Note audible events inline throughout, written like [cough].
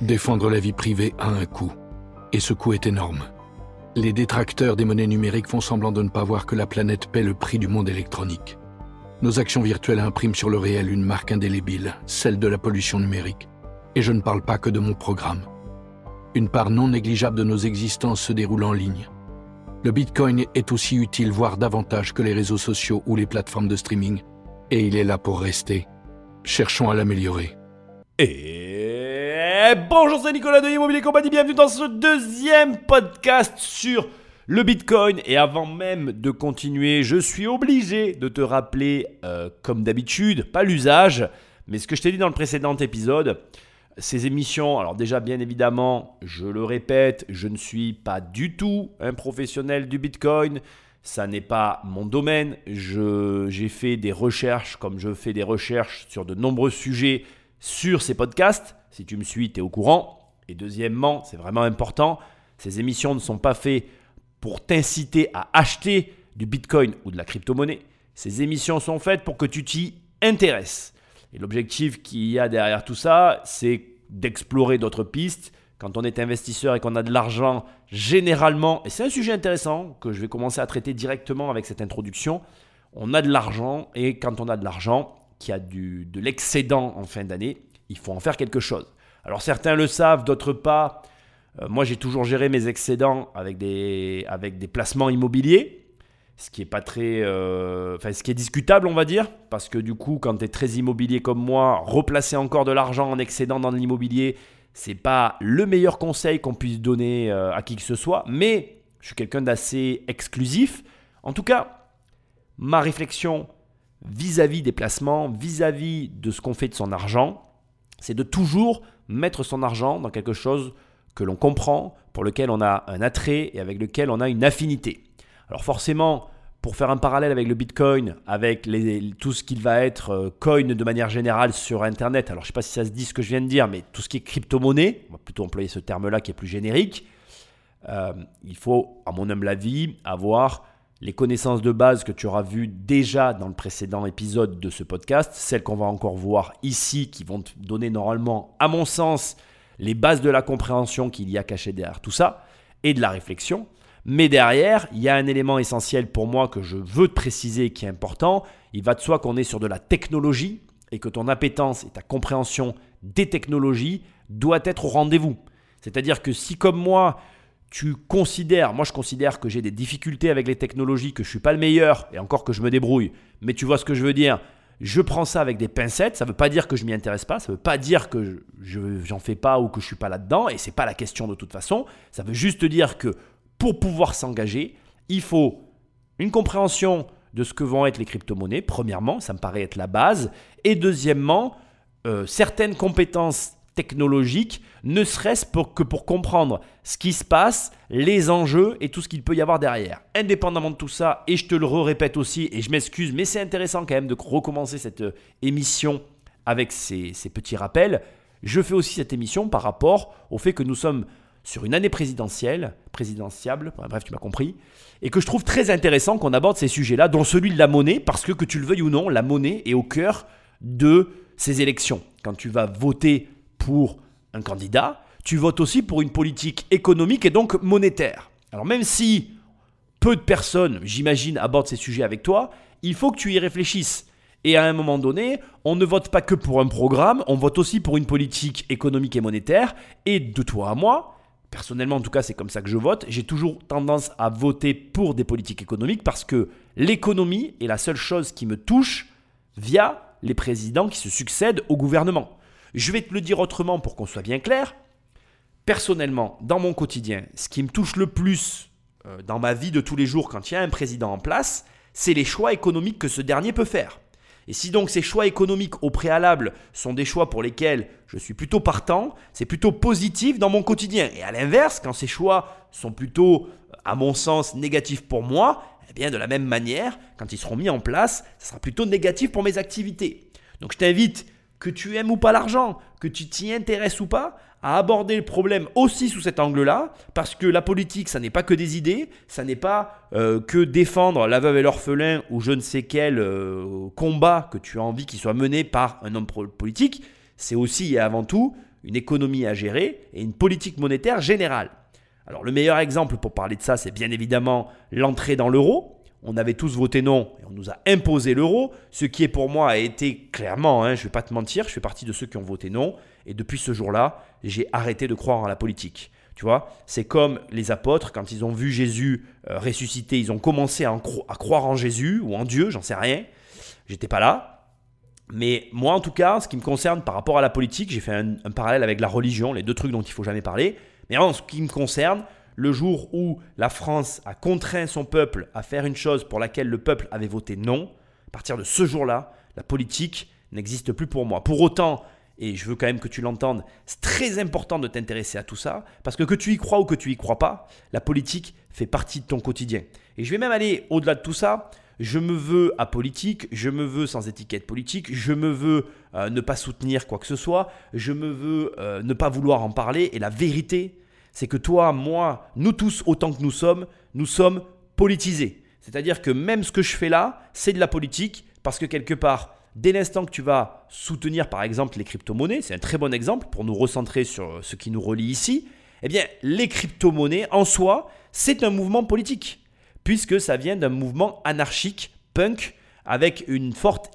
Défendre la vie privée a un coût. Et ce coût est énorme. Les détracteurs des monnaies numériques font semblant de ne pas voir que la planète paie le prix du monde électronique. Nos actions virtuelles impriment sur le réel une marque indélébile, celle de la pollution numérique. Et je ne parle pas que de mon programme. Une part non négligeable de nos existences se déroule en ligne. Le Bitcoin est aussi utile, voire davantage que les réseaux sociaux ou les plateformes de streaming, et il est là pour rester. Cherchons à l'améliorer. Et bonjour, c'est Nicolas de Immobilier Compagnie, bienvenue dans ce deuxième podcast sur le Bitcoin. Et avant même de continuer, je suis obligé de te rappeler, euh, comme d'habitude, pas l'usage, mais ce que je t'ai dit dans le précédent épisode, ces émissions, alors déjà bien évidemment, je le répète, je ne suis pas du tout un professionnel du Bitcoin. Ça n'est pas mon domaine. J'ai fait des recherches comme je fais des recherches sur de nombreux sujets sur ces podcasts. Si tu me suis, tu es au courant. Et deuxièmement, c'est vraiment important, ces émissions ne sont pas faites pour t'inciter à acheter du Bitcoin ou de la crypto-monnaie. Ces émissions sont faites pour que tu t'y intéresses. Et l'objectif qu'il y a derrière tout ça, c'est d'explorer d'autres pistes. Quand on est investisseur et qu'on a de l'argent, généralement, et c'est un sujet intéressant que je vais commencer à traiter directement avec cette introduction, on a de l'argent et quand on a de l'argent, qui a du, de l'excédent en fin d'année, il faut en faire quelque chose. Alors certains le savent, d'autres pas. Euh, moi j'ai toujours géré mes excédents avec des, avec des placements immobiliers ce qui est pas très, euh, ce qui est discutable on va dire, parce que du coup quand tu es très immobilier comme moi, replacer encore de l'argent en excédent dans l'immobilier, c'est pas le meilleur conseil qu'on puisse donner euh, à qui que ce soit, mais je suis quelqu'un d'assez exclusif. En tout cas, ma réflexion vis-à-vis des placements, vis-à-vis de ce qu'on fait de son argent, c'est de toujours mettre son argent dans quelque chose que l'on comprend, pour lequel on a un attrait et avec lequel on a une affinité. Alors forcément, pour faire un parallèle avec le Bitcoin, avec tout ce qu'il va être euh, coin de manière générale sur Internet, alors je ne sais pas si ça se dit ce que je viens de dire, mais tout ce qui est crypto-monnaie, on va plutôt employer ce terme-là qui est plus générique, euh, il faut, à mon humble avis, avoir les connaissances de base que tu auras vues déjà dans le précédent épisode de ce podcast, celles qu'on va encore voir ici, qui vont te donner normalement, à mon sens, les bases de la compréhension qu'il y a caché derrière tout ça, et de la réflexion. Mais derrière, il y a un élément essentiel pour moi que je veux te préciser qui est important. Il va de soi qu'on est sur de la technologie et que ton appétence et ta compréhension des technologies doit être au rendez-vous. C'est-à-dire que si comme moi, tu considères, moi je considère que j'ai des difficultés avec les technologies, que je ne suis pas le meilleur, et encore que je me débrouille, mais tu vois ce que je veux dire, je prends ça avec des pincettes, ça ne veut pas dire que je m'y intéresse pas, ça ne veut pas dire que je n'en fais pas ou que je ne suis pas là-dedans, et ce n'est pas la question de toute façon, ça veut juste dire que pour pouvoir s'engager, il faut une compréhension de ce que vont être les crypto-monnaies, premièrement, ça me paraît être la base, et deuxièmement, euh, certaines compétences technologiques, ne serait-ce que pour comprendre ce qui se passe, les enjeux et tout ce qu'il peut y avoir derrière. Indépendamment de tout ça, et je te le répète aussi, et je m'excuse, mais c'est intéressant quand même de recommencer cette euh, émission avec ces, ces petits rappels, je fais aussi cette émission par rapport au fait que nous sommes sur une année présidentielle, présidentiable, bref, tu m'as compris, et que je trouve très intéressant qu'on aborde ces sujets-là, dont celui de la monnaie, parce que que tu le veuilles ou non, la monnaie est au cœur de ces élections. Quand tu vas voter pour un candidat, tu votes aussi pour une politique économique et donc monétaire. Alors même si peu de personnes, j'imagine, abordent ces sujets avec toi, il faut que tu y réfléchisses. Et à un moment donné, on ne vote pas que pour un programme, on vote aussi pour une politique économique et monétaire. Et de toi à moi, personnellement en tout cas c'est comme ça que je vote, j'ai toujours tendance à voter pour des politiques économiques parce que l'économie est la seule chose qui me touche via les présidents qui se succèdent au gouvernement. Je vais te le dire autrement pour qu'on soit bien clair. Personnellement, dans mon quotidien, ce qui me touche le plus euh, dans ma vie de tous les jours quand il y a un président en place, c'est les choix économiques que ce dernier peut faire. Et si donc ces choix économiques au préalable sont des choix pour lesquels je suis plutôt partant, c'est plutôt positif dans mon quotidien. Et à l'inverse, quand ces choix sont plutôt, à mon sens, négatifs pour moi, eh bien de la même manière, quand ils seront mis en place, ce sera plutôt négatif pour mes activités. Donc je t'invite, que tu aimes ou pas l'argent, que tu t'y intéresses ou pas, à aborder le problème aussi sous cet angle-là, parce que la politique, ça n'est pas que des idées, ça n'est pas euh, que défendre la veuve et l'orphelin ou je ne sais quel euh, combat que tu as envie qu'il soit mené par un homme politique, c'est aussi et avant tout une économie à gérer et une politique monétaire générale. Alors le meilleur exemple pour parler de ça, c'est bien évidemment l'entrée dans l'euro. On avait tous voté non et on nous a imposé l'euro, ce qui est pour moi a été clairement, hein, je ne vais pas te mentir, je fais partie de ceux qui ont voté non. Et depuis ce jour-là, j'ai arrêté de croire en la politique. Tu vois, c'est comme les apôtres, quand ils ont vu Jésus euh, ressusciter, ils ont commencé à, croire en Jésus ou en Dieu, j'en sais rien. J'étais pas là. Mais moi, en tout cas, ce qui me concerne par rapport à la politique, j'ai fait un, un, parallèle avec la religion, les deux trucs dont il faut jamais parler. Mais en ce qui me concerne, le jour où la France a contraint son peuple à faire une chose pour laquelle le peuple avait voté non, à partir de ce jour-là, la politique n'existe plus pour moi. Pour autant, et je veux quand même que tu l'entendes, c'est très important de t'intéresser à tout ça, parce que que tu y crois ou que tu y crois pas, la politique fait partie de ton quotidien. Et je vais même aller au-delà de tout ça. Je me veux apolitique, je me veux sans étiquette politique, je me veux euh, ne pas soutenir quoi que ce soit, je me veux euh, ne pas vouloir en parler. Et la vérité, c'est que toi, moi, nous tous, autant que nous sommes, nous sommes politisés. C'est-à-dire que même ce que je fais là, c'est de la politique, parce que quelque part, Dès l'instant que tu vas soutenir par exemple les crypto-monnaies, c'est un très bon exemple pour nous recentrer sur ce qui nous relie ici, eh bien les crypto-monnaies en soi, c'est un mouvement politique, puisque ça vient d'un mouvement anarchique, punk, avec une forte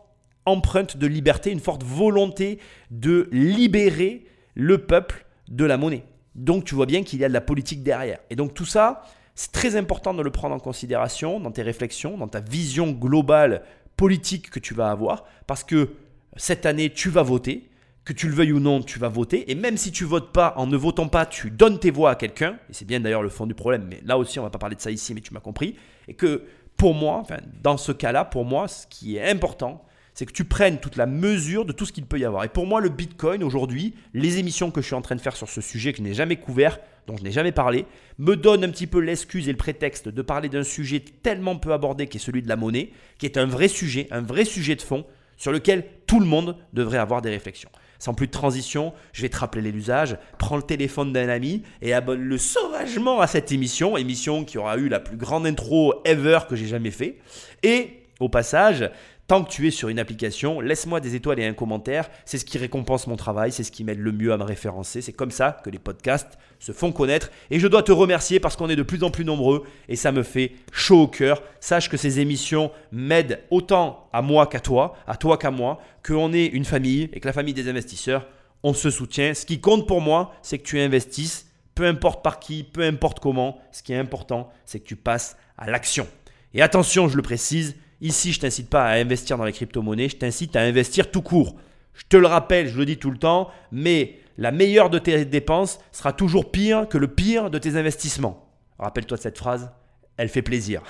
empreinte de liberté, une forte volonté de libérer le peuple de la monnaie. Donc tu vois bien qu'il y a de la politique derrière. Et donc tout ça, c'est très important de le prendre en considération dans tes réflexions, dans ta vision globale politique que tu vas avoir, parce que cette année, tu vas voter, que tu le veuilles ou non, tu vas voter, et même si tu votes pas, en ne votant pas, tu donnes tes voix à quelqu'un, et c'est bien d'ailleurs le fond du problème, mais là aussi, on va pas parler de ça ici, mais tu m'as compris, et que pour moi, dans ce cas-là, pour moi, ce qui est important, c'est que tu prennes toute la mesure de tout ce qu'il peut y avoir. Et pour moi, le Bitcoin aujourd'hui, les émissions que je suis en train de faire sur ce sujet que je n'ai jamais couvert, dont je n'ai jamais parlé, me donnent un petit peu l'excuse et le prétexte de parler d'un sujet tellement peu abordé qui est celui de la monnaie, qui est un vrai sujet, un vrai sujet de fond sur lequel tout le monde devrait avoir des réflexions. Sans plus de transition, je vais te rappeler l'usage. Prends le téléphone d'un ami et abonne-le sauvagement à cette émission, émission qui aura eu la plus grande intro ever que j'ai jamais fait. Et au passage, Tant que tu es sur une application, laisse-moi des étoiles et un commentaire. C'est ce qui récompense mon travail, c'est ce qui m'aide le mieux à me référencer. C'est comme ça que les podcasts se font connaître. Et je dois te remercier parce qu'on est de plus en plus nombreux et ça me fait chaud au cœur. Sache que ces émissions m'aident autant à moi qu'à toi, à toi qu'à moi, qu'on est une famille et que la famille des investisseurs, on se soutient. Ce qui compte pour moi, c'est que tu investisses, peu importe par qui, peu importe comment. Ce qui est important, c'est que tu passes à l'action. Et attention, je le précise, Ici, je t'incite pas à investir dans les crypto-monnaies, je t'incite à investir tout court. Je te le rappelle, je le dis tout le temps, mais la meilleure de tes dépenses sera toujours pire que le pire de tes investissements. Rappelle-toi de cette phrase, elle fait plaisir.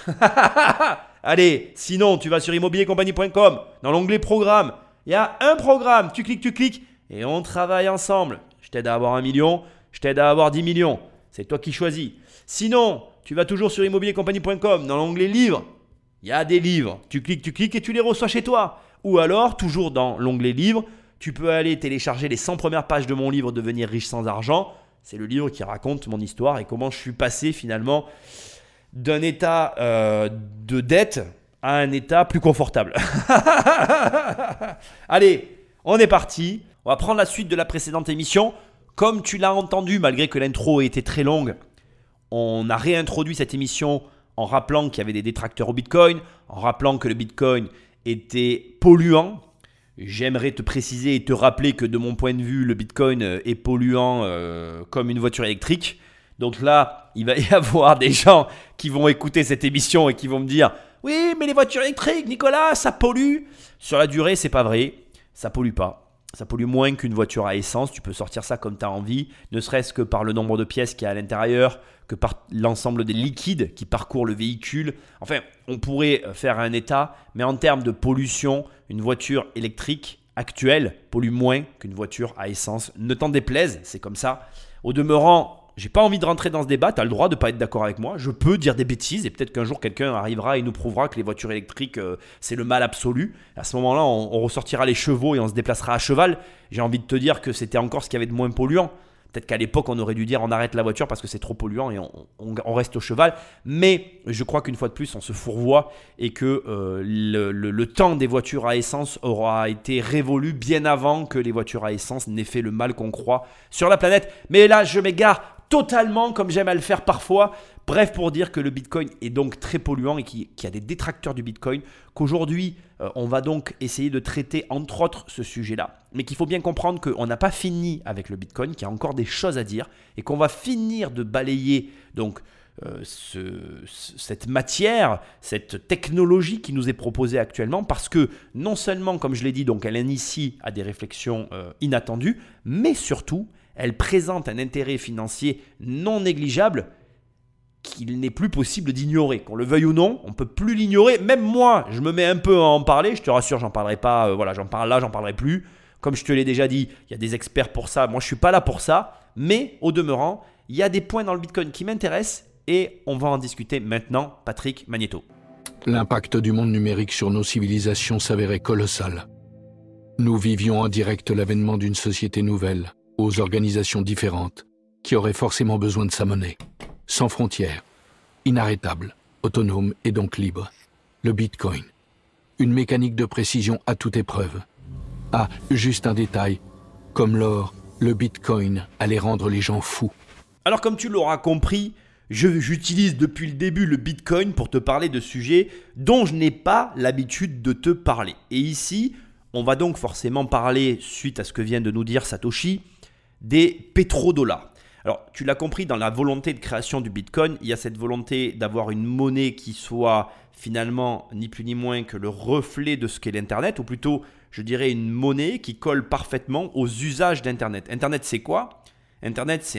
[laughs] Allez, sinon, tu vas sur immobiliercompagnie.com, dans l'onglet programme. Il y a un programme, tu cliques, tu cliques, et on travaille ensemble. Je t'aide à avoir un million, je t'aide à avoir 10 millions. C'est toi qui choisis. Sinon, tu vas toujours sur immobiliercompagnie.com, dans l'onglet livre. Il y a des livres. Tu cliques, tu cliques et tu les reçois chez toi. Ou alors, toujours dans l'onglet livre, tu peux aller télécharger les 100 premières pages de mon livre Devenir riche sans argent. C'est le livre qui raconte mon histoire et comment je suis passé finalement d'un état euh, de dette à un état plus confortable. [laughs] Allez, on est parti. On va prendre la suite de la précédente émission. Comme tu l'as entendu, malgré que l'intro ait été très longue, on a réintroduit cette émission en rappelant qu'il y avait des détracteurs au Bitcoin, en rappelant que le Bitcoin était polluant. J'aimerais te préciser et te rappeler que de mon point de vue, le Bitcoin euh, est polluant euh, comme une voiture électrique. Donc là, il va [laughs] y avoir des gens qui vont écouter cette émission et qui vont me dire "Oui, mais les voitures électriques, Nicolas, ça pollue." Sur la durée, c'est pas vrai, ça pollue pas. Ça pollue moins qu'une voiture à essence. Tu peux sortir ça comme tu as envie, ne serait-ce que par le nombre de pièces qu'il y a à l'intérieur, que par l'ensemble des liquides qui parcourent le véhicule. Enfin, on pourrait faire un état, mais en termes de pollution, une voiture électrique actuelle pollue moins qu'une voiture à essence. Ne t'en déplaise, c'est comme ça. Au demeurant, j'ai pas envie de rentrer dans ce débat, tu as le droit de pas être d'accord avec moi. Je peux dire des bêtises et peut-être qu'un jour quelqu'un arrivera et nous prouvera que les voitures électriques euh, c'est le mal absolu. À ce moment-là, on, ressortira les chevaux et on se déplacera à cheval. J'ai envie de te dire que c'était encore ce qu'il y avait de moins polluant. Peut-être qu'à l'époque, on aurait dû dire on arrête la voiture parce que c'est trop polluant et on, reste au cheval. Mais je crois qu'une fois de plus, on se fourvoie et que euh, le, temps des voitures à essence aura été révolu bien avant que les voitures à essence n'aient fait le mal qu'on croit sur la planète. Mais là, je m'égare totalement comme j'aime à le faire parfois. Bref, pour dire que le Bitcoin est donc très polluant et qu'il y a des détracteurs du Bitcoin, qu'aujourd'hui, euh, on va donc essayer de traiter entre autres ce sujet-là. Mais qu'il faut bien comprendre qu'on n'a pas fini avec le Bitcoin, qu'il y a encore des choses à dire et qu'on va finir de balayer donc euh, cette matière, cette technologie qui nous est proposée actuellement, parce que non seulement, comme je l'ai dit, donc elle initie à des réflexions euh, inattendues, mais surtout, elle présente un intérêt financier non négligeable qu'il n'est plus possible d'ignorer. Qu'on le veuille ou non, on ne peut plus l'ignorer. Même moi, je me mets un peu à en parler. Je te rassure, j'en parlerai pas. Euh, voilà, j'en parle là, j'en parlerai plus. Comme je te l'ai déjà dit, il y a des experts pour ça. Moi, je suis pas là pour ça. Mais au demeurant, il y a des points dans le Bitcoin qui m'intéressent et on va en discuter maintenant. Patrick Magneto. L'impact du monde numérique sur nos civilisations s'avérait colossal. Nous vivions en direct l'avènement d'une société nouvelle, aux organisations différentes, qui auraient forcément besoin de sa monnaie sans frontières, inarrêtable, autonome et donc libre. Le Bitcoin. Une mécanique de précision à toute épreuve. Ah, juste un détail. Comme l'or, le Bitcoin allait rendre les gens fous. Alors comme tu l'auras compris, j'utilise depuis le début le Bitcoin pour te parler de sujets dont je n'ai pas l'habitude de te parler. Et ici, on va donc forcément parler, suite à ce que vient de nous dire Satoshi, des pétrodollars. Alors, tu l'as compris, dans la volonté de création du Bitcoin, il y a cette volonté d'avoir une monnaie qui soit finalement ni plus ni moins que le reflet de ce qu'est l'Internet, ou plutôt, je dirais, une monnaie qui colle parfaitement aux usages d'Internet. Internet, c'est quoi? Internet,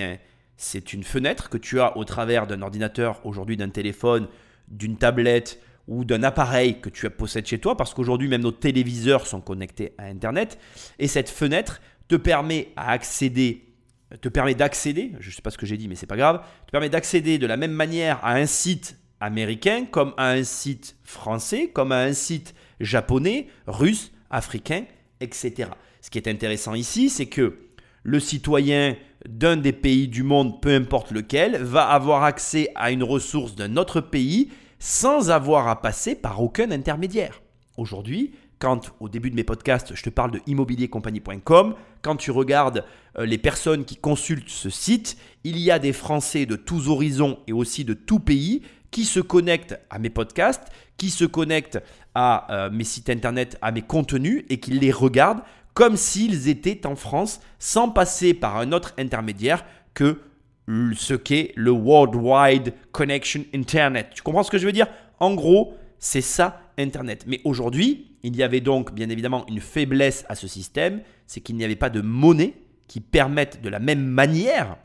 c'est une fenêtre que tu as au travers d'un ordinateur, aujourd'hui d'un téléphone, d'une tablette ou d'un appareil que tu possèdes chez toi, parce qu'aujourd'hui même nos téléviseurs sont connectés à Internet. Et cette fenêtre te permet à accéder te permet d'accéder, je ne sais pas ce que j'ai dit, mais c'est pas grave, te permet d'accéder de la même manière à un site américain, comme à un site français, comme à un site japonais, russe, africain, etc. Ce qui est intéressant ici, c'est que le citoyen d'un des pays du monde, peu importe lequel, va avoir accès à une ressource d'un autre pays sans avoir à passer par aucun intermédiaire. Aujourd'hui, quand au début de mes podcasts, je te parle de immobiliercompagnie.com, quand tu regardes euh, les personnes qui consultent ce site, il y a des Français de tous horizons et aussi de tout pays qui se connectent à mes podcasts, qui se connectent à euh, mes sites internet, à mes contenus et qui les regardent comme s'ils étaient en France sans passer par un autre intermédiaire que ce qu'est le Worldwide Connection Internet. Tu comprends ce que je veux dire? En gros, c'est ça Internet. Mais aujourd'hui, il y avait donc bien évidemment une faiblesse à ce système, c'est qu'il n'y avait pas de monnaie qui permette de la même manière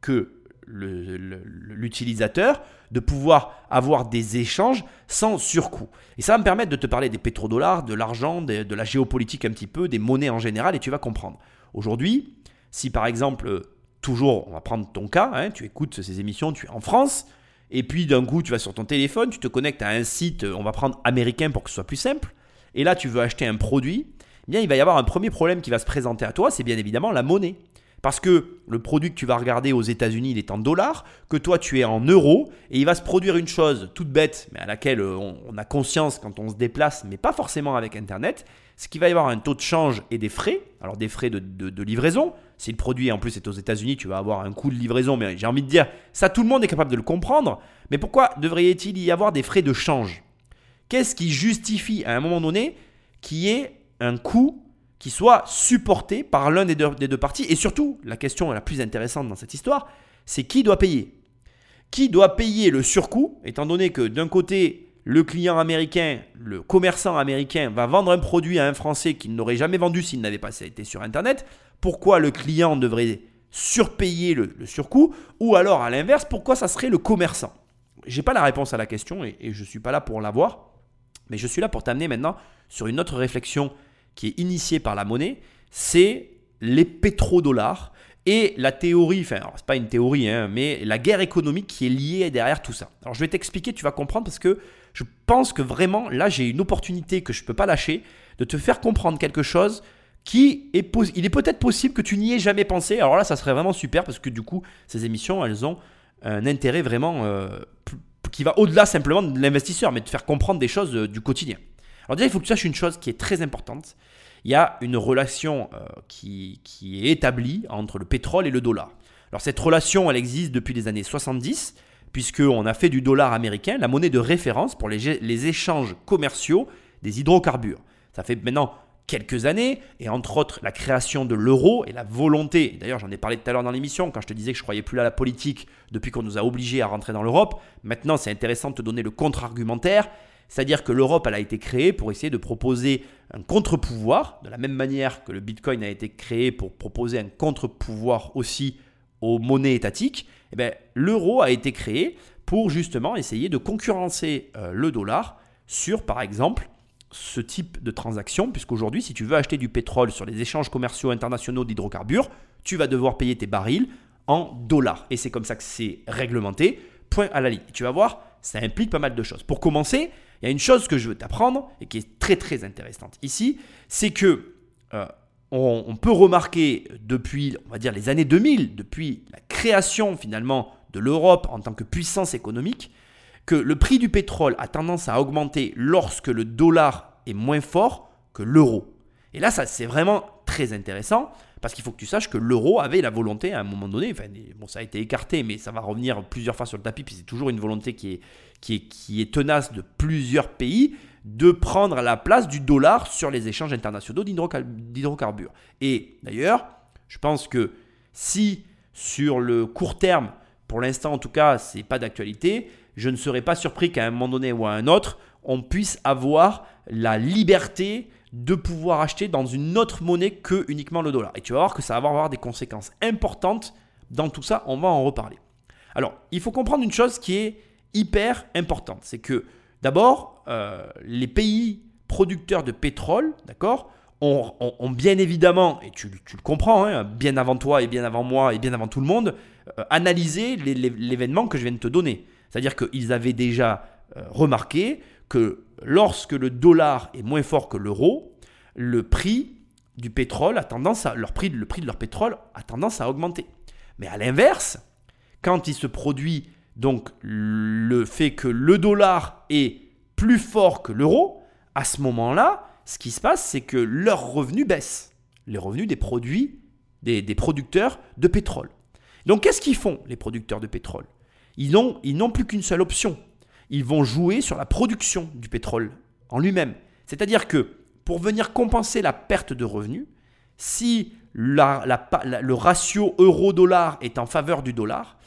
que l'utilisateur de pouvoir avoir des échanges sans surcoût. Et ça va me permettre de te parler des pétrodollars, de l'argent, de, la géopolitique un petit peu, des monnaies en général, et tu vas comprendre. Aujourd'hui, si par exemple, toujours, on va prendre ton cas, hein, tu écoutes ces émissions, tu es en France, et puis d'un coup, tu vas sur ton téléphone, tu te connectes à un site, on va prendre américain pour que ce soit plus simple, et là tu veux acheter un produit, eh bien il va y avoir un premier problème qui va se présenter à toi, c'est bien évidemment la monnaie. Parce que le produit que tu vas regarder aux États-Unis, il est en dollars, que toi tu es en euros, et il va se produire une chose toute bête, mais à laquelle euh, on, a conscience quand on se déplace, mais pas forcément avec Internet, c'est qu'il va y avoir un taux de change et des frais, alors des frais de, livraison. Si le produit en plus est aux États-Unis, tu vas avoir un coût de livraison, mais j'ai envie de dire, ça tout le monde est capable de le comprendre. Mais pourquoi devrait-il y avoir des frais de change? Qu'est-ce qui justifie à un moment donné qu'il y ait un coût qui soit supporté par l'un des deux, parties? Et surtout, la question la plus intéressante dans cette histoire, c'est qui doit payer? Qui doit payer le surcoût, étant donné que d'un côté, le client américain, le commerçant américain va vendre un produit à un Français qu'il n'aurait jamais vendu s'il n'avait pas été sur Internet. Pourquoi le client devrait surpayer le, surcoût? Ou alors, à l'inverse, pourquoi ça serait le commerçant? J'ai pas la réponse à la question et, et je ne suis pas là pour l'avoir. Mais je suis là pour t'amener maintenant sur une autre réflexion qui est initiée par la monnaie, c'est les pétrodollars et la théorie, enfin, c'est pas une théorie, hein, mais la guerre économique qui est liée derrière tout ça. Alors je vais t'expliquer, tu vas comprendre parce que je pense que vraiment là j'ai une opportunité que je ne peux pas lâcher de te faire comprendre quelque chose qui est il est peut-être possible que tu n'y aies jamais pensé. Alors là, ça serait vraiment super parce que du coup, ces émissions, elles ont un intérêt vraiment euh, qui va au-delà simplement de l'investisseur, mais de faire comprendre des choses euh, du quotidien. Alors déjà, il faut que tu saches une chose qui est très importante. Il y a une relation euh, qui, qui est établie entre le pétrole et le dollar. Alors cette relation, elle existe depuis les années 70, puisqu'on a fait du dollar américain la monnaie de référence pour les, les échanges commerciaux des hydrocarbures. Ça fait maintenant quelques années, et entre autres la création de l'euro et la volonté, d'ailleurs j'en ai parlé tout à l'heure dans l'émission, quand je te disais que je croyais plus à la politique depuis qu'on nous a obligés à rentrer dans l'Europe, maintenant c'est intéressant de te donner le contre-argumentaire, c'est-à-dire que l'Europe elle a été créée pour essayer de proposer un contre-pouvoir, de la même manière que le Bitcoin a été créé pour proposer un contre-pouvoir aussi aux monnaies étatiques, eh bien, l'euro a été créé pour justement essayer de concurrencer euh, le dollar sur par exemple ce type de transaction, puisqu'aujourd'hui, si tu veux acheter du pétrole sur les échanges commerciaux internationaux d'hydrocarbures, tu vas devoir payer tes barils en dollars. Et c'est comme ça que c'est réglementé. Point à la ligne. tu vas voir, ça implique pas mal de choses. Pour commencer, il y a une chose que je veux t'apprendre et qui est très très intéressante ici, c'est que euh, on, peut remarquer depuis, on va dire, les années 2000, depuis la création finalement de l'Europe en tant que puissance économique, que le prix du pétrole a tendance à augmenter lorsque le dollar est moins fort que l'euro. Et là, ça c'est vraiment très intéressant parce qu'il faut que tu saches que l'euro avait la volonté à un moment donné, bon, ça a été écarté, mais ça va revenir plusieurs fois sur le tapis, puis c'est toujours une volonté qui est, qui, est, qui est tenace de plusieurs pays de prendre la place du dollar sur les échanges internationaux d'hydrocarbures. Et d'ailleurs, je pense que si sur le court terme, pour l'instant en tout cas, c'est pas d'actualité, je ne serais pas surpris qu'à un moment donné ou à un autre, on puisse avoir la liberté de pouvoir acheter dans une autre monnaie que uniquement le dollar. Et tu vas voir que ça va avoir des conséquences importantes dans tout ça, on va en reparler. Alors, il faut comprendre une chose qui est hyper importante, c'est que d'abord, euh, les pays producteurs de pétrole, d'accord, ont, bien évidemment, et tu, le comprends, hein, bien avant toi et bien avant moi et bien avant tout le monde, euh, analysé l'événement que je viens de te donner. C'est-à-dire qu'ils avaient déjà euh, remarqué que lorsque le dollar est moins fort que l'euro, le prix du pétrole a tendance à, de leur pétrole a tendance à augmenter. Mais à l'inverse, quand il se produit donc le fait que le dollar est plus fort que l'euro, à ce moment-là, ce qui se passe, c'est que leurs revenus baissent. Les revenus des, des producteurs de pétrole. Donc qu'est-ce qu'ils font, les producteurs de pétrole? Ils n'ont plus qu'une seule option. Ils vont jouer sur la production du pétrole en lui-même. C'est-à-dire que pour venir compenser la perte de revenus, si le ratio euro-dollar est en faveur du dollar,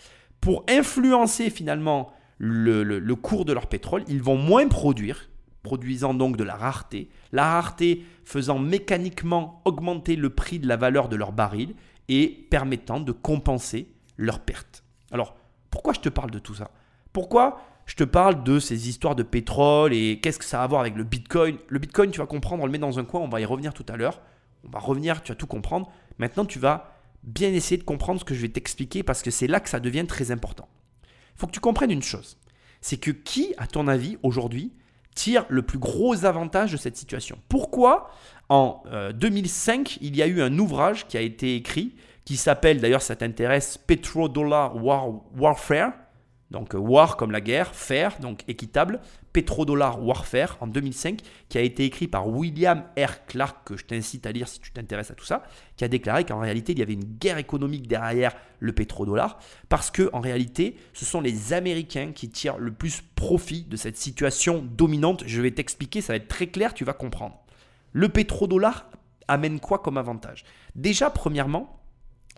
pour influencer finalement le, cours de leur pétrole, ils vont moins produire, produisant donc de la rareté, la rareté faisant mécaniquement augmenter le prix de la valeur de leur baril et permettant de compenser leurs pertes. Alors, pourquoi je te parle de tout ça? Pourquoi je te parle de ces histoires de pétrole et qu'est-ce que ça a à voir avec le Bitcoin? Le Bitcoin, tu vas comprendre, on le met dans un coin, on va y revenir tout à l'heure. On va revenir, tu vas tout comprendre. Maintenant, tu vas bien essayer de comprendre ce que je vais t'expliquer parce que c'est là que ça devient très important. Il faut que tu comprennes une chose. C'est que qui, à ton avis, aujourd'hui, tire le plus gros avantage de cette situation? Pourquoi en 2005, euh, il y a eu un ouvrage qui a été écrit qui s'appelle, d'ailleurs ça t'intéresse, Petrodollar War, Warfare, donc euh, war comme la guerre, fair, donc équitable, Petrodollar Warfare en 2005, qui a été écrit par William R. Clark, que je t'incite à lire si tu t'intéresses à tout ça, qui a déclaré qu'en réalité il y avait une guerre économique derrière le pétrodollar, parce que en réalité ce sont les Américains qui tirent le plus profit de cette situation dominante. Je vais t'expliquer, ça va être très clair, tu vas comprendre. Le pétrodollar amène quoi comme avantage? Déjà, premièrement,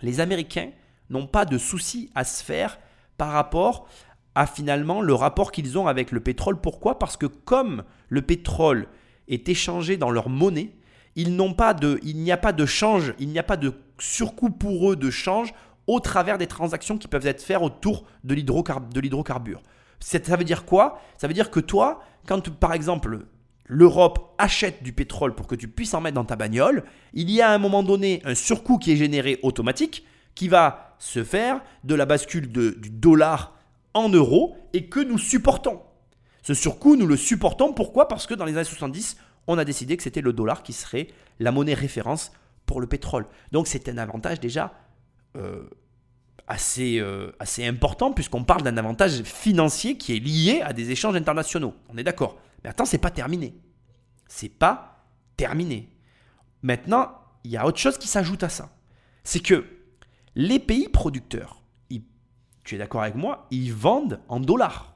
les Américains n'ont pas de soucis à se faire par rapport à finalement le rapport qu'ils ont avec le pétrole. Pourquoi? Parce que comme le pétrole est échangé dans leur monnaie, il n'y a pas de change, il n'y a pas de surcoût pour eux de change au travers des transactions qui peuvent être faites autour de l'hydrocarbure. Ça veut dire quoi? Ça veut dire que toi, quand par exemple l'Europe achète du pétrole pour que tu puisses en mettre dans ta bagnole, il y a à un moment donné un surcoût qui est généré automatique qui va se faire de la bascule du dollar en euros et que nous supportons. Ce surcoût, nous le supportons. Pourquoi? Parce que dans les années 70, on a décidé que c'était le dollar qui serait la monnaie référence pour le pétrole. Donc c'est un avantage déjà euh, assez, euh, assez important puisqu'on parle d'un avantage financier qui est lié à des échanges internationaux. On est d'accord? Mais attends, c'est pas terminé. C'est pas terminé. Maintenant, il y a autre chose qui s'ajoute à ça. C'est que les pays producteurs, tu es d'accord avec moi, ils vendent en dollars.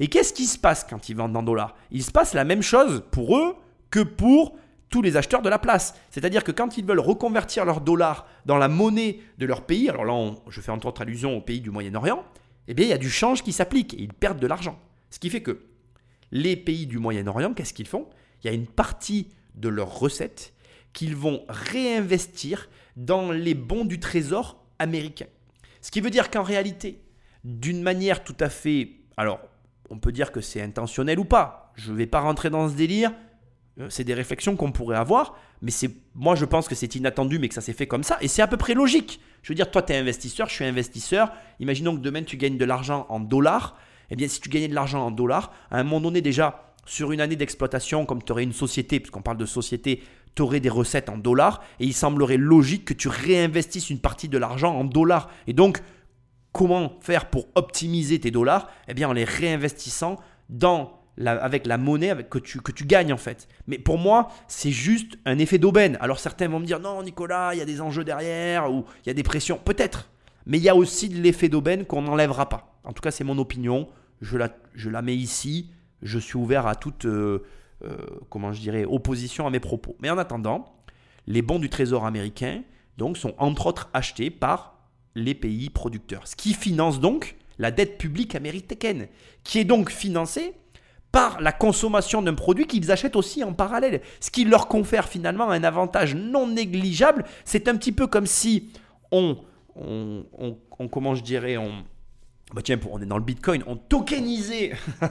Et qu'est-ce qui se passe quand ils vendent en dollars? Il se passe la même chose pour eux que pour tous les acheteurs de la place. C'est-à-dire que quand ils veulent reconvertir leurs dollars dans la monnaie de leur pays, alors là je fais entre autres allusion au pays du Moyen-Orient, eh bien il y a du change qui s'applique et ils perdent de l'argent. Ce qui fait que les pays du Moyen-Orient, qu'est-ce qu'ils font? Il y a une partie de leurs recettes qu'ils vont réinvestir dans les bons du trésor américain. Ce qui veut dire qu'en réalité, d'une manière tout à fait... Alors, on peut dire que c'est intentionnel ou pas. Je ne vais pas rentrer dans ce délire. Euh, c'est des réflexions qu'on pourrait avoir, mais c'est moi je pense que c'est inattendu, mais que ça s'est fait comme ça, et c'est à peu près logique. Je veux dire, toi tu es investisseur, je suis investisseur. Imaginons que demain tu gagnes de l'argent en dollars. Eh bien, si tu gagnais de l'argent en dollars, à un moment donné déjà, sur une année d'exploitation, comme tu aurais une société, puisqu'on parle de société, tu aurais des recettes en dollars, et il semblerait logique que tu réinvestisses une partie de l'argent en dollars. Et donc, comment faire pour optimiser tes dollars? Eh bien, en les réinvestissant avec la monnaie que, tu, que tu gagnes en fait. Mais pour moi, c'est juste un effet d'aubaine. Alors certains vont me dire non Nicolas, il y a des enjeux derrière ou il y a des pressions. Peut-être. Mais il y a aussi de l'effet d'aubaine qu'on n'enlèvera pas. En tout cas, c'est mon opinion. Je la, mets ici. Je suis ouvert à toute, euh, euh, je dirais, opposition à mes propos. Mais en attendant, les bons du Trésor américain donc, sont entre autres achetés par les pays producteurs. Ce qui finance donc la dette publique américaine, qui est donc financée par la consommation d'un produit qu'ils achètent aussi en parallèle. Ce qui leur confère finalement un avantage non négligeable. C'est un petit peu comme si on, on, on, comment je dirais, on, bah tiens, on est dans le Bitcoin, on tokenisait. [laughs]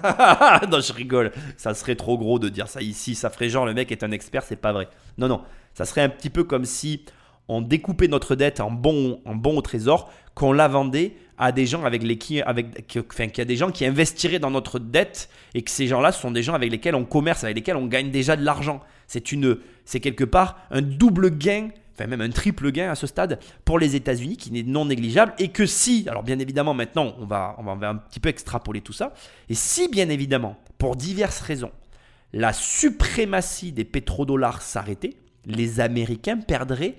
non, je rigole. Ça serait trop gros de dire ça ici. Ça ferait genre le mec est un expert, c'est pas vrai. Non, non. Ça serait un petit peu comme si on découpait notre dette en bons en bon au trésor, qu'on la vendait à des gens avec les qui, qu'il y a des gens qui investiraient dans notre dette et que ces gens-là sont des gens avec lesquels on commerce, avec lesquels on gagne déjà de l'argent. C'est une, c'est quelque part un double gain, enfin même un triple gain à ce stade pour les États-Unis qui n'est non négligeable et que si, alors bien évidemment maintenant on va, on va un petit peu extrapoler tout ça, et si bien évidemment pour diverses raisons la suprématie des pétrodollars s'arrêtait, les Américains perdraient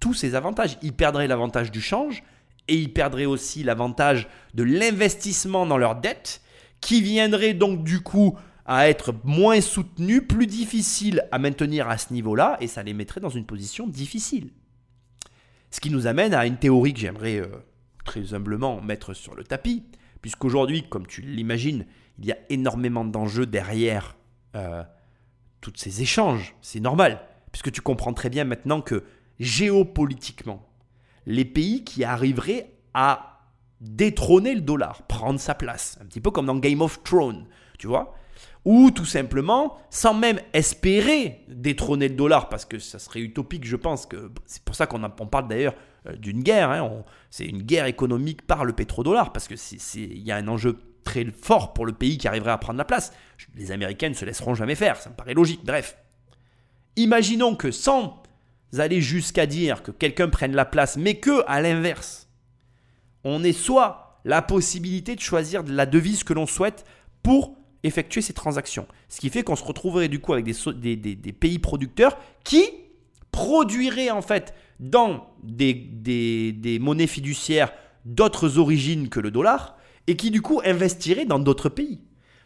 tous ces avantages. Ils perdraient l'avantage du change, et ils perdraient aussi l'avantage de l'investissement dans leur dette, qui viendrait donc du coup à être moins soutenu, plus difficile à maintenir à ce niveau-là, et ça les mettrait dans une position difficile. Ce qui nous amène à une théorie que j'aimerais euh, très humblement mettre sur le tapis, puisqu'aujourd'hui, comme tu l'imagines, il y a énormément d'enjeux derrière euh, tous ces échanges. C'est normal, puisque tu comprends très bien maintenant que géopolitiquement, les pays qui arriveraient à détrôner le dollar, prendre sa place, un petit peu comme dans Game of Thrones, tu vois ou tout simplement, sans même espérer détrôner le dollar, parce que ça serait utopique, je pense que c'est pour ça qu'on parle d'ailleurs euh, d'une guerre. Hein, c'est une guerre économique par le pétrodollar, parce que il y a un enjeu très fort pour le pays qui arriverait à prendre la place. Les Américains ne se laisseront jamais faire, ça me paraît logique. Bref, imaginons que sans aller jusqu'à dire que quelqu'un prenne la place, mais que à l'inverse, on ait soit la possibilité de choisir la devise que l'on souhaite pour effectuer ces transactions. Ce qui fait qu'on se retrouverait du coup avec des, pays producteurs qui produiraient en fait dans des, des monnaies fiduciaires d'autres origines que le dollar et qui du coup investiraient dans d'autres pays.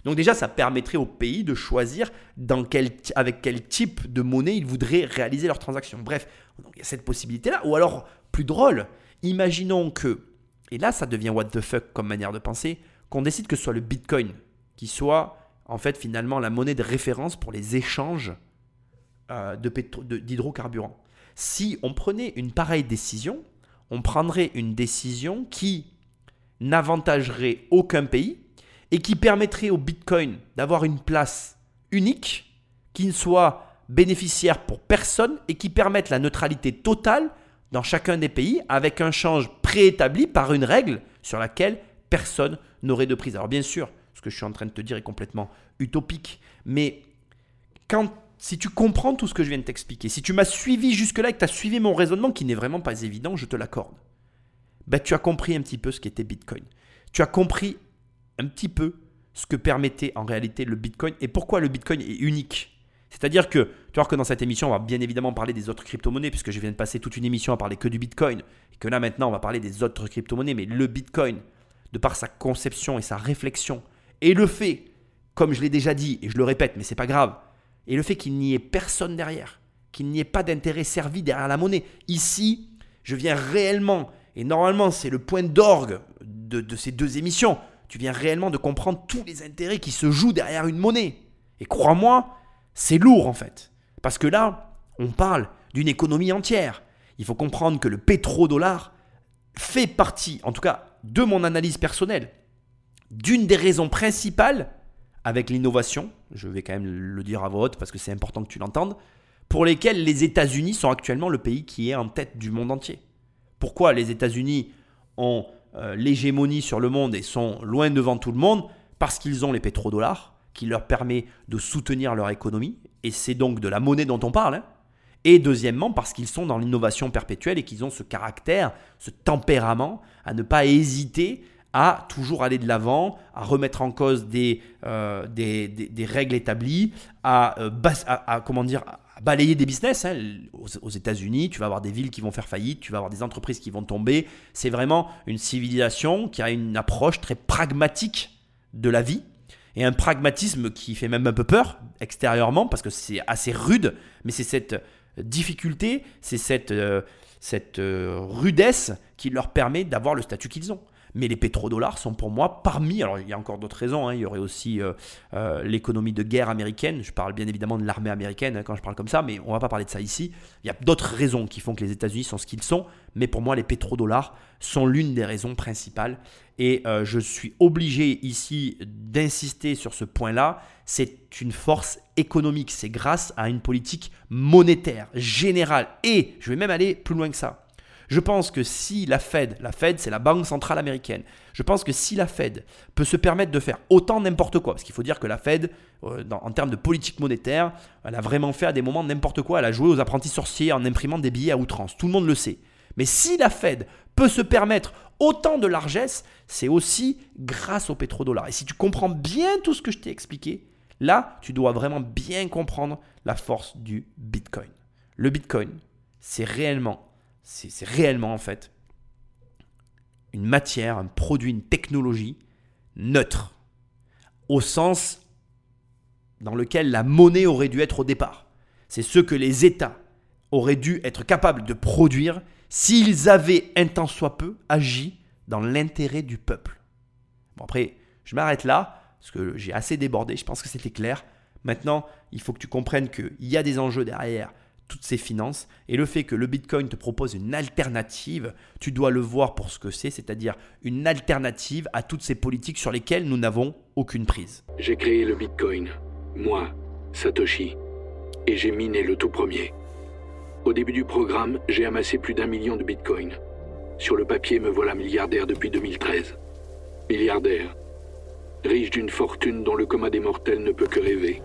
Donc déjà, ça permettrait aux pays de choisir dans quel, avec quel type de monnaie ils voudraient réaliser leurs transactions. Bref, il y a cette possibilité-là. Ou alors, plus drôle, imaginons que, et là ça devient what the fuck comme manière de penser, qu'on décide que ce soit le Bitcoin qui soit en fait finalement la monnaie de référence pour les échanges euh, d'hydrocarburants. Si on prenait une pareille décision, on prendrait une décision qui n'avantagerait aucun pays et qui permettrait au Bitcoin d'avoir une place unique, qui ne soit bénéficiaire pour personne et qui permette la neutralité totale dans chacun des pays avec un change préétabli par une règle sur laquelle personne n'aurait de prise. Alors bien sûr, ce que je suis en train de te dire est complètement utopique, mais quand si tu comprends tout ce que je viens de t'expliquer, si tu m'as suivi jusque-là et que tu as suivi mon raisonnement qui n'est vraiment pas évident, je te l'accorde, ben, tu as compris un petit peu ce qu'était Bitcoin. Tu as compris un petit peu ce que permettait en réalité le Bitcoin et pourquoi le Bitcoin est unique. C'est-à-dire que, tu vois que dans cette émission, on va bien évidemment parler des autres crypto-monnaies, puisque je viens de passer toute une émission à parler que du Bitcoin, et que là maintenant, on va parler des autres crypto-monnaies, mais le Bitcoin, de par sa conception et sa réflexion, et le fait, comme je l'ai déjà dit, et je le répète, mais c'est pas grave, et le fait qu'il n'y ait personne derrière, qu'il n'y ait pas d'intérêt servi derrière la monnaie. Ici, je viens réellement, et normalement c'est le point d'orgue de, de ces deux émissions, tu viens réellement de comprendre tous les intérêts qui se jouent derrière une monnaie. Et crois-moi, c'est lourd en fait. Parce que là, on parle d'une économie entière. Il faut comprendre que le pétrodollar fait partie, en tout cas de mon analyse personnelle, d'une des raisons principales avec l'innovation, je vais quand même le dire à voix parce que c'est important que tu l'entendes, pour lesquelles les États-Unis sont actuellement le pays qui est en tête du monde entier. Pourquoi les États-Unis ont euh, l'hégémonie sur le monde et sont loin devant tout le monde? Parce qu'ils ont les pétrodollars, qui leur permet de soutenir leur économie, et c'est donc de la monnaie dont on parle. Hein. Et deuxièmement, parce qu'ils sont dans l'innovation perpétuelle et qu'ils ont ce caractère, ce tempérament à ne pas hésiter à toujours aller de l'avant, à remettre en cause des, euh, des, règles établies, euh, à, comment dire, balayer des business. Hein. Aux, États-Unis, tu vas avoir des villes qui vont faire faillite, tu vas avoir des entreprises qui vont tomber. C'est vraiment une civilisation qui a une approche très pragmatique de la vie et un pragmatisme qui fait même un peu peur extérieurement parce que c'est assez rude, mais c'est cette difficulté, c'est cette, euh, cette euh, rudesse qui leur permet d'avoir le statut qu'ils ont. Mais les pétrodollars sont pour moi parmi, alors il y a encore d'autres raisons, hein. il y aurait aussi euh, euh, l'économie de guerre américaine, je parle bien évidemment de l'armée américaine hein, quand je parle comme ça, mais on va pas parler de ça ici. Il y a d'autres raisons qui font que les États-Unis sont ce qu'ils sont, mais pour moi les pétrodollars sont l'une des raisons principales. Et euh, je suis obligé ici d'insister sur ce point-là, c'est une force économique, c'est grâce à une politique monétaire générale. Et je vais même aller plus loin que ça je pense que si la Fed, la Fed c'est la banque centrale américaine, je pense que si la Fed peut se permettre de faire autant n'importe quoi, parce qu'il faut dire que la Fed, euh, en termes de politique monétaire, elle a vraiment fait à des moments n'importe quoi, elle a joué aux apprentis sorciers en imprimant des billets à outrance, tout le monde le sait. Mais si la Fed peut se permettre autant de largesse, c'est aussi grâce au pétrodollar. Et si tu comprends bien tout ce que je t'ai expliqué, là, tu dois vraiment bien comprendre la force du Bitcoin. Le Bitcoin, c'est réellement c'est réellement en fait une matière, un produit, une technologie neutre, au sens dans lequel la monnaie aurait dû être au départ. C'est ce que les États auraient dû être capables de produire s'ils avaient un tant soit peu agi dans l'intérêt du peuple. Bon après, je m'arrête là, parce que j'ai assez débordé, je pense que c'était clair. Maintenant, il faut que tu comprennes qu'il y a des enjeux derrière, toutes ces finances. Et le fait que le Bitcoin te propose une alternative, tu dois le voir pour ce que c'est, c'est-à-dire une alternative à toutes ces politiques sur lesquelles nous n'avons aucune prise. J'ai créé le Bitcoin, moi, Satoshi, et j'ai miné le tout premier. Au début du programme, j'ai amassé plus d'un million de Bitcoin. Sur le papier, me voilà milliardaire depuis 2013. Milliardaire. Riche d'une fortune dont le commun des mortels ne peut que rêver.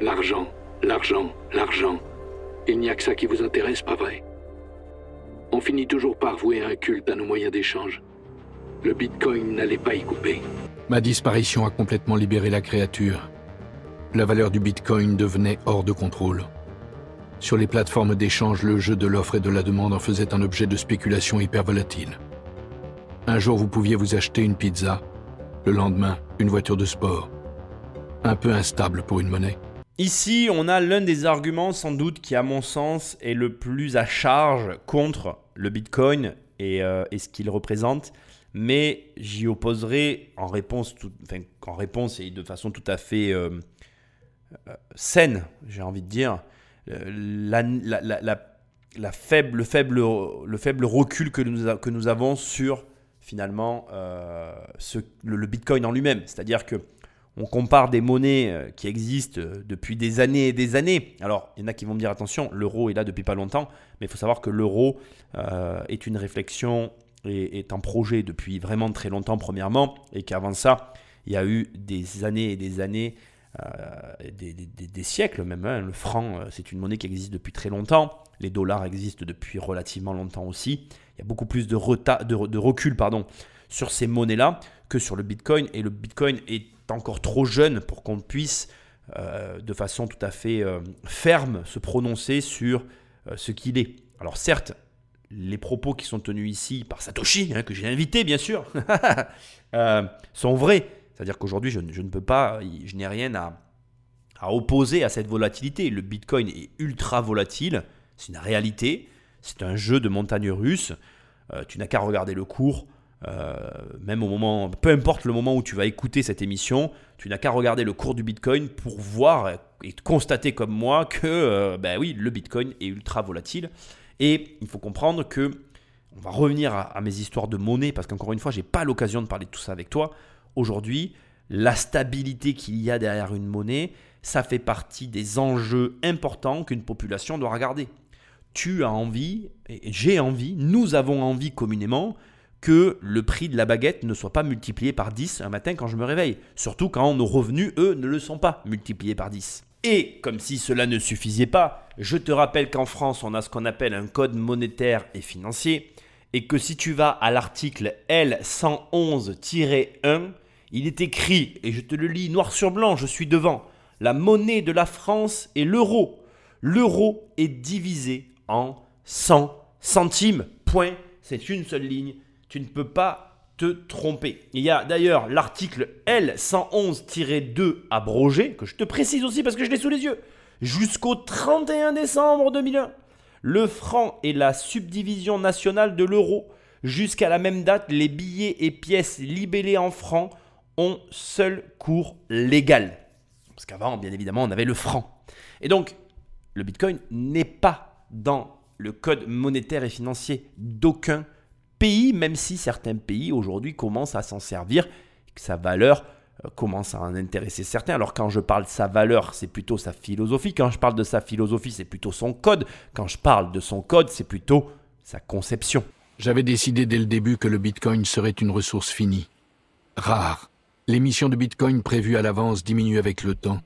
L'argent, L'argent, l'argent. Il n'y a que ça qui vous intéresse, pas vrai? On finit toujours par vouer un culte à nos moyens d'échange. Le Bitcoin n'allait pas y couper. Ma disparition a complètement libéré la créature. La valeur du Bitcoin devenait hors de contrôle. Sur les plateformes d'échange, le jeu de l'offre et de la demande en faisait un objet de spéculation hyper volatile. Un jour, vous pouviez vous acheter une pizza. Le lendemain, une voiture de sport. Un peu instable pour une monnaie. Ici, on a l'un des arguments sans doute qui, à mon sens, est le plus à charge contre le Bitcoin et, euh, ce qu'il représente. Mais j'y opposerai en réponse, en réponse et de façon tout à fait euh, euh, saine, j'ai envie de dire, le, faible, le recul que nous, avons sur finalement ce, le, Bitcoin en lui-même. C'est-à-dire que on compare des monnaies euh, qui existent euh, depuis des années et des années. Alors, il y en a qui vont me dire attention, l'euro est là depuis pas longtemps, mais il faut savoir que l'euro euh, est une réflexion et est un projet depuis vraiment très longtemps, premièrement, et qu'avant ça, il y a eu des années et des années des, siècles même. Hein. Le franc, c'est une monnaie qui existe depuis très longtemps. Les dollars existent depuis relativement longtemps aussi. Il y a beaucoup plus de, de recul pardon, sur ces monnaies-là que sur le Bitcoin. Et le Bitcoin est encore trop jeune pour qu'on puisse euh, de façon tout à fait euh, ferme se prononcer sur euh, ce qu'il est. Alors certes, les propos qui sont tenus ici par Satoshi, hein, que j'ai invité bien sûr, [laughs] sont vrais. C'est-à-dire qu'aujourd'hui, je, ne peux pas, je n'ai rien à, à opposer à cette volatilité. Le Bitcoin est ultra volatile, c'est une réalité, c'est un jeu de montagne russe. tu n'as qu'à regarder le cours. Euh, même au moment, peu importe le moment où tu vas écouter cette émission, tu n'as qu'à regarder le cours du Bitcoin pour voir et constater comme moi que, euh, ben oui, le Bitcoin est ultra volatile. Et il faut comprendre que, on va revenir à, mes histoires de monnaie, parce qu'encore une fois, j'ai pas l'occasion de parler de tout ça avec toi. Aujourd'hui, la stabilité qu'il y a derrière une monnaie, ça fait partie des enjeux importants qu'une population doit regarder. Tu as envie, et j'ai envie, nous avons envie communément que le prix de la baguette ne soit pas multiplié par 10 un matin quand je me réveille. Surtout quand nos revenus, eux, ne le sont pas multipliés par 10. Et comme si cela ne suffisait pas, je te rappelle qu'en France, on a ce qu'on appelle un code monétaire et financier, et que si tu vas à l'article L111-1, il est écrit, et je te le lis noir sur blanc, je suis devant, la monnaie de la France est l'euro. L'euro est divisé en 100 centimes. Point. C'est une seule ligne tu ne peux pas te tromper. Il y a d'ailleurs l'article L111-2 abrogé, que je te précise aussi parce que je l'ai sous les yeux, jusqu'au 31 décembre 2001. Le franc est la subdivision nationale de l'euro. Jusqu'à la même date, les billets et pièces libellés en francs ont seul cours légal. Parce qu'avant, bien évidemment, on avait le franc. Et donc, le Bitcoin n'est pas dans le code monétaire et financier d'aucun pays, même si certains pays aujourd'hui commencent à s'en servir, que sa valeur euh, commence à en intéresser certains. Alors quand je parle de sa valeur, c'est plutôt sa philosophie. Quand je parle de sa philosophie, c'est plutôt son code. Quand je parle de son code, c'est plutôt sa conception. J'avais décidé dès le début que le Bitcoin serait une ressource finie. Rare. L'émission de Bitcoin prévue à l'avance diminue avec le temps.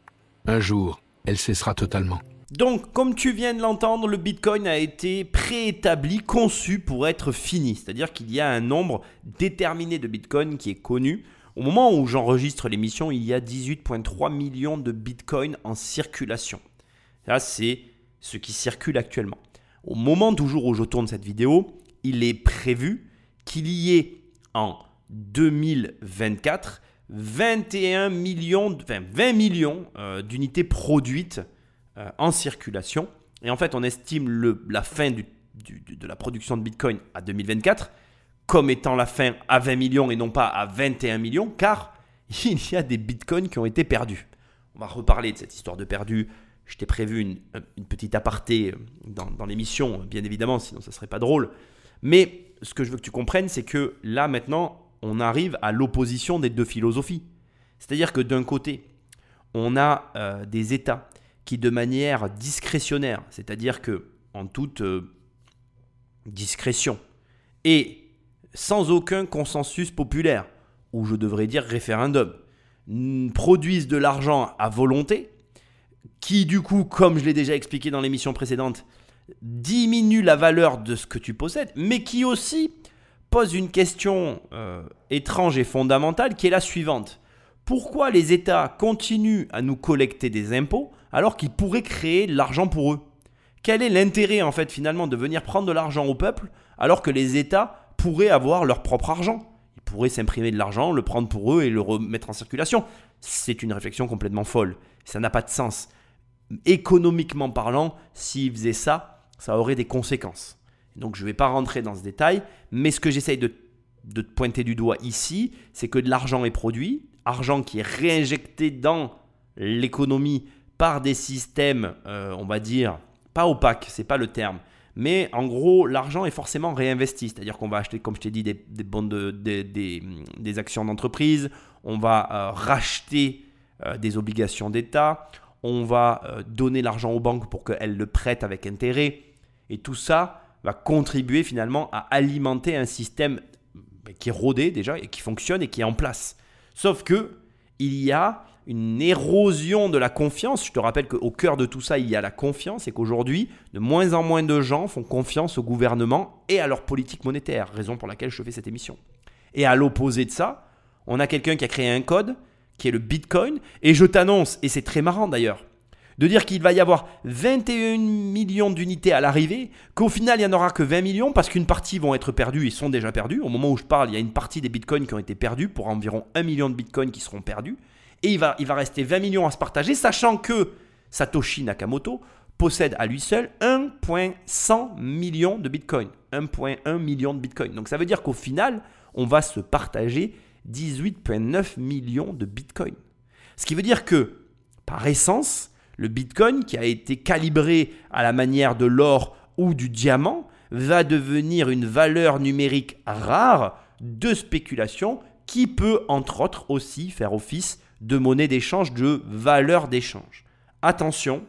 Un jour, elle cessera totalement. Donc, comme tu viens de l'entendre, le Bitcoin a été préétabli, conçu pour être fini. C'est-à-dire qu'il y a un nombre déterminé de Bitcoin qui est connu. Au moment où j'enregistre l'émission, il y a 18,3 millions de Bitcoin en circulation. Ça, c'est ce qui circule actuellement. Au moment toujours où je tourne cette vidéo, il est prévu qu'il y ait en 2024 21 millions, 20 millions euh, d'unités produites euh, en circulation. Et en fait, on estime la fin de la production de Bitcoin à 2024 comme étant la fin à 20 millions et non pas à 21 millions, car [laughs] il y a des Bitcoins qui ont été perdus. On va reparler de cette histoire de perdu. Je t'ai prévu une, une, petite aparté euh, dans, l'émission, bien évidemment, sinon ça serait pas drôle. Mais ce que je veux que tu comprennes, c'est que là maintenant, on arrive à l'opposition des deux philosophies. C'est-à-dire que d'un côté, on a euh, des États qui de manière discrétionnaire, c'est-à-dire que en toute euh, discrétion et sans aucun consensus populaire, ou je devrais dire référendum, produisent de l'argent à volonté, qui du coup, comme je l'ai déjà expliqué dans l'émission précédente, diminue la valeur de ce que tu possèdes, mais qui aussi pose une question euh, étrange et fondamentale qui est la suivante. Pourquoi les États continuent à nous collecter des impôts alors qu'ils pourraient créer de l'argent pour eux Quel est l'intérêt en fait finalement de venir prendre de l'argent au peuple alors que les États pourraient avoir leur propre argent? Ils pourraient s'imprimer de l'argent, le prendre pour eux et le remettre en circulation. C'est une réflexion complètement folle. Ça n'a pas de sens. Économiquement parlant, s'ils faisaient ça, ça aurait des conséquences. Donc je ne vais pas rentrer dans ce détail, mais ce que j'essaye de, te pointer du doigt ici, c'est que de l'argent est produit, argent qui est réinjecté dans l'économie par des systèmes, euh, on va dire, pas opaques, c'est pas le terme, mais en gros, l'argent est forcément réinvesti. C'est-à-dire qu'on va acheter, comme je t'ai dit, des, des, actions d'entreprise, on va euh, racheter euh, des obligations d'État, on va donner l'argent aux banques pour qu'elles le prêtent avec intérêt. Et tout ça va contribuer finalement à alimenter un système qui est rodé déjà et qui fonctionne et qui est en place. Sauf que il y a une érosion de la confiance. Je te rappelle qu'au cœur de tout ça, il y a la confiance et qu'aujourd'hui, de moins en moins de gens font confiance au gouvernement et à leur politique monétaire, raison pour laquelle je fais cette émission. Et à l'opposé de ça, on a quelqu'un qui a créé un code, qui est le Bitcoin, et je t'annonce, et c'est très marrant d'ailleurs, de dire qu'il va y avoir 21 millions d'unités à l'arrivée, qu'au final il n'y en aura que 20 millions parce qu'une partie vont être perdues et sont déjà perdues. Au moment où je parle, il y a une partie des bitcoins qui ont été perdus pour environ 1 million de bitcoins qui seront perdus. Et il va, rester 20 millions à se partager, sachant que Satoshi Nakamoto possède à lui seul 1,100 million de bitcoins. 1,1 million de bitcoins. Donc ça veut dire qu'au final, on va se partager 18,9 millions de bitcoins. Ce qui veut dire que, par essence, le Bitcoin, qui a été calibré à la manière de l'or ou du diamant, va devenir une valeur numérique rare de spéculation qui peut entre autres aussi faire office de monnaie d'échange, de valeur d'échange. Attention,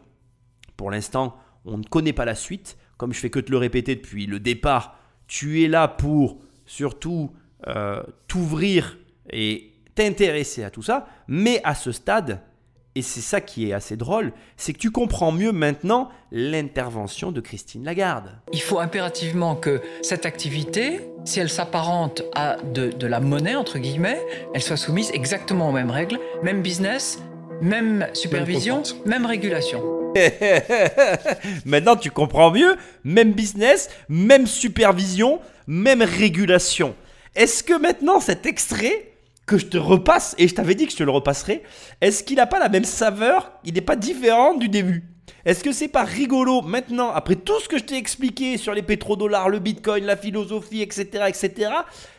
pour l'instant, on ne connaît pas la suite. Comme je fais que te le répéter depuis le départ, tu es là pour surtout euh, t'ouvrir et t'intéresser à tout ça. Mais à ce stade, et c'est ça qui est assez drôle, c'est que tu comprends mieux maintenant l'intervention de Christine Lagarde. Il faut impérativement que cette activité, si elle s'apparente à de, la monnaie, entre guillemets, elle soit soumise exactement aux mêmes règles, même business, même supervision, même, régulation. [laughs] maintenant tu comprends mieux, même business, même supervision, même régulation. Est-ce que maintenant cet extrait que je te repasse, et je t'avais dit que je te le repasserai, est-ce qu'il n'a pas la même saveur? Il n'est pas différent du début Est-ce que c'est pas rigolo maintenant, après tout ce que je t'ai expliqué sur les pétrodollars, le bitcoin, la philosophie, etc., etc.,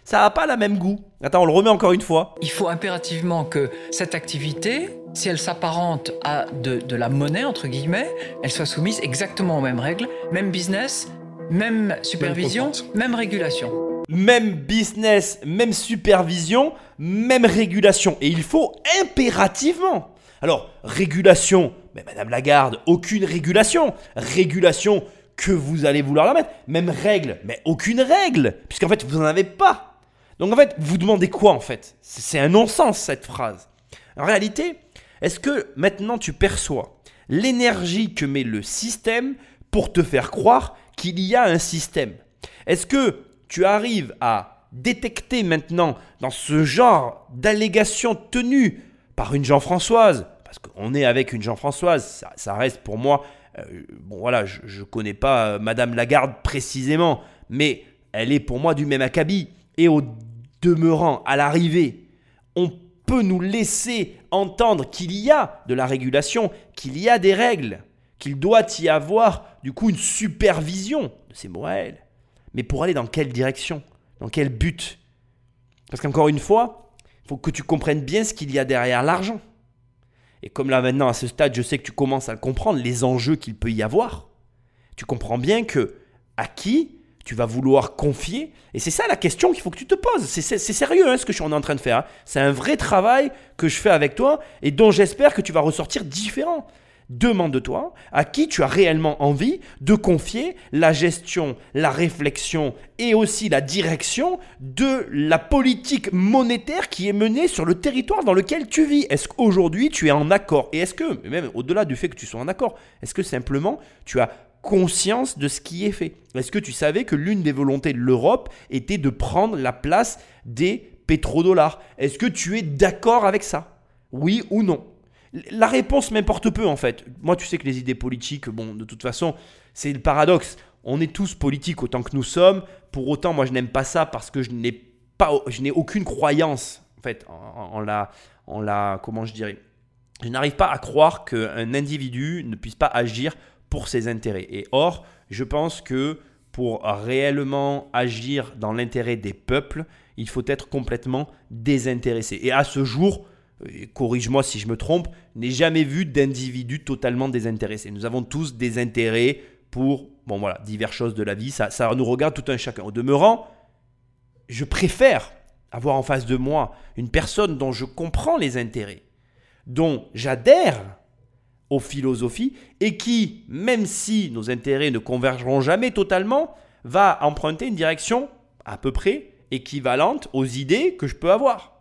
ça n'a pas la même goût? Attends, on le remet encore une fois. Il faut impérativement que cette activité, si elle s'apparente à de, de la monnaie, entre guillemets, elle soit soumise exactement aux mêmes règles, même business, même supervision, même régulation même business, même supervision, même régulation. Et il faut impérativement. Alors, régulation, mais Madame Lagarde, aucune régulation. Régulation que vous allez vouloir la mettre. Même règle, mais aucune règle, puisqu'en fait, vous n'en avez pas. Donc en fait, vous demandez quoi en fait? C'est un non-sens cette phrase. En réalité, est-ce que maintenant tu perçois l'énergie que met le système pour te faire croire qu'il y a un système? Est-ce que tu arrives à détecter maintenant dans ce genre d'allégations tenues par une Jean-Françoise, parce qu'on est avec une Jean-Françoise, ça, reste pour moi, euh, bon voilà, je ne connais pas euh, Madame Lagarde précisément, mais elle est pour moi du même acabit. Et au demeurant, à l'arrivée, on peut nous laisser entendre qu'il y a de la régulation, qu'il y a des règles, qu'il doit y avoir du coup une supervision de ces mots mais pour aller dans quelle direction? Dans quel but? Parce qu'encore une fois, il faut que tu comprennes bien ce qu'il y a derrière l'argent. Et comme là maintenant, à ce stade, je sais que tu commences à comprendre, les enjeux qu'il peut y avoir, tu comprends bien que à qui tu vas vouloir confier Et c'est ça la question qu'il faut que tu te poses. C'est sérieux hein, ce que je suis en train de faire. Hein. C'est un vrai travail que je fais avec toi et dont j'espère que tu vas ressortir différent demande-toi à qui tu as réellement envie de confier la gestion, la réflexion et aussi la direction de la politique monétaire qui est menée sur le territoire dans lequel tu vis. Est-ce qu'aujourd'hui tu es en accord? Et est-ce que, même au-delà du fait que tu sois en accord, est-ce que simplement tu as conscience de ce qui est fait? Est-ce que tu savais que l'une des volontés de l'Europe était de prendre la place des pétrodollars? Est-ce que tu es d'accord avec ça? Oui ou non? La réponse m'importe peu en fait. Moi, tu sais que les idées politiques, bon, de toute façon, c'est le paradoxe. On est tous politiques autant que nous sommes. Pour autant, moi, je n'aime pas ça parce que je n'ai pas, je n'ai aucune croyance en fait en, la, en la, comment je dirais. Je n'arrive pas à croire qu'un individu ne puisse pas agir pour ses intérêts. Et or, je pense que pour réellement agir dans l'intérêt des peuples, il faut être complètement désintéressé. Et à ce jour, corrige-moi si je me trompe, n'ai jamais vu d'individu totalement désintéressé. Nous avons tous des intérêts pour, bon voilà, diverses choses de la vie, ça, ça nous regarde tout un chacun. Au demeurant, je préfère avoir en face de moi une personne dont je comprends les intérêts, dont j'adhère aux philosophies et qui, même si nos intérêts ne convergeront jamais totalement, va emprunter une direction à peu près équivalente aux idées que je peux avoir.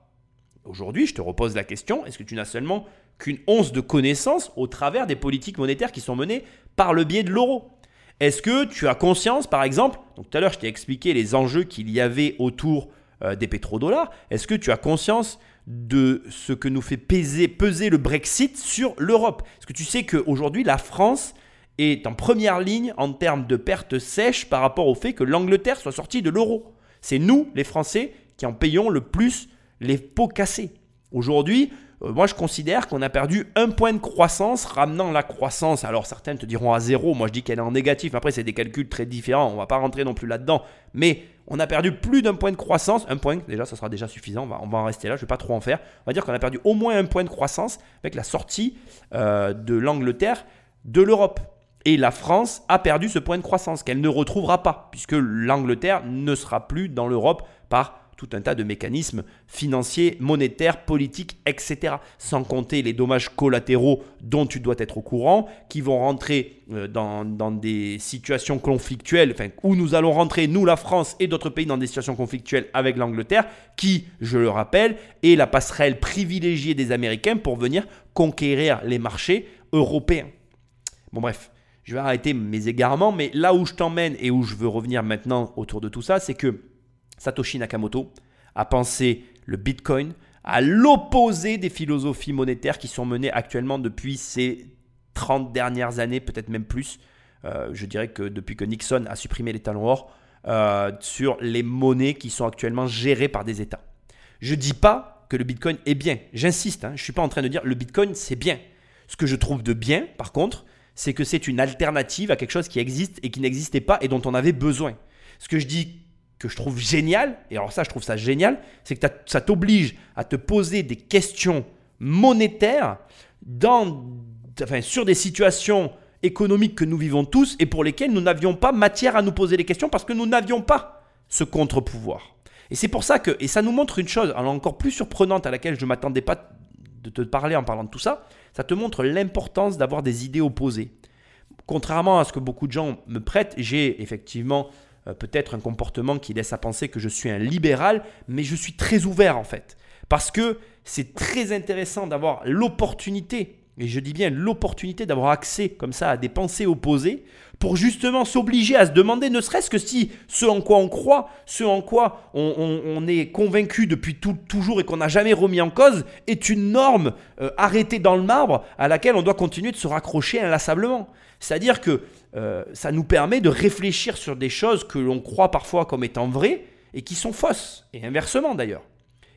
Aujourd'hui, je te repose la question, est-ce que tu n'as seulement qu'une once de connaissance au travers des politiques monétaires qui sont menées par le biais de l'euro? Est-ce que tu as conscience, par exemple, donc tout à l'heure je t'ai expliqué les enjeux qu'il y avait autour euh, des pétrodollars, est-ce que tu as conscience de ce que nous fait peser, peser le Brexit sur l'Europe? Est-ce que tu sais qu'aujourd'hui la France est en première ligne en termes de pertes sèches par rapport au fait que l'Angleterre soit sortie de l'euro? C'est nous, les Français, qui en payons le plus les pots cassés. Aujourd'hui, euh, moi je considère qu'on a perdu un point de croissance, ramenant la croissance. Alors certains te diront à zéro, moi je dis qu'elle est en négatif. Après, c'est des calculs très différents, on ne va pas rentrer non plus là-dedans. Mais on a perdu plus d'un point de croissance. Un point, déjà, ça sera déjà suffisant. On va, en rester là, je ne vais pas trop en faire. On va dire qu'on a perdu au moins un point de croissance avec la sortie euh, de l'Angleterre de l'Europe. Et la France a perdu ce point de croissance qu'elle ne retrouvera pas, puisque l'Angleterre ne sera plus dans l'Europe par tout un tas de mécanismes financiers, monétaires, politiques, etc. Sans compter les dommages collatéraux dont tu dois être au courant, qui vont rentrer euh, dans, des situations conflictuelles, enfin, où nous allons rentrer, nous la France et d'autres pays, dans des situations conflictuelles avec l'Angleterre, qui, je le rappelle, est la passerelle privilégiée des Américains pour venir conquérir les marchés européens. Bon bref, je vais arrêter mes égarements, mais là où je t'emmène et où je veux revenir maintenant autour de tout ça, c'est que Satoshi Nakamoto a pensé le Bitcoin à l'opposé des philosophies monétaires qui sont menées actuellement depuis ces 30 dernières années, peut-être même plus. Euh, je dirais que depuis que Nixon a supprimé les talons or, euh, sur les monnaies qui sont actuellement gérées par des États. Je ne dis pas que le Bitcoin est bien, j'insiste, hein. je ne suis pas en train de dire le Bitcoin c'est bien. Ce que je trouve de bien, par contre, c'est que c'est une alternative à quelque chose qui existe et qui n'existait pas et dont on avait besoin. Ce que je dis que je trouve génial, et alors ça je trouve ça génial, c'est que ça t'oblige à te poser des questions monétaires dans, enfin, sur des situations économiques que nous vivons tous et pour lesquelles nous n'avions pas matière à nous poser des questions parce que nous n'avions pas ce contre-pouvoir. Et c'est pour ça que, et ça nous montre une chose encore plus surprenante à laquelle je ne m'attendais pas de te parler en parlant de tout ça, ça te montre l'importance d'avoir des idées opposées. Contrairement à ce que beaucoup de gens me prêtent, j'ai effectivement peut-être un comportement qui laisse à penser que je suis un libéral, mais je suis très ouvert en fait. Parce que c'est très intéressant d'avoir l'opportunité, et je dis bien l'opportunité d'avoir accès comme ça à des pensées opposées, pour justement s'obliger à se demander, ne serait-ce que si ce en quoi on croit, ce en quoi on, est convaincu depuis toujours et qu'on n'a jamais remis en cause, est une norme euh, arrêtée dans le marbre à laquelle on doit continuer de se raccrocher inlassablement. C'est-à-dire que euh, ça nous permet de réfléchir sur des choses que l'on croit parfois comme étant vraies et qui sont fausses, et inversement d'ailleurs.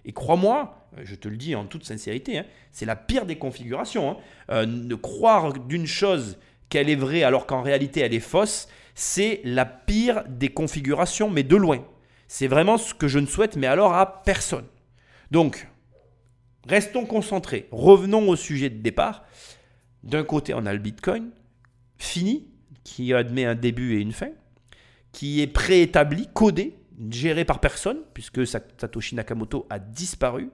Et crois-moi, euh, je te le dis en toute sincérité, hein, c'est la pire des configurations. Hein. Euh, de croire d'une chose qu'elle est vraie alors qu'en réalité elle est fausse, c'est la pire des configurations, mais de loin. C'est vraiment ce que je ne souhaite, mais alors à personne. Donc, restons concentrés. Revenons au sujet de départ. D'un côté, on a le Bitcoin, fini, qui admet un début et une fin, qui est préétabli, codé, géré par personne, puisque Satoshi Nakamoto a disparu,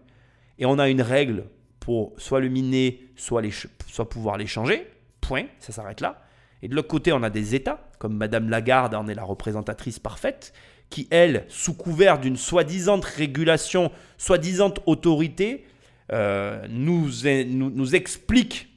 et on a une règle pour soit le miner, soit, les, soit pouvoir l'échanger, point, ça s'arrête là. Et de l'autre côté, on a des États, comme Madame Lagarde en est la représentatrice parfaite, qui, elle, sous couvert d'une soi-disant régulation, soi-disant autorité, euh, nous, nous, nous explique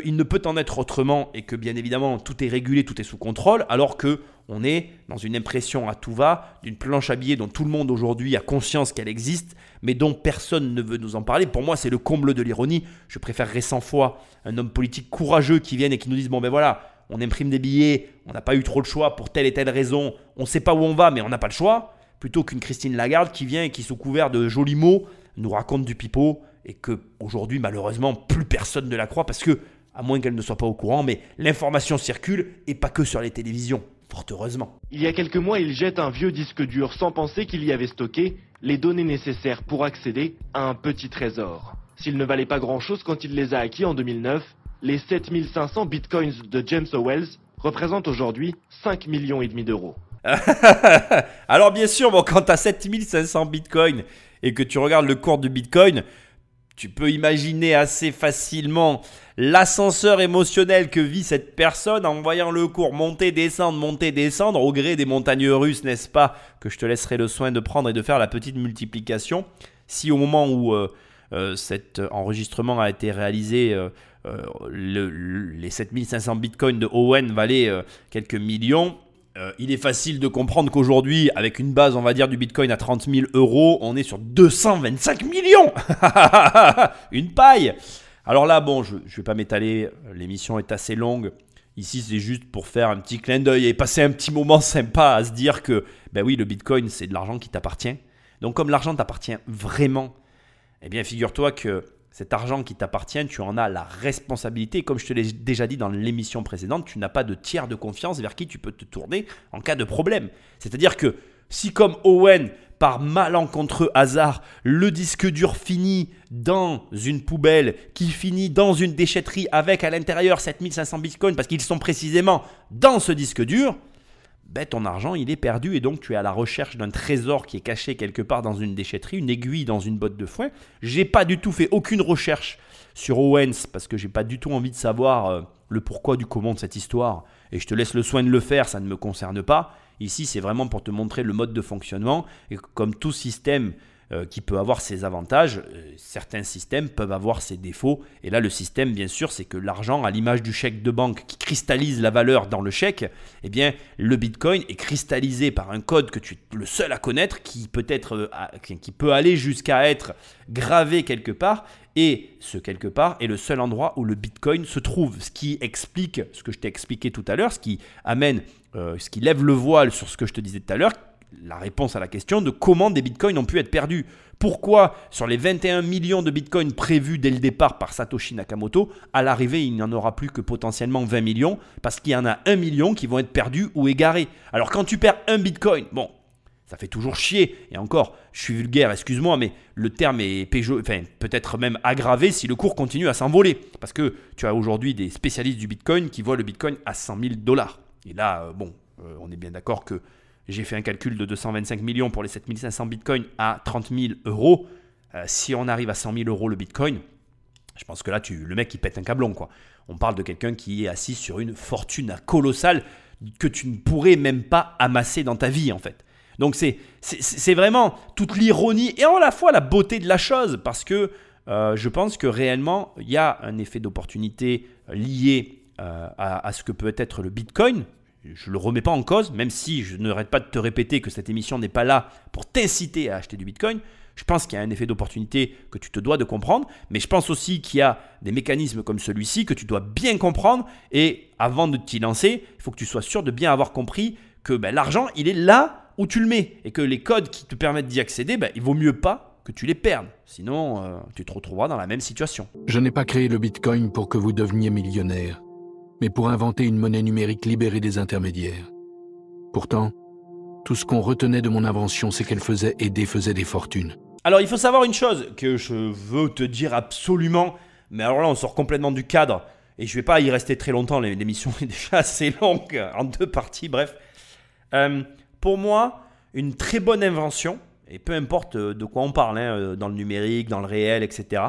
qu'il ne peut en être autrement et que bien évidemment tout est régulé, tout est sous contrôle, alors que on est dans une impression à tout va d'une planche à billets dont tout le monde aujourd'hui a conscience qu'elle existe, mais dont personne ne veut nous en parler. Pour moi, c'est le comble de l'ironie. Je préférerais 100 fois un homme politique courageux qui vienne et qui nous dise bon ben voilà, on imprime des billets, on n'a pas eu trop de choix pour telle et telle raison, on ne sait pas où on va, mais on n'a pas le choix, plutôt qu'une Christine Lagarde qui vient et qui sous couvert de jolis mots nous raconte du pipeau et que aujourd'hui malheureusement plus personne ne la croit parce que à moins qu'elle ne soit pas au courant, mais l'information circule et pas que sur les télévisions, fort heureusement. Il y a quelques mois, il jette un vieux disque dur sans penser qu'il y avait stocké les données nécessaires pour accéder à un petit trésor. S'il ne valait pas grand-chose quand il les a acquis en 2009, les 7500 bitcoins de James Owells représentent aujourd'hui 5 millions et demi d'euros. [laughs] Alors bien sûr, bon, quand tu as 7500 bitcoins et que tu regardes le cours du bitcoin, tu peux imaginer assez facilement l'ascenseur émotionnel que vit cette personne en voyant le cours monter, descendre, monter, descendre au gré des montagnes russes, n'est-ce pas Que je te laisserai le soin de prendre et de faire la petite multiplication. Si au moment où euh, cet enregistrement a été réalisé, les 7500 bitcoins de Owen valaient quelques millions. Il est facile de comprendre qu'aujourd'hui, avec une base, on va dire, du Bitcoin à 30 000 euros, on est sur 225 millions [laughs] Une paille Alors là, bon, je ne vais pas m'étaler, l'émission est assez longue. Ici, c'est juste pour faire un petit clin d'œil et passer un petit moment [laughs] sympa à se dire que, ben oui, le Bitcoin, c'est de l'argent qui t'appartient. Donc, comme l'argent t'appartient vraiment, eh bien, figure-toi que cet argent qui t'appartient, tu en as la responsabilité. Comme je te l'ai déjà dit dans l'émission précédente, tu n'as pas de tiers de confiance vers qui tu peux te tourner en cas de problème. C'est-à-dire que si comme Owen, par malencontreux hasard, le disque dur finit dans une poubelle, qui finit dans une déchetterie avec à l'intérieur 7500 bitcoins parce qu'ils sont précisément dans ce disque dur, ben ton argent il est perdu et donc tu es à la recherche d'un trésor qui est caché quelque part dans une déchetterie, une aiguille dans une botte de foin. J'ai pas du tout fait aucune recherche sur Owens parce que j'ai pas du tout envie de savoir euh, le pourquoi du comment de cette histoire et je te laisse le soin de le faire, ça ne me concerne pas. Ici, c'est vraiment pour te montrer le mode de fonctionnement. Et comme tout système euh, qui peut avoir ses avantages, euh, certains systèmes peuvent avoir ses défauts. Et là, le système, bien sûr, c'est que l'argent, à l'image du chèque de banque qui cristallise la valeur dans le chèque, eh bien, le Bitcoin est cristallisé par un code que tu es le seul à connaître, qui peut, être, euh, qui peut aller jusqu'à être gravé quelque part. Et ce quelque part est le seul endroit où le Bitcoin se trouve, ce qui explique ce que je t'ai expliqué tout à l'heure, ce qui amène, ce qui lève le voile sur ce que je te disais tout à l'heure, la réponse à la question de comment des bitcoins ont pu être perdus. Pourquoi sur les 21 millions de bitcoins prévus dès le départ par Satoshi Nakamoto, à l'arrivée il n'y en aura plus que potentiellement 20 millions parce qu'il y en a 1 million qui vont être perdus ou égarés. Alors quand tu perds un bitcoin, bon, ça fait toujours chier. Et encore, je suis vulgaire, excuse-moi, mais le terme est peut-être même aggravé si le cours continue à s'envoler. Parce que tu as aujourd'hui des spécialistes du Bitcoin qui voient le Bitcoin à 100 000 dollars. Et là, euh, bon, euh, on est bien d'accord que j'ai fait un calcul de 225 millions pour les 7500 bitcoins à 30 000 euros. Euh, si on arrive à 100 000 euros le bitcoin, je pense que là, tu, le mec, il pète un câblon. Quoi. On parle de quelqu'un qui est assis sur une fortune colossale que tu ne pourrais même pas amasser dans ta vie, en fait. Donc, c'est, vraiment toute l'ironie et en la fois la beauté de la chose, parce que euh, je pense que réellement, il y a un effet d'opportunité lié euh, à, ce que peut être le Bitcoin, je ne le remets pas en cause, même si je n'arrête pas de te répéter que cette émission n'est pas là pour t'inciter à acheter du Bitcoin. Je pense qu'il y a un effet d'opportunité que tu te dois de comprendre, mais je pense aussi qu'il y a des mécanismes comme celui-ci que tu dois bien comprendre. Et avant de t'y lancer, il faut que tu sois sûr de bien avoir compris que ben, l'argent, il est là où tu le mets. Et que les codes qui te permettent d'y accéder, ben, il vaut mieux pas que tu les perdes. Sinon, euh, tu te retrouveras dans la même situation. Je n'ai pas créé le Bitcoin pour que vous deveniez millionnaire mais pour inventer une monnaie numérique libérée des intermédiaires. Pourtant, tout ce qu'on retenait de mon invention, c'est qu'elle faisait et défaisait des fortunes. Alors il faut savoir une chose que je veux te dire absolument, mais alors là on sort complètement du cadre, et je vais pas y rester très longtemps, l'émission [laughs] est déjà assez longue, en deux parties, bref. Euh, pour moi, une très bonne invention, et peu importe de quoi on parle, hein, euh, dans le numérique, dans le réel, etc.,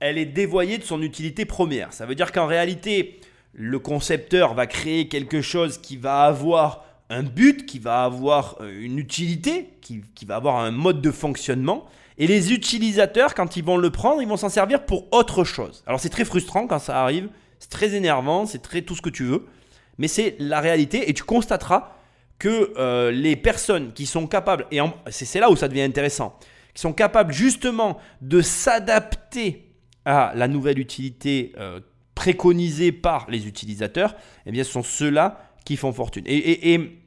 elle est dévoyée de son utilité première. Ça veut dire qu'en réalité, le concepteur va créer quelque chose qui va avoir un but, qui va avoir euh, une utilité, qui, va avoir un mode de fonctionnement. Et les utilisateurs, quand ils vont le prendre, ils vont s'en servir pour autre chose. Alors c'est très frustrant quand ça arrive, c'est très énervant, c'est très tout ce que tu veux, mais c'est la réalité et tu constateras que euh, les personnes qui sont capables, et c'est là où ça devient intéressant, qui sont capables justement de s'adapter à la nouvelle utilité euh, préconisés par les utilisateurs, eh bien, ce sont ceux-là qui font fortune. Et,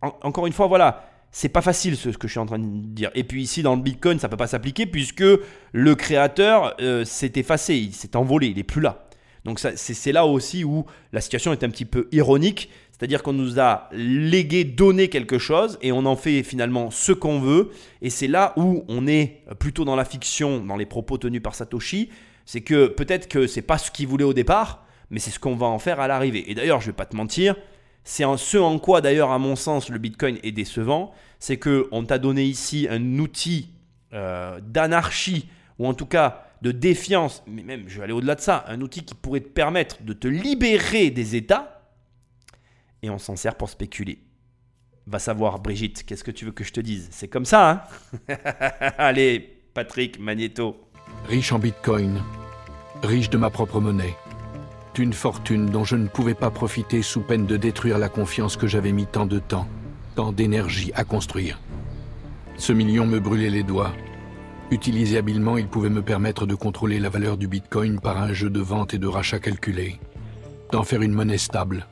encore une fois, voilà, c'est pas facile ce, que je suis en train de dire. Et puis ici, dans le Bitcoin, ça peut pas s'appliquer puisque le créateur euh, s'est effacé, il s'est envolé, il n'est plus là. Donc c'est là aussi où la situation est un petit peu ironique, c'est-à-dire qu'on nous a légué, donné quelque chose et on en fait finalement ce qu'on veut. Et c'est là où on est plutôt dans la fiction, dans les propos tenus par Satoshi, c'est que peut-être que c'est pas ce qu'il voulait au départ, mais c'est ce qu'on va en faire à l'arrivée. Et d'ailleurs, je vais pas te mentir, c'est ce en quoi d'ailleurs, à mon sens, le Bitcoin est décevant, c'est que on t'a donné ici un outil euh, d'anarchie ou en tout cas de défiance, mais même je vais aller au-delà de ça, un outil qui pourrait te permettre de te libérer des États, et on s'en sert pour spéculer. Va savoir, Brigitte, qu'est-ce que tu veux que je te dise? C'est comme ça, hein? [laughs] Allez, Patrick, Magneto. Riche en bitcoin, riche de ma propre monnaie. D'une fortune dont je ne pouvais pas profiter sous peine de détruire la confiance que j'avais mis tant de temps, tant d'énergie à construire. Ce million me brûlait les doigts. Utilisé habilement, il pouvait me permettre de contrôler la valeur du bitcoin par un jeu de vente et de rachat calculé, d'en faire une monnaie stable,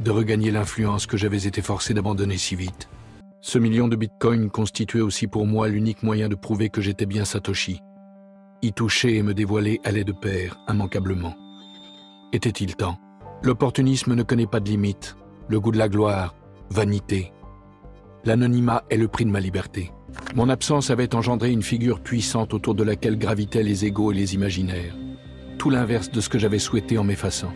de regagner l'influence que j'avais été forcé d'abandonner si vite. Ce million de bitcoin constituait aussi pour moi l'unique moyen de prouver que j'étais bien Satoshi. Y toucher et me dévoiler allait de pair, immanquablement. Était-il temps? L'opportunisme ne connaît pas de limite. Le goût de la gloire, vanité. L'anonymat est le prix de ma liberté. Mon absence avait engendré une figure puissante autour de laquelle gravitaient les égaux et les imaginaires. Tout l'inverse de ce que j'avais souhaité en m'effaçant.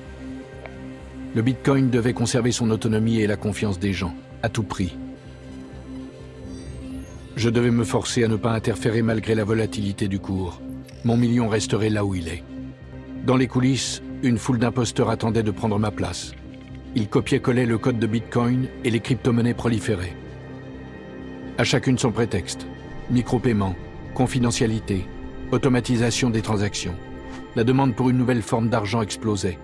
Le Bitcoin devait conserver son autonomie et la confiance des gens, à tout prix. Je devais me forcer à ne pas interférer malgré la volatilité du cours. Mon million resterait là où il est. Dans les coulisses, une foule d'imposteurs attendait de prendre ma place. Ils copiaient-collaient le code de Bitcoin et les crypto-monnaies proliféraient. À chacune son prétexte. Micro-paiement, confidentialité, automatisation des transactions. La demande pour une nouvelle forme d'argent explosait.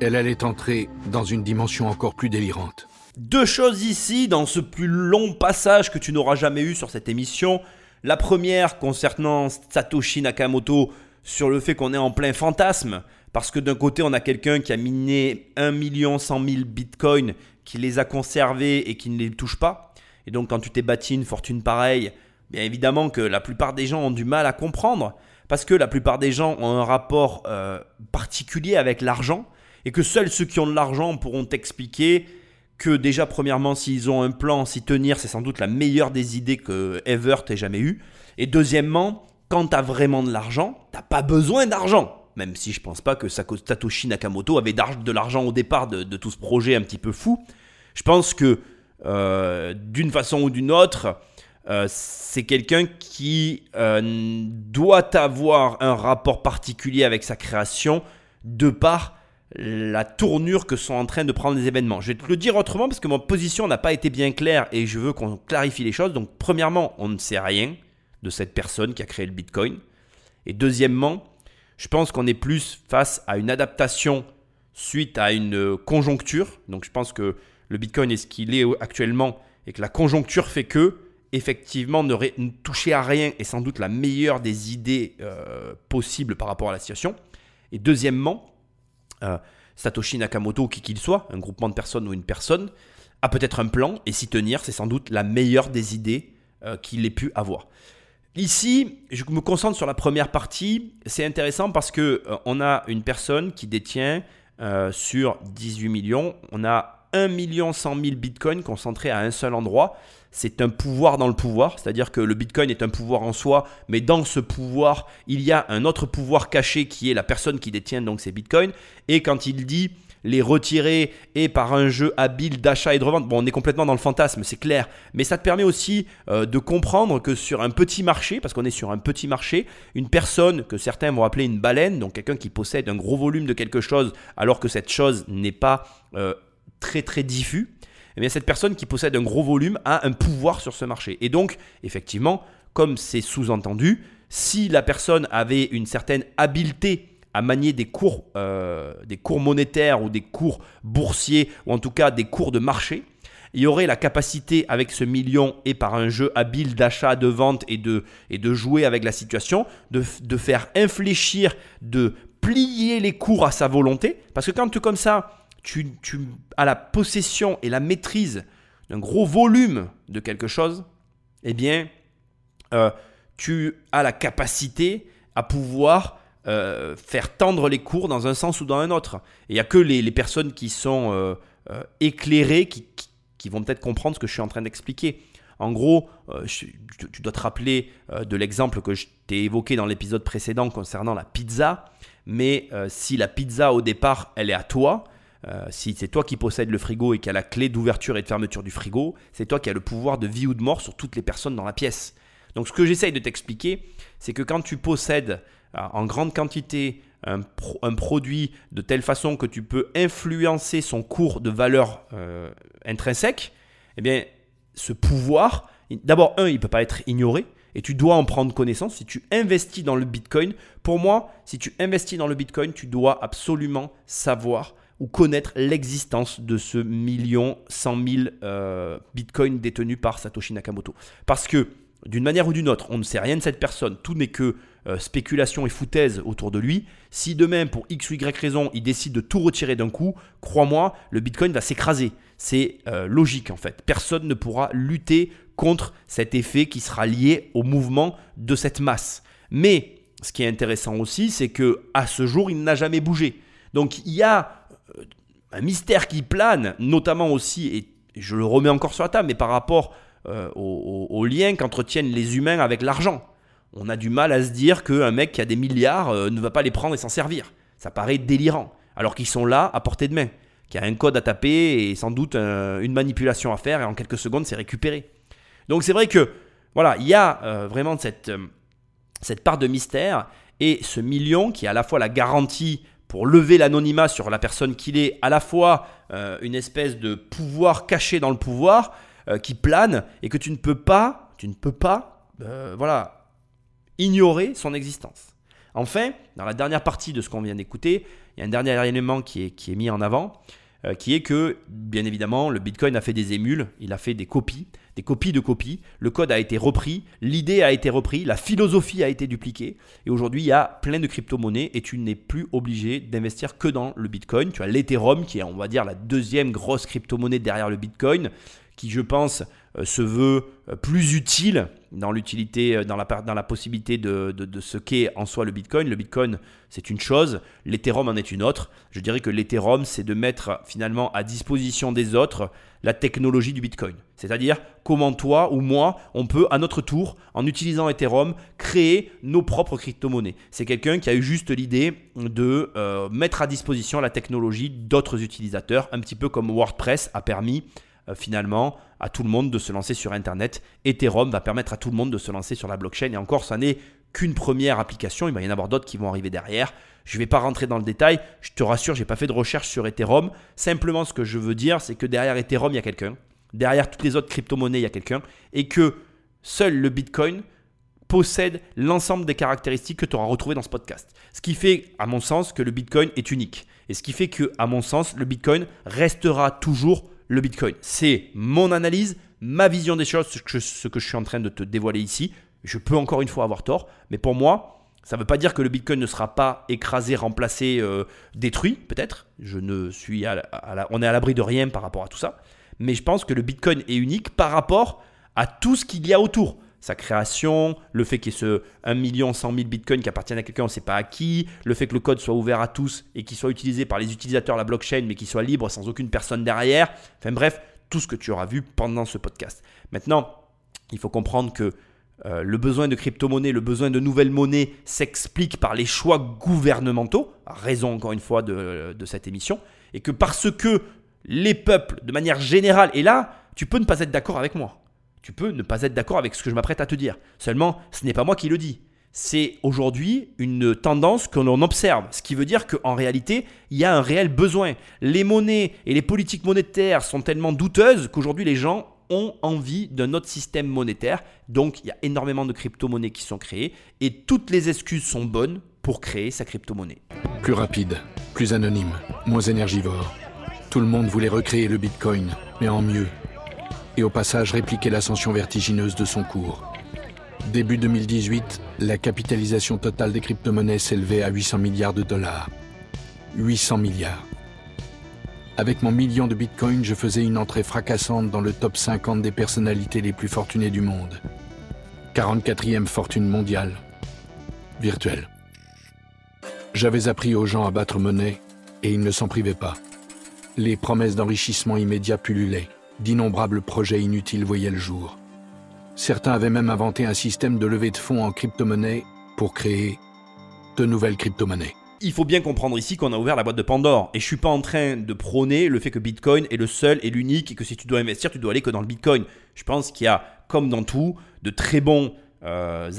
Elle allait entrer dans une dimension encore plus délirante. Deux choses ici dans ce plus long passage que tu n'auras jamais eu sur cette émission. La première concernant Satoshi Nakamoto sur le fait qu'on est en plein fantasme. Parce que d'un côté, on a quelqu'un qui a miné 1 million 100 000 bitcoins, qui les a conservés et qui ne les touche pas. Et donc, quand tu t'es bâti une fortune pareille, bien évidemment que la plupart des gens ont du mal à comprendre. Parce que la plupart des gens ont un rapport euh, particulier avec l'argent. Et que seuls ceux qui ont de l'argent pourront t'expliquer que déjà, premièrement, s'ils ont un plan, s'y tenir, c'est sans doute la meilleure des idées que ever t'ait jamais eu. Et deuxièmement, quand tu as vraiment de l'argent, t'as pas besoin d'argent. Même si je pense pas que Satoshi Nakamoto avait de l'argent au départ de, tout ce projet un petit peu fou. Je pense que euh, d'une façon ou d'une autre, euh, c'est quelqu'un qui euh, doit avoir un rapport particulier avec sa création de par la tournure que sont en train de prendre les événements. Je vais te le dire autrement parce que ma position n'a pas été bien claire et je veux qu'on clarifie les choses. Donc premièrement, on ne sait rien de cette personne qui a créé le Bitcoin. Et deuxièmement, je pense qu'on est plus face à une adaptation suite à une conjoncture. Donc je pense que le Bitcoin est ce qu'il est actuellement et que la conjoncture fait que, effectivement, ne, toucher à rien est sans doute la meilleure des idées euh, possibles par rapport à la situation. Et deuxièmement, euh, Satoshi Nakamoto, qui qu'il soit, un groupement de personnes ou une personne, a peut-être un plan et s'y tenir, c'est sans doute la meilleure des idées euh, qu'il ait pu avoir. Ici, je me concentre sur la première partie. C'est intéressant parce que euh, on a une personne qui détient sur 18 millions, on a 1 million 100 000 bitcoins concentrés à un seul endroit c'est un pouvoir dans le pouvoir, c'est-à-dire que le Bitcoin est un pouvoir en soi, mais dans ce pouvoir, il y a un autre pouvoir caché qui est la personne qui détient donc ces Bitcoins. Et quand il dit les retirer et par un jeu habile d'achat et de revente, bon, on est complètement dans le fantasme, c'est clair, mais ça te permet aussi euh, de comprendre que sur un petit marché, parce qu'on est sur un petit marché, une personne que certains vont appeler une baleine, donc quelqu'un qui possède un gros volume de quelque chose, alors que cette chose n'est pas euh, très très diffus, eh cette personne qui possède un gros volume a un pouvoir sur ce marché. Et donc, effectivement, comme c'est sous-entendu, si la personne avait une certaine habileté à manier des cours, euh, des cours monétaires ou des cours boursiers, ou en tout cas des cours de marché, il y aurait la capacité avec ce million et par un jeu habile d'achat, de vente et de, et de jouer avec la situation, de, de faire infléchir, de plier les cours à sa volonté. Parce que quand tu comme ça, tu, as la possession et la maîtrise d'un gros volume de quelque chose, eh bien, euh, tu as la capacité à pouvoir euh, faire tendre les cours dans un sens ou dans un autre. Et il n'y a que les, personnes qui sont euh, éclairées qui, vont peut-être comprendre ce que je suis en train d'expliquer. En gros, tu, dois te rappeler de l'exemple que je t'ai évoqué dans l'épisode précédent concernant la pizza. Mais si la pizza au départ, elle est à toi, euh, si c'est toi qui possèdes le frigo et qui a la clé d'ouverture et de fermeture du frigo, c'est toi qui as le pouvoir de vie ou de mort sur toutes les personnes dans la pièce. Donc ce que j'essaye de t'expliquer, c'est que quand tu possèdes euh, en grande quantité un, produit de telle façon que tu peux influencer son cours de valeur euh, intrinsèque, eh bien ce pouvoir, d'abord un, il ne peut pas être ignoré, et tu dois en prendre connaissance. Si tu investis dans le Bitcoin, pour moi, si tu investis dans le Bitcoin, tu dois absolument savoir ou connaître l'existence de ce million cent mille euh, bitcoins détenus par Satoshi Nakamoto. Parce que d'une manière ou d'une autre, on ne sait rien de cette personne, tout n'est que euh, spéculation et foutaise autour de lui. Si demain, pour X ou Y raison, il décide de tout retirer d'un coup, crois-moi, le Bitcoin va s'écraser. C'est euh, logique en fait. Personne ne pourra lutter contre cet effet qui sera lié au mouvement de cette masse. Mais ce qui est intéressant aussi, c'est que à ce jour, il n'a jamais bougé. Donc il y a un mystère qui plane, notamment aussi, et je le remets encore sur la table, mais par rapport au lien qu'entretiennent les humains avec l'argent on a du mal à se dire qu'un mec qui a des milliards euh, ne va pas les prendre et s'en servir. Ça paraît délirant. Alors qu'ils sont là à portée de main. Qu'il y a un code à taper et sans doute une manipulation à faire et en quelques secondes c'est récupéré. Donc c'est vrai que voilà, il y a euh, vraiment cette, euh, cette part de mystère et ce million qui est à la fois la garantie pour lever l'anonymat sur la personne qu'il est, à la fois une espèce de pouvoir caché dans le pouvoir qui plane et que tu ne peux pas, tu ne peux pas, voilà, ignorer son existence. Enfin, dans la dernière partie de ce qu'on vient d'écouter, il y a un dernier élément qui est mis en avant, euh, qui est que, bien évidemment, le Bitcoin a fait des émules, il a fait des copies, des copies de copies, le code a été repris, l'idée a été reprise, la philosophie a été dupliquée, et aujourd'hui, il y a plein de crypto-monnaies, et tu n'es plus obligé d'investir que dans le Bitcoin. Tu as l'Ethereum, qui est, on va dire, la deuxième grosse crypto-monnaie derrière le Bitcoin, qui, je pense, se veut euh, plus utile dans l'utilité, euh, dans la, dans la possibilité de, de, ce qu'est en soi le Bitcoin. Le Bitcoin, c'est une chose, l'Ethereum en est une autre. Je dirais que l'Ethereum, c'est de mettre finalement à disposition des autres la technologie du Bitcoin. C'est-à-dire comment toi ou moi, on peut à notre tour, en utilisant Ethereum, créer nos propres crypto-monnaies. C'est quelqu'un qui a eu juste l'idée de mettre à disposition la technologie d'autres utilisateurs, un petit peu comme WordPress a permis euh, finalement à tout le monde de se lancer sur Internet. Ethereum va permettre à tout le monde de se lancer sur la blockchain. Et encore, ça n'est qu'une première application. Il va y en avoir d'autres qui vont arriver derrière. Je ne vais pas rentrer dans le détail. Je te rassure, je n'ai pas fait de recherche sur Ethereum. Simplement, ce que je veux dire, c'est que derrière Ethereum, il y a quelqu'un. Derrière toutes les autres crypto-monnaies, il y a quelqu'un. Et que seul le Bitcoin possède l'ensemble des caractéristiques que tu auras retrouvées dans ce podcast. Ce qui fait, à mon sens, que le Bitcoin est unique. Et ce qui fait que, à mon sens, le Bitcoin restera toujours le Bitcoin. C'est mon analyse, ma vision des choses, ce que, je, suis en train de te dévoiler ici. Je peux encore une fois avoir tort, mais pour moi, ça ne veut pas dire que le Bitcoin ne sera pas écrasé, remplacé, euh, détruit, peut-être. Je ne suis on est à l'abri de rien par rapport à tout ça. Mais je pense que le Bitcoin est unique par rapport à tout ce qu'il y a autour sa création, le fait qu'il y ait ce 1 million 100 000 bitcoins qui appartiennent à quelqu'un, on ne sait pas à qui, le fait que le code soit ouvert à tous et qu'il soit utilisé par les utilisateurs de la blockchain, mais qu'il soit libre sans aucune personne derrière. Enfin bref, tout ce que tu auras vu pendant ce podcast. Maintenant, il faut comprendre que euh, le besoin de crypto-monnaie, le besoin de nouvelles monnaies s'explique par les choix gouvernementaux, raison encore une fois de, de cette émission, et que parce que les peuples, de manière générale, et là, tu peux ne pas être d'accord avec moi tu peux ne pas être d'accord avec ce que je m'apprête à te dire. Seulement, ce n'est pas moi qui le dis. C'est aujourd'hui une tendance que l'on observe, ce qui veut dire qu'en réalité, il y a un réel besoin. Les monnaies et les politiques monétaires sont tellement douteuses qu'aujourd'hui les gens ont envie d'un autre système monétaire. Donc il y a énormément de crypto-monnaies qui sont créées et toutes les excuses sont bonnes pour créer sa crypto-monnaie. Plus rapide, plus anonyme, moins énergivore. Tout le monde voulait recréer le Bitcoin, mais en mieux, et au passage répliquer l'ascension vertigineuse de son cours. Début 2018, la capitalisation totale des crypto-monnaies s'élevait à 800 milliards de dollars. 800 milliards. Avec mon million de bitcoins, je faisais une entrée fracassante dans le top 50 des personnalités les plus fortunées du monde. 44e fortune mondiale. Virtuelle. J'avais appris aux gens à battre monnaie et ils ne s'en privaient pas. Les promesses d'enrichissement immédiat pullulaient d'innombrables projets inutiles voyaient le jour. Certains avaient même inventé un système de levée de fonds en crypto-monnaie pour créer de nouvelles crypto-monnaies. Il faut bien comprendre ici qu'on a ouvert la boîte de Pandore et je suis pas en train de prôner le fait que Bitcoin est le seul et l'unique et que si tu dois investir, tu dois aller que dans le Bitcoin. Je pense qu'il y a, comme dans tout, de très euh,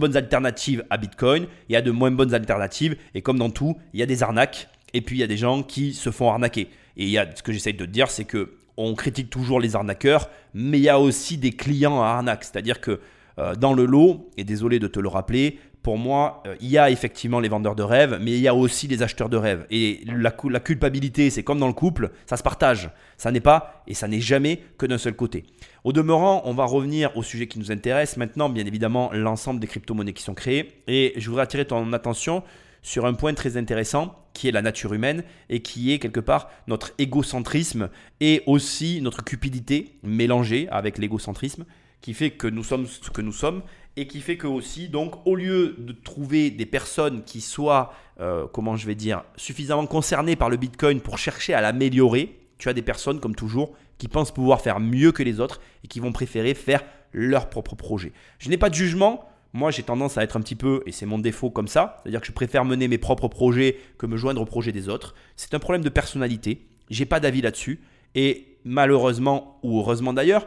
bonnes alternatives à Bitcoin, il y a de moins bonnes alternatives, et comme dans tout, il y a des arnaques, et puis il y a des gens qui se font arnaquer. Et il ce que j'essaye de te dire, c'est que on critique toujours les arnaqueurs, mais il y a aussi des clients à arnaque. C'est-à-dire que euh, dans le lot, et désolé de te le rappeler, pour moi, euh, il y a effectivement les vendeurs de rêves, mais il y a aussi les acheteurs de rêves. Et la, la culpabilité, c'est comme dans le couple, ça se partage. Ça n'est pas et ça n'est jamais que d'un seul côté. Au demeurant, on va revenir au sujet qui nous intéresse maintenant, bien évidemment, l'ensemble des crypto-monnaies qui sont créées. Et je voudrais attirer ton attention sur un point très intéressant qui est la nature humaine et qui est quelque part notre égocentrisme et aussi notre cupidité mélangée avec l'égocentrisme qui fait que nous sommes ce que nous sommes et qui fait que aussi, donc, au lieu de trouver des personnes qui soient, euh, comment je vais dire, suffisamment concernées par le Bitcoin pour chercher à l'améliorer, tu as des personnes, comme toujours, qui pensent pouvoir faire mieux que les autres et qui vont préférer faire leur propre projet. Je n'ai pas de jugement. Moi, j'ai tendance à être un petit peu, et c'est mon défaut comme ça, c'est-à-dire que je préfère mener mes propres projets que me joindre au projet des autres. C'est un problème de personnalité. J'ai pas d'avis là-dessus. Et malheureusement, ou heureusement d'ailleurs,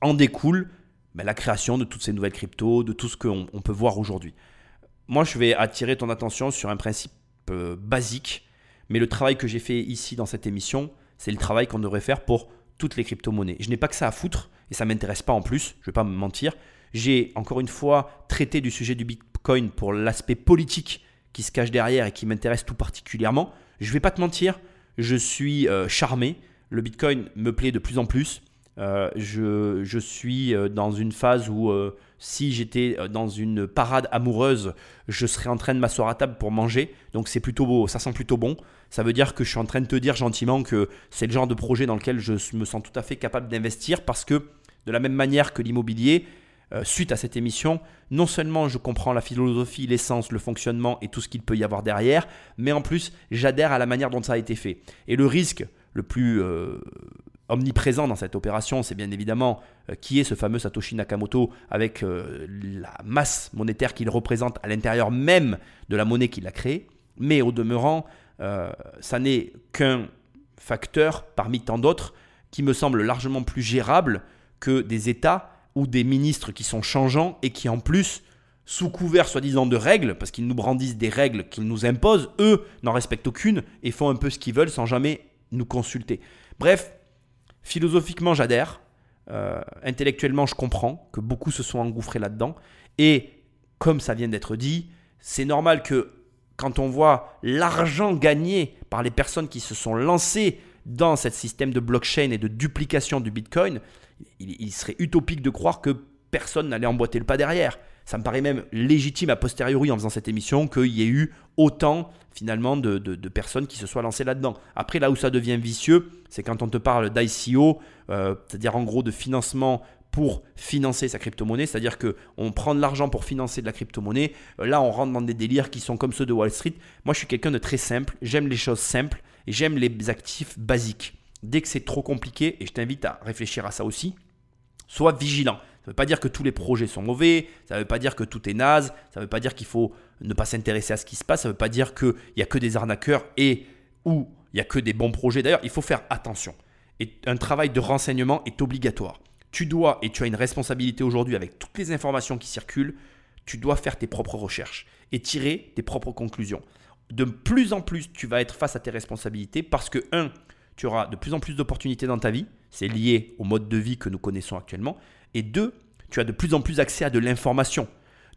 en découle ben, la création de toutes ces nouvelles cryptos, de tout ce qu'on peut voir aujourd'hui. Moi, je vais attirer ton attention sur un principe euh, basique, mais le travail que j'ai fait ici dans cette émission, c'est le travail qu'on devrait faire pour toutes les crypto-monnaies. Je n'ai pas que ça à foutre, et ça m'intéresse pas en plus, je ne vais pas me mentir. J'ai encore une fois traité du sujet du Bitcoin pour l'aspect politique qui se cache derrière et qui m'intéresse tout particulièrement. Je ne vais pas te mentir, je suis euh, charmé. Le Bitcoin me plaît de plus en plus. Euh, je, suis euh, dans une phase où si j'étais dans une parade amoureuse, je serais en train de m'asseoir à table pour manger. Donc c'est plutôt beau, ça sent plutôt bon. Ça veut dire que je suis en train de te dire gentiment que c'est le genre de projet dans lequel je me sens tout à fait capable d'investir parce que de la même manière que l'immobilier, suite à cette émission, non seulement je comprends la philosophie, l'essence, le fonctionnement et tout ce qu'il peut y avoir derrière, mais en plus j'adhère à la manière dont ça a été fait. Et le risque le plus omniprésent dans cette opération, c'est bien évidemment euh, qui est ce fameux Satoshi Nakamoto avec euh, la masse monétaire qu'il représente à l'intérieur même de la monnaie qu'il a créée. Mais au demeurant, euh, ça n'est qu'un facteur parmi tant d'autres qui me semble largement plus gérable que des États ou des ministres qui sont changeants et qui en plus, sous couvert soi-disant de règles, parce qu'ils nous brandissent des règles qu'ils nous imposent, eux n'en respectent aucune et font un peu ce qu'ils veulent sans jamais nous consulter. Bref, Philosophiquement, j'adhère. Euh, intellectuellement, je comprends que beaucoup se sont engouffrés là-dedans. Et comme ça vient d'être dit, c'est normal que quand on voit l'argent gagné par les personnes qui se sont lancées dans ce système de blockchain et de duplication du Bitcoin, il serait utopique de croire que personne n'allait emboîter le pas derrière ça me paraît même légitime a posteriori en faisant cette émission qu'il y ait eu autant finalement de, personnes qui se soient lancées là-dedans. Après, là où ça devient vicieux, c'est quand on te parle d'ICO, euh, c'est-à-dire en gros de financement pour financer sa crypto-monnaie, c'est-à-dire qu'on prend de l'argent pour financer de la crypto-monnaie. Euh, là, on rentre dans des délires qui sont comme ceux de Wall Street. Moi, je suis quelqu'un de très simple, j'aime les choses simples et j'aime les actifs basiques. Dès que c'est trop compliqué, et je t'invite à réfléchir à ça aussi, sois vigilant. Ça ne veut pas dire que tous les projets sont mauvais, ça ne veut pas dire que tout est naze, ça ne veut pas dire qu'il faut ne pas s'intéresser à ce qui se passe, ça ne veut pas dire qu'il n'y a que des arnaqueurs et ou il n'y a que des bons projets. D'ailleurs, il faut faire attention. Et un travail de renseignement est obligatoire. Tu dois, et tu as une responsabilité aujourd'hui avec toutes les informations qui circulent, tu dois faire tes propres recherches et tirer tes propres conclusions. De plus en plus, tu vas être face à tes responsabilités parce que, un, tu auras de plus en plus d'opportunités dans ta vie, c'est lié au mode de vie que nous connaissons actuellement, et deux, tu as de plus en plus accès à de l'information.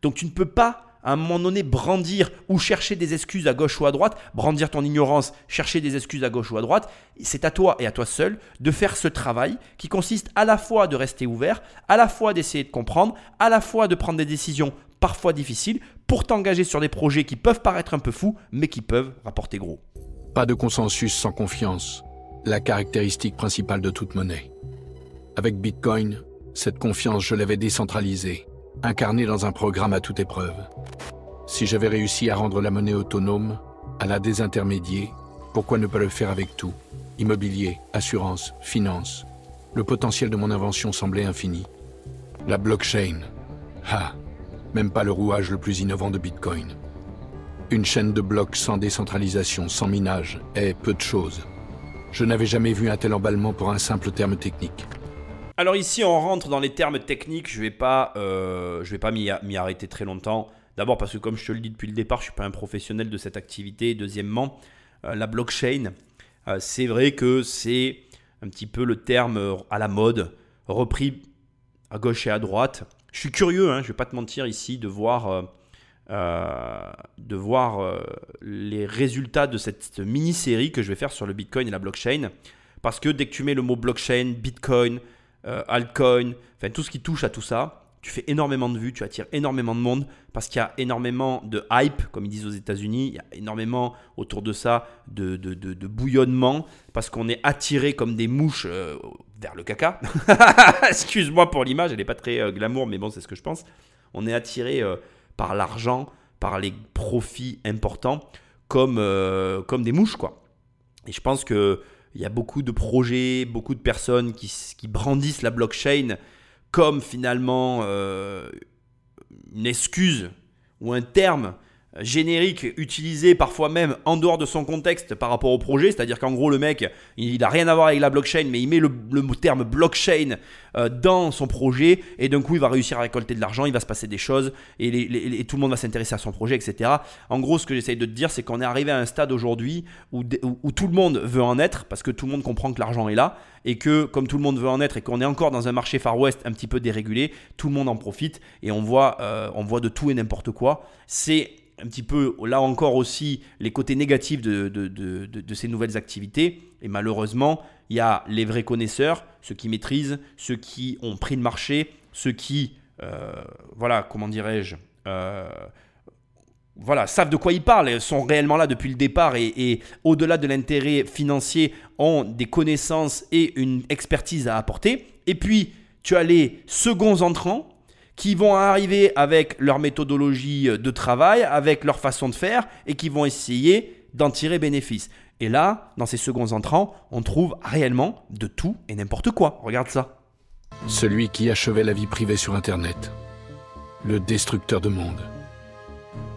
Donc tu ne peux pas à un moment donné brandir ou chercher des excuses à gauche ou à droite, brandir ton ignorance, chercher des excuses à gauche ou à droite. C'est à toi et à toi seul de faire ce travail qui consiste à la fois de rester ouvert, à la fois d'essayer de comprendre, à la fois de prendre des décisions parfois difficiles pour t'engager sur des projets qui peuvent paraître un peu fous, mais qui peuvent rapporter gros. Pas de consensus sans confiance, la caractéristique principale de toute monnaie. Avec Bitcoin, cette confiance, je l'avais décentralisée, incarnée dans un programme à toute épreuve. Si j'avais réussi à rendre la monnaie autonome, à la désintermédier, pourquoi ne pas le faire avec tout? Immobilier, assurance, finance. Le potentiel de mon invention semblait infini. La blockchain. Ah, même pas le rouage le plus innovant de Bitcoin. Une chaîne de blocs sans décentralisation, sans minage, est peu de choses. Je n'avais jamais vu un tel emballement pour un simple terme technique. Alors ici, on rentre dans les termes techniques. Je ne vais pas, euh, pas m'y arrêter très longtemps. D'abord parce que comme je te le dis depuis le départ, je ne suis pas un professionnel de cette activité. Deuxièmement, euh, la blockchain, euh, c'est vrai que c'est un petit peu le terme à la mode, repris à gauche et à droite. Je suis curieux, hein, je ne vais pas te mentir ici, de voir, de voir les résultats de cette mini-série que je vais faire sur le Bitcoin et la blockchain. Parce que dès que tu mets le mot blockchain, Bitcoin, altcoin, enfin tout ce qui touche à tout ça, tu fais énormément de vues, tu attires énormément de monde parce qu'il y a énormément de hype, comme ils disent aux États-Unis. Il y a énormément autour de ça de, de, bouillonnement parce qu'on est attiré comme des mouches euh, vers le caca. [laughs] Excuse-moi pour l'image, elle n'est pas très euh, glamour, mais bon, c'est ce que je pense. On est attiré euh, par l'argent, par les profits importants, comme, comme des mouches, quoi. Et je pense qu'il y a beaucoup de projets, beaucoup de personnes qui, qui brandissent la blockchain comme finalement euh, une excuse ou un terme générique utilisé parfois même en dehors de son contexte par rapport au projet, c'est-à-dire qu'en gros le mec il n'a rien à voir avec la blockchain mais il met le, terme blockchain euh, dans son projet et d'un coup il va réussir à récolter de l'argent, il va se passer des choses et, tout le monde va s'intéresser à son projet etc. En gros ce que j'essaye de te dire c'est qu'on est arrivé à un stade aujourd'hui où, où, tout le monde veut en être parce que tout le monde comprend que l'argent est là et que comme tout le monde veut en être et qu'on est encore dans un marché Far West un petit peu dérégulé, tout le monde en profite et on voit, euh, on voit de tout et n'importe quoi. C'est un petit peu, là encore aussi, les côtés négatifs de, de, ces nouvelles activités. Et malheureusement, il y a les vrais connaisseurs, ceux qui maîtrisent, ceux qui ont pris le marché, ceux qui, euh, voilà, comment dirais-je, euh, voilà, savent de quoi ils parlent, sont réellement là depuis le départ et, et au-delà de l'intérêt financier, ont des connaissances et une expertise à apporter. Et puis, tu as les seconds entrants qui vont arriver avec leur méthodologie de travail, avec leur façon de faire, et qui vont essayer d'en tirer bénéfice. Et là, dans ces seconds entrants, on trouve réellement de tout et n'importe quoi. Regarde ça. Celui qui achevait la vie privée sur Internet. Le destructeur de monde.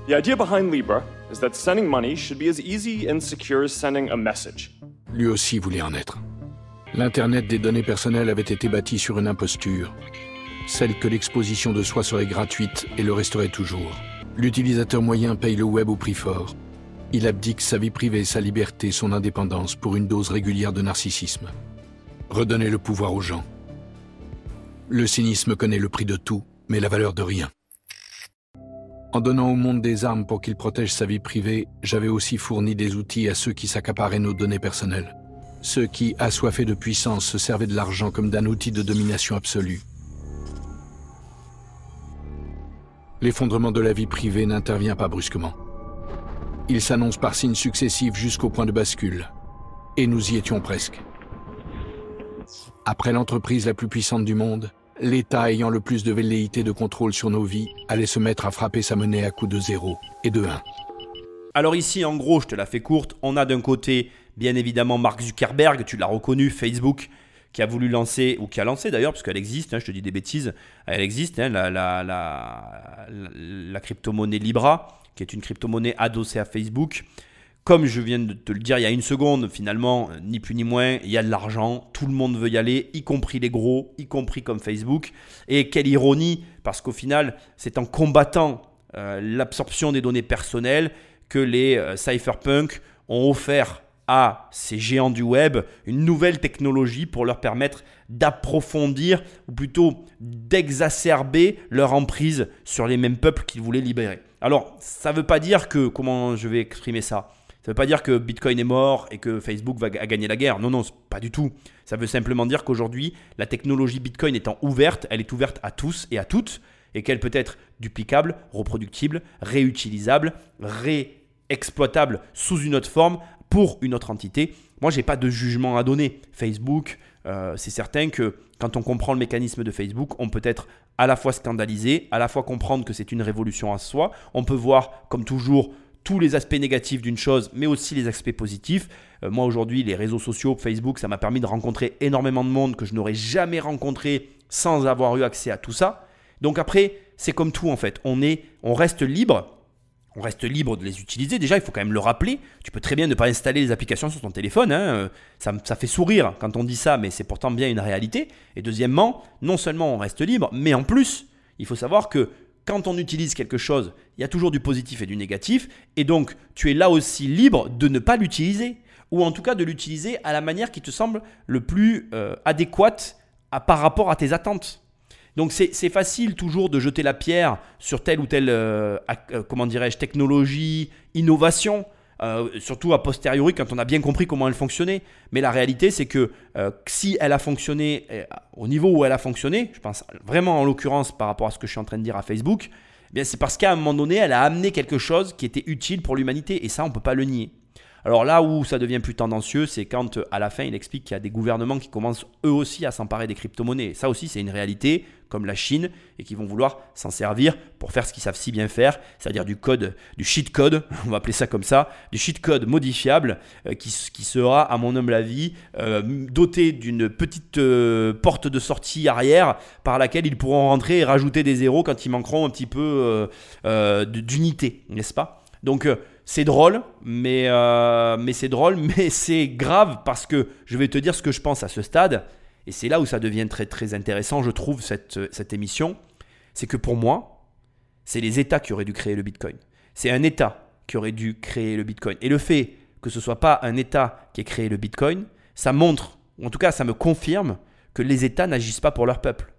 The idea behind Libra is that sending money should be as easy and secure as sending a message. Lui aussi voulait en être. L'Internet des données personnelles avait été bâti sur une imposture, celle que l'exposition de soi serait gratuite et le resterait toujours. L'utilisateur moyen paye le web au prix fort. Il abdique sa vie privée, sa liberté, son indépendance pour une dose régulière de narcissisme. Redonner le pouvoir aux gens. Le cynisme connaît le prix de tout, mais la valeur de rien. En donnant au monde des armes pour qu'il protège sa vie privée, j'avais aussi fourni des outils à ceux qui s'accaparaient nos données personnelles. Ceux qui, assoiffés de puissance, se servaient de l'argent comme d'un outil de domination absolue. L'effondrement de la vie privée n'intervient pas brusquement. Il s'annonce par signes successifs jusqu'au point de bascule. Et nous y étions presque. Après l'entreprise la plus puissante du monde, l'État ayant le plus de velléité de contrôle sur nos vies allait se mettre à frapper sa monnaie à coups de 0 et de 1. Alors ici, en gros, je te la fais courte, on a d'un côté, bien évidemment, Mark Zuckerberg, tu l'as reconnu, Facebook, qui a voulu lancer, ou qui a lancé d'ailleurs, parce qu'elle existe, hein, je te dis des bêtises, elle existe, hein, la, crypto-monnaie Libra, qui est une crypto-monnaie adossée à Facebook. Comme je viens de te le dire il y a une seconde, finalement, ni plus ni moins, il y a de l'argent, tout le monde veut y aller, y compris les gros, y compris comme Facebook. Et quelle ironie, parce qu'au final, c'est en combattant euh, l'absorption des données personnelles que les euh, cypherpunks ont offert à ces géants du web une nouvelle technologie pour leur permettre d'approfondir ou plutôt d'exacerber leur emprise sur les mêmes peuples qu'ils voulaient libérer. Alors, ça ne veut pas dire que, comment je vais exprimer ça? Ça ne veut pas dire que Bitcoin est mort et que Facebook va gagner la guerre. Non, non, pas du tout. Ça veut simplement dire qu'aujourd'hui, la technologie Bitcoin étant ouverte, elle est ouverte à tous et à toutes et qu'elle peut être duplicable, reproductible, réutilisable, réexploitable sous une autre forme pour une autre entité. Moi, je n'ai pas de jugement à donner. Facebook, euh, c'est certain que quand on comprend le mécanisme de Facebook, on peut être à la fois scandalisé, à la fois comprendre que c'est une révolution à soi. On peut voir, comme toujours, tous les aspects négatifs d'une chose, mais aussi les aspects positifs. Euh, moi, aujourd'hui, les réseaux sociaux, Facebook, ça m'a permis de rencontrer énormément de monde que je n'aurais jamais rencontré sans avoir eu accès à tout ça. Donc après, c'est comme tout en fait. On, est, on reste libre on reste libre de les utiliser. Déjà, il faut quand même le rappeler. Tu peux très bien ne pas installer les applications sur ton téléphone. Hein. Ça, ça, fait sourire quand on dit ça, mais c'est pourtant bien une réalité. Et deuxièmement, non seulement on reste libre, mais en plus, il faut savoir que quand on utilise quelque chose, il y a toujours du positif et du négatif. Et donc, tu es là aussi libre de ne pas l'utiliser. Ou en tout cas de l'utiliser à la manière qui te semble le plus euh, adéquate par rapport à tes attentes. Donc c'est facile toujours de jeter la pierre sur telle ou telle, euh, euh, comment dirais-je, technologie, innovation. Euh, surtout a posteriori quand on a bien compris comment elle fonctionnait. Mais la réalité, c'est que si elle a fonctionné au niveau où elle a fonctionné, je pense vraiment en l'occurrence par rapport à ce que je suis en train de dire à Facebook, eh c'est parce qu'à un moment donné, elle a amené quelque chose qui était utile pour l'humanité. Et ça, on ne peut pas le nier. Alors là où ça devient plus tendancieux, c'est quand à la fin il explique qu'il y a des gouvernements qui commencent eux aussi à s'emparer des crypto-monnaies. Ça aussi c'est une réalité, comme la Chine, et qui vont vouloir s'en servir pour faire ce qu'ils savent si bien faire, c'est-à-dire du code, du cheat code, [laughs] on va appeler ça comme ça, du cheat code modifiable, euh, qui, sera, à mon humble avis, euh, doté d'une petite euh, porte de sortie arrière par laquelle ils pourront rentrer et rajouter des zéros quand ils manqueront un petit peu d'unité, n'est-ce pas? Donc c'est drôle, mais, euh, mais c'est drôle, [laughs] mais c'est grave parce que je vais te dire ce que je pense à ce stade. Et c'est là où ça devient très très intéressant, je trouve, cette, cette émission. C'est que pour moi, c'est les États qui auraient dû créer le Bitcoin. C'est un État qui aurait dû créer le Bitcoin. Et le fait que ce ne soit pas un État qui ait créé le Bitcoin, ça montre, ou en tout cas ça me confirme, que les États n'agissent pas pour leur peuple.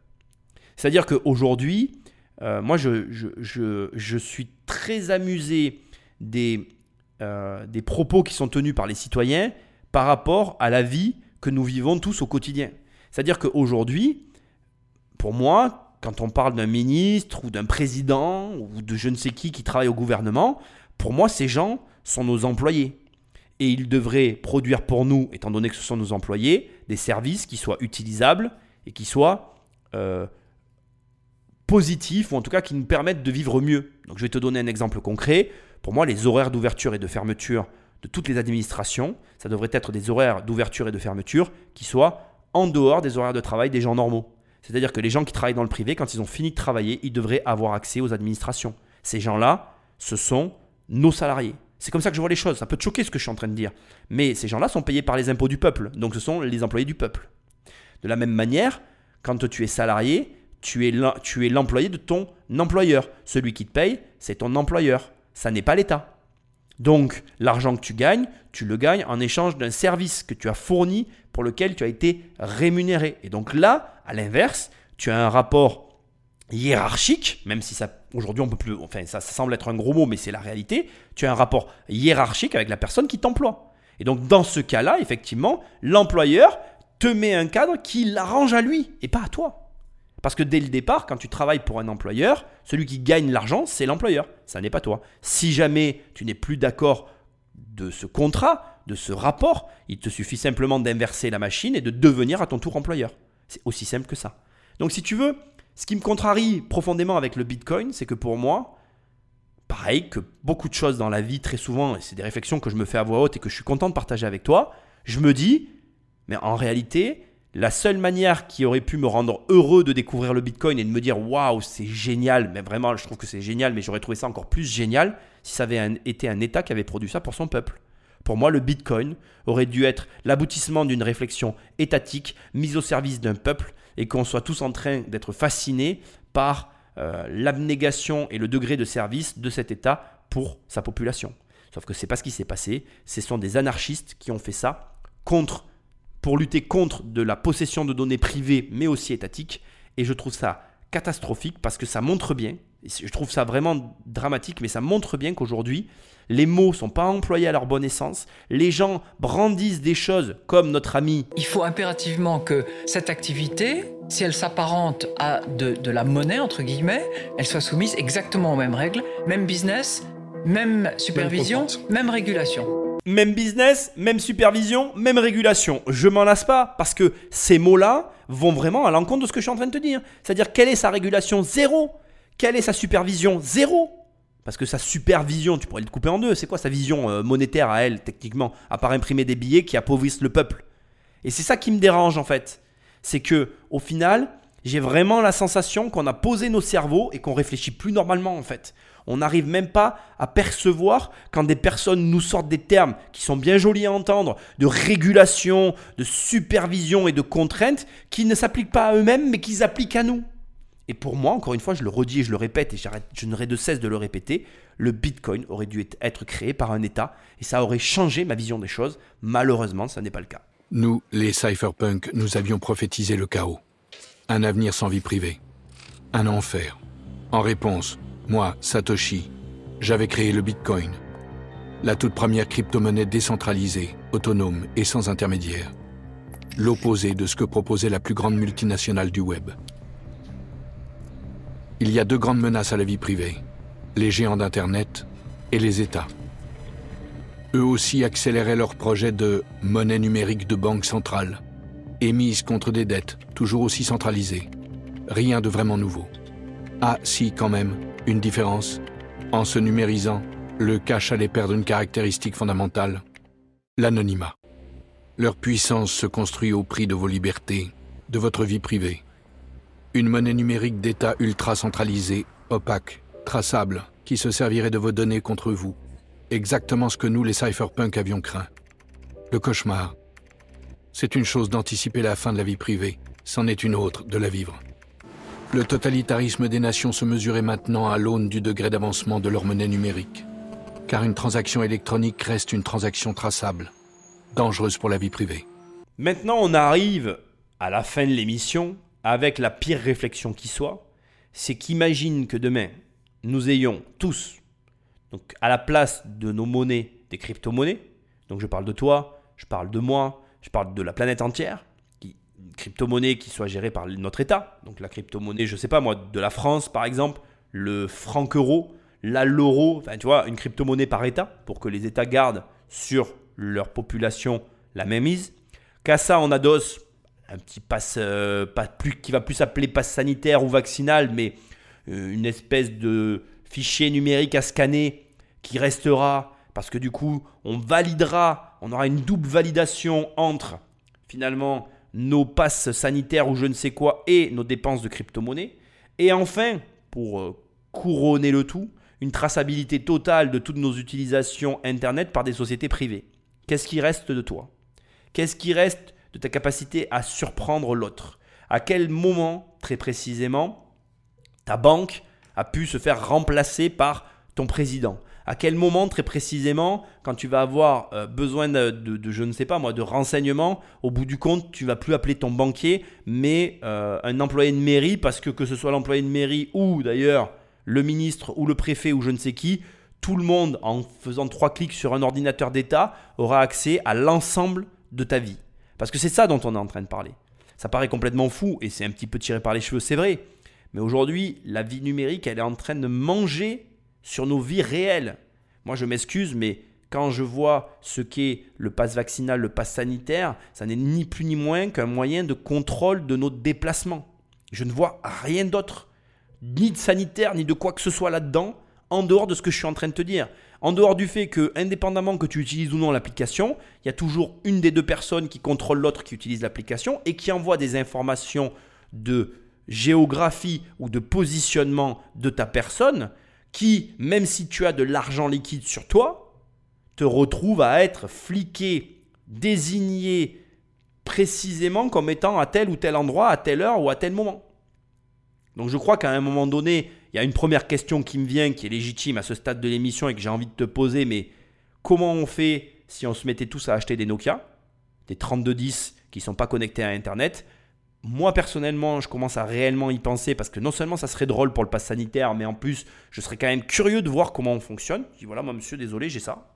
C'est-à-dire qu'aujourd'hui, euh, moi je, je, je, je, suis très amusé des, euh, des propos qui sont tenus par les citoyens par rapport à la vie que nous vivons tous au quotidien. C'est-à-dire qu'aujourd'hui, pour moi, quand on parle d'un ministre ou d'un président ou de je ne sais qui qui travaille au gouvernement, pour moi, ces gens sont nos employés. Et ils devraient produire pour nous, étant donné que ce sont nos employés, des services qui soient utilisables et qui soient euh, positifs, ou en tout cas qui nous permettent de vivre mieux. Donc je vais te donner un exemple concret. Pour moi, les horaires d'ouverture et de fermeture de toutes les administrations, ça devrait être des horaires d'ouverture et de fermeture qui soient en dehors des horaires de travail des gens normaux. C'est-à-dire que les gens qui travaillent dans le privé, quand ils ont fini de travailler, ils devraient avoir accès aux administrations. Ces gens-là, ce sont nos salariés. C'est comme ça que je vois les choses. Ça peut te choquer ce que je suis en train de dire. Mais ces gens-là sont payés par les impôts du peuple. Donc ce sont les employés du peuple. De la même manière, quand tu es salarié, tu es l'employé de ton employeur. Celui qui te paye, c'est ton employeur ça n'est pas l'État. Donc l'argent que tu gagnes, tu le gagnes en échange d'un service que tu as fourni pour lequel tu as été rémunéré. Et donc là, à l'inverse, tu as un rapport hiérarchique, même si ça aujourd'hui on peut plus, enfin ça, ça semble être un gros mot, mais c'est la réalité. Tu as un rapport hiérarchique avec la personne qui t'emploie. Et donc dans ce cas-là, effectivement, l'employeur te met un cadre qui l'arrange à lui et pas à toi. Parce que dès le départ, quand tu travailles pour un employeur, celui qui gagne l'argent, c'est l'employeur. Ça n'est pas toi. Si jamais tu n'es plus d'accord de ce contrat, de ce rapport, il te suffit simplement d'inverser la machine et de devenir à ton tour employeur. C'est aussi simple que ça. Donc si tu veux, ce qui me contrarie profondément avec le Bitcoin, c'est que pour moi, pareil que beaucoup de choses dans la vie, très souvent, et c'est des réflexions que je me fais à voix haute et que je suis content de partager avec toi, je me dis, mais en réalité, la seule manière qui aurait pu me rendre heureux de découvrir le Bitcoin et de me dire waouh, c'est génial, mais vraiment, je trouve que c'est génial, mais j'aurais trouvé ça encore plus génial si ça avait été un État qui avait produit ça pour son peuple. Pour moi, le Bitcoin aurait dû être l'aboutissement d'une réflexion étatique mise au service d'un peuple et qu'on soit tous en train d'être fascinés par euh, l'abnégation et le degré de service de cet État pour sa population. Sauf que c'est pas ce qui s'est passé. Ce sont des anarchistes qui ont fait ça contre pour lutter contre de la possession de données privées, mais aussi étatiques. Et je trouve ça catastrophique parce que ça montre bien, je trouve ça vraiment dramatique, mais ça montre bien qu'aujourd'hui, les mots sont pas employés à leur bonne essence. Les gens brandissent des choses comme notre ami. Il faut impérativement que cette activité, si elle s'apparente à de, de, la monnaie, entre guillemets, elle soit soumise exactement aux mêmes règles, même business, même supervision, même régulation. Même business, même supervision, même régulation. Je m'en lasse pas parce que ces mots-là vont vraiment à l'encontre de ce que je suis en train de te dire. C'est-à-dire, quelle est sa régulation Zéro? Quelle est sa supervision Zéro? Parce que sa supervision, tu pourrais le couper en deux. C'est quoi sa vision euh, monétaire à elle, techniquement À part imprimer des billets qui appauvrissent le peuple? Et c'est ça qui me dérange en fait. C'est que, au final, j'ai vraiment la sensation qu'on a posé nos cerveaux et qu'on réfléchit plus normalement en fait on n'arrive même pas à percevoir quand des personnes nous sortent des termes qui sont bien jolis à entendre, de régulation, de supervision et de contraintes, qui ne s'appliquent pas à eux-mêmes, mais qui s'appliquent à nous. Et pour moi, encore une fois, je le redis et je le répète, et je n'aurai de cesse de le répéter, le Bitcoin aurait dû être créé par un État, et ça aurait changé ma vision des choses. Malheureusement, ça n'est pas le cas. Nous, les cypherpunks, nous avions prophétisé le chaos. Un avenir sans vie privée un enfer. En réponse, moi, Satoshi, j'avais créé le Bitcoin, la toute première crypto-monnaie décentralisée, autonome et sans intermédiaire. L'opposé de ce que proposait la plus grande multinationale du web. Il y a deux grandes menaces à la vie privée, les géants d'Internet et les États. Eux aussi accéléraient leur projet de monnaie numérique de banque centrale, émise contre des dettes toujours aussi centralisées. Rien de vraiment nouveau. Ah si, quand même, une différence. En se numérisant, le cash allait perdre une caractéristique fondamentale, l'anonymat. Leur puissance se construit au prix de vos libertés, de votre vie privée. Une monnaie numérique d'État ultra centralisée, opaque, traçable, qui se servirait de vos données contre vous. Exactement ce que nous, les cypherpunks, avions craint. Le cauchemar. C'est une chose d'anticiper la fin de la vie privée, c'en est une autre de la vivre. Le totalitarisme des nations se mesurait maintenant à l'aune du degré d'avancement de leur monnaie numérique. Car une transaction électronique reste une transaction traçable, dangereuse pour la vie privée. Maintenant, on arrive à la fin de l'émission avec la pire réflexion qui soit. C'est qu'imagine que demain, nous ayons tous, donc à la place de nos monnaies, des crypto-monnaies. Donc je parle de toi, je parle de moi, je parle de la planète entière crypto-monnaie qui soit gérée par notre État. Donc la crypto-monnaie, je ne sais pas moi, de la France par exemple, le franc euro, la l'euro, enfin tu vois, une crypto-monnaie par État pour que les États gardent sur leur population la même mise. Qu'à ça, on adosse un petit passe, euh, pas plus, qui va plus s'appeler passe sanitaire ou vaccinal, mais euh, une espèce de fichier numérique à scanner qui restera parce que du coup, on validera, on aura une double validation entre finalement nos passes sanitaires ou je ne sais quoi et nos dépenses de crypto-monnaie. Et enfin, pour euh, couronner le tout, une traçabilité totale de toutes nos utilisations Internet par des sociétés privées. Qu'est-ce qui reste de toi? Qu'est-ce qui reste de ta capacité à surprendre l'autre? À quel moment, très précisément, ta banque a pu se faire remplacer par ton président? À quel moment très précisément, quand tu vas avoir euh, besoin de, je ne sais pas moi, de renseignements, au bout du compte, tu vas plus appeler ton banquier, mais euh, un employé de mairie, parce que que ce soit l'employé de mairie ou d'ailleurs le ministre ou le préfet ou je ne sais qui, tout le monde, en faisant trois clics sur un ordinateur d'État, aura accès à l'ensemble de ta vie. Parce que c'est ça dont on est en train de parler. Ça paraît complètement fou et c'est un petit peu tiré par les cheveux, c'est vrai. Mais aujourd'hui, la vie numérique, elle est en train de manger sur nos vies réelles. Moi, je m'excuse, mais quand je vois ce qu'est le pass vaccinal, le pass sanitaire, ça n'est ni plus ni moins qu'un moyen de contrôle de nos déplacements. Je ne vois rien d'autre, ni de sanitaire, ni de quoi que ce soit là-dedans, en dehors de ce que je suis en train de te dire. En dehors du fait que, indépendamment que tu utilises ou non l'application, il y a toujours une des deux personnes qui contrôle l'autre qui utilise l'application et qui envoie des informations de géographie ou de positionnement de ta personne qui, même si tu as de l'argent liquide sur toi, te retrouve à être fliqué, désigné précisément comme étant à tel ou tel endroit, à telle heure ou à tel moment. Donc je crois qu'à un moment donné, il y a une première question qui me vient, qui est légitime à ce stade de l'émission et que j'ai envie de te poser, mais comment on fait si on se mettait tous à acheter des Nokia, des 3210 qui ne sont pas connectés à Internet moi personnellement, je commence à réellement y penser parce que non seulement ça serait drôle pour le pass sanitaire, mais en plus, je serais quand même curieux de voir comment on fonctionne. Je dis voilà, moi monsieur, désolé, j'ai ça.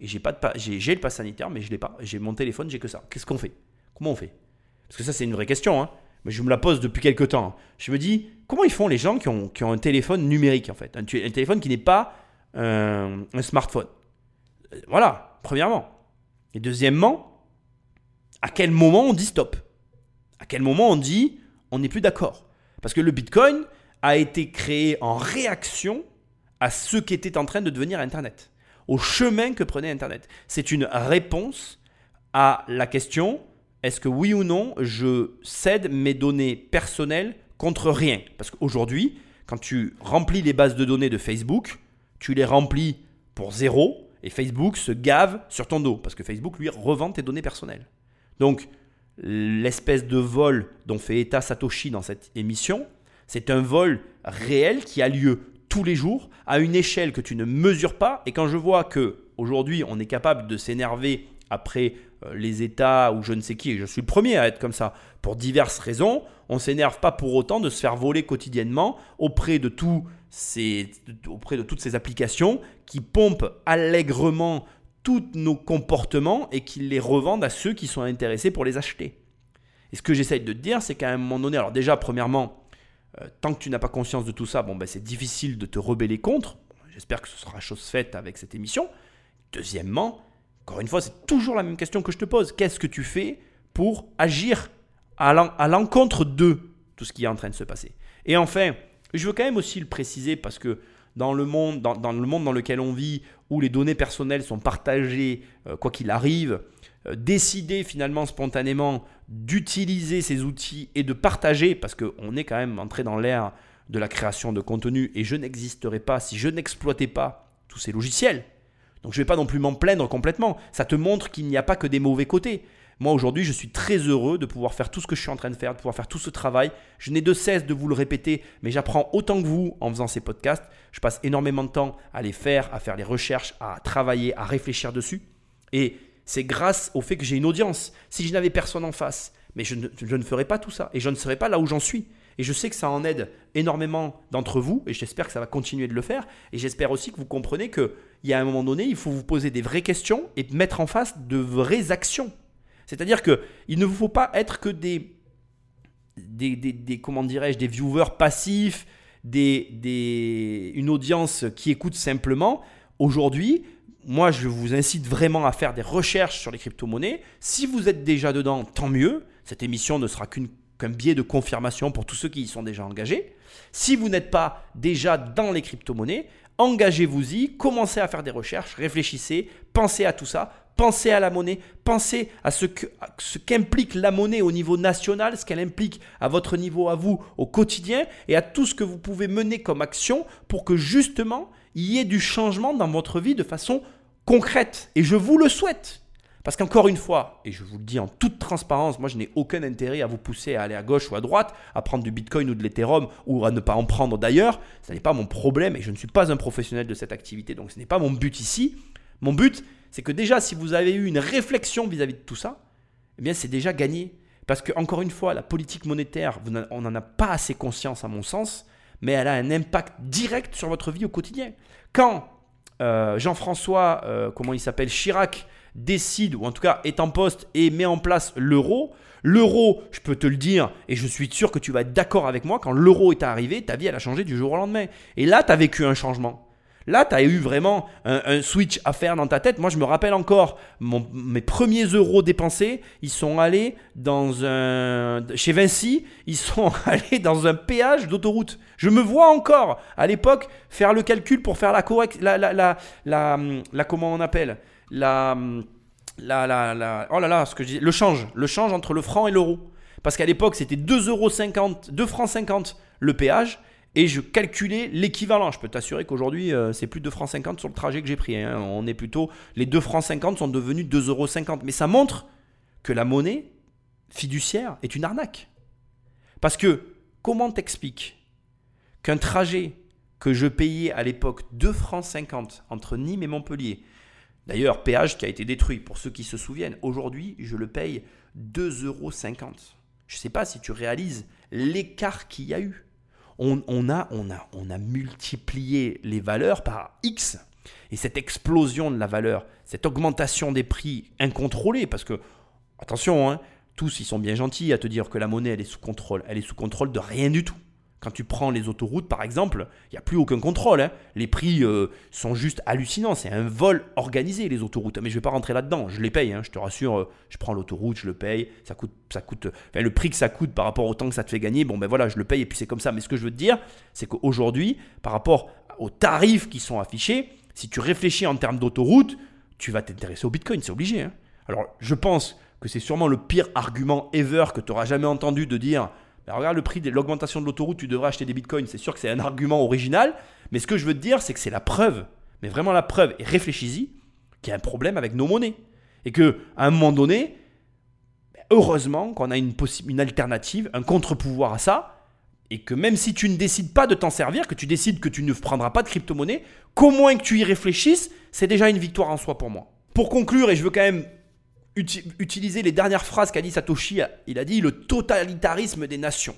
Et j'ai pas de j'ai le pass sanitaire, mais je l'ai pas. J'ai mon téléphone, j'ai que ça. Qu'est-ce qu'on fait? Comment on fait? Parce que ça, c'est une vraie question. Hein. Mais je me la pose depuis quelques temps. Hein. Je me dis comment ils font les gens qui ont, un téléphone numérique en fait, un, téléphone qui n'est pas un smartphone. Euh, voilà, premièrement. Et deuxièmement, à quel moment on dit stop? À quel moment on dit on n'est plus d'accord? Parce que le Bitcoin a été créé en réaction à ce qui était en train de devenir Internet, au chemin que prenait Internet. C'est une réponse à la question est-ce que oui ou non je cède mes données personnelles contre rien? Parce qu'aujourd'hui, quand tu remplis les bases de données de Facebook, tu les remplis pour zéro et Facebook se gave sur ton dos parce que Facebook lui revend tes données personnelles. Donc l'espèce de vol dont fait état Satoshi dans cette émission, c'est un vol réel qui a lieu tous les jours à une échelle que tu ne mesures pas. Et quand je vois que aujourd'hui on est capable de s'énerver après euh, les États ou je ne sais qui, et je suis le premier à être comme ça, pour diverses raisons, on s'énerve pas pour autant de se faire voler quotidiennement auprès de, ces, auprès de toutes ces applications qui pompent allègrement tous nos comportements et qui les revendent à ceux qui sont intéressés pour les acheter. Et ce que j'essaye de te dire, c'est qu'à un moment donné, alors déjà, premièrement, euh, tant que tu n'as pas conscience de tout ça, bon, ben, c'est difficile de te rebeller contre. J'espère que ce sera chose faite avec cette émission. Deuxièmement, encore une fois, c'est toujours la même question que je te pose. Qu'est-ce que tu fais pour agir à l'encontre de tout ce qui est en train de se passer? Et enfin, je veux quand même aussi le préciser parce que dans le monde dans, le monde dans lequel on vit, où les données personnelles sont partagées, euh, quoi qu'il arrive, euh, décider finalement spontanément d'utiliser ces outils et de partager, parce qu'on est quand même entré dans l'ère de la création de contenu et je n'existerais pas si je n'exploitais pas tous ces logiciels. Donc je ne vais pas non plus m'en plaindre complètement. Ça te montre qu'il n'y a pas que des mauvais côtés. Moi aujourd'hui, je suis très heureux de pouvoir faire tout ce que je suis en train de faire, de pouvoir faire tout ce travail. Je n'ai de cesse de vous le répéter, mais j'apprends autant que vous en faisant ces podcasts. Je passe énormément de temps à les faire, à faire les recherches, à travailler, à réfléchir dessus. Et c'est grâce au fait que j'ai une audience. Si je n'avais personne en face, mais je ne, je ne ferais pas tout ça et je ne serais pas là où j'en suis. Et je sais que ça en aide énormément d'entre vous, et j'espère que ça va continuer de le faire. Et j'espère aussi que vous comprenez qu'il y a un moment donné, il faut vous poser des vraies questions et mettre en face de vraies actions. C'est-à-dire qu'il ne vous faut pas être que des, des, des, comment dirais-je, des viewers passifs, des, des, une audience qui écoute simplement. Aujourd'hui, moi, je vous incite vraiment à faire des recherches sur les crypto-monnaies. Si vous êtes déjà dedans, tant mieux. Cette émission ne sera qu'une qu'un biais de confirmation pour tous ceux qui y sont déjà engagés. Si vous n'êtes pas déjà dans les crypto-monnaies, engagez-vous-y, commencez à faire des recherches, réfléchissez, pensez à tout ça, pensez à la monnaie, pensez à ce, qu'implique la monnaie au niveau national, ce qu'elle implique à votre niveau à vous au quotidien et à tout ce que vous pouvez mener comme action pour que justement il y ait du changement dans votre vie de façon concrète. Et je vous le souhaite. Parce qu'encore une fois, et je vous le dis en toute transparence, moi je n'ai aucun intérêt à vous pousser à aller à gauche ou à droite, à prendre du Bitcoin ou de l'Ethereum ou à ne pas en prendre d'ailleurs. Ce n'est pas mon problème et je ne suis pas un professionnel de cette activité, donc ce n'est pas mon but ici. Mon but, c'est que déjà si vous avez eu une réflexion vis-à-vis de tout ça, eh bien c'est déjà gagné. Parce que encore une fois, la politique monétaire, on n'en a pas assez conscience à mon sens, mais elle a un impact direct sur votre vie au quotidien. Quand euh, Jean-François, euh, comment il s'appelle, Chirac, décide, ou en tout cas est en poste et met en place l'euro, l'euro, je peux te le dire, et je suis sûr que tu vas être d'accord avec moi, quand l'euro est arrivé, ta vie elle a changé du jour au lendemain. Et là, tu as vécu un changement. Là, tu as eu vraiment un, switch à faire dans ta tête. Moi, je me rappelle encore mes premiers euros dépensés. Ils sont allés dans un. Chez Vinci, ils sont [laughs] allés dans un péage d'autoroute. Je me vois encore, à l'époque, faire le calcul pour faire la correcte. La, la, la, la, comment on appelle? La, la, la, la, oh là là, ce que je dis, le change, le change entre le franc et l'euro. Parce qu'à l'époque, c'était 2,50 2 francs 50 le péage et je calculais l'équivalent. Je peux t'assurer qu'aujourd'hui, euh, c'est plus de 2 francs 50 sur le trajet que j'ai pris. Hein. On est plutôt, les 2 francs 50 sont devenus 2,50 euros. Mais ça montre que la monnaie fiduciaire est une arnaque. Parce que comment t'expliques qu'un trajet que je payais à l'époque 2 francs 50 entre Nîmes et Montpellier, D'ailleurs, péage qui a été détruit, pour ceux qui se souviennent, aujourd'hui, je le paye 2,50 euros. Je ne sais pas si tu réalises l'écart qu'il y a eu. On, a, on, a, on a multiplié les valeurs par X. Et cette explosion de la valeur, cette augmentation des prix incontrôlée, parce que, attention, hein, tous ils sont bien gentils à te dire que la monnaie elle est sous contrôle. Elle est sous contrôle de rien du tout. Quand tu prends les autoroutes, par exemple, il n'y a plus aucun contrôle. Hein. Les prix euh, sont juste hallucinants. C'est un vol organisé, les autoroutes. Mais je ne vais pas rentrer là-dedans. Je les paye, hein. je te rassure. Euh, je prends l'autoroute, je le paye. Ça coûte, ça coûte, le prix que ça coûte par rapport au temps que ça te fait gagner, bon ben voilà, je le paye et puis c'est comme ça. Mais ce que je veux te dire, c'est qu'aujourd'hui, par rapport aux tarifs qui sont affichés, si tu réfléchis en termes d'autoroute, tu vas t'intéresser au Bitcoin, c'est obligé. Hein. Alors, je pense que c'est sûrement le pire argument ever que tu auras jamais entendu de dire regarde le prix de l'augmentation de l'autoroute, tu devrais acheter des bitcoins. C'est sûr que c'est un argument original, mais ce que je veux te dire, c'est que c'est la preuve, mais vraiment la preuve, et réfléchis-y, qu'il y a un problème avec nos monnaies. Et qu'à un moment donné, heureusement qu'on a une, alternative, un contre-pouvoir à ça, et que même si tu ne décides pas de t'en servir, que tu décides que tu ne prendras pas de crypto-monnaie, qu'au moins que tu y réfléchisses, c'est déjà une victoire en soi pour moi. Pour conclure, et je veux quand même utiliser les dernières phrases qu'a dit Satoshi. Il a dit le totalitarisme des nations.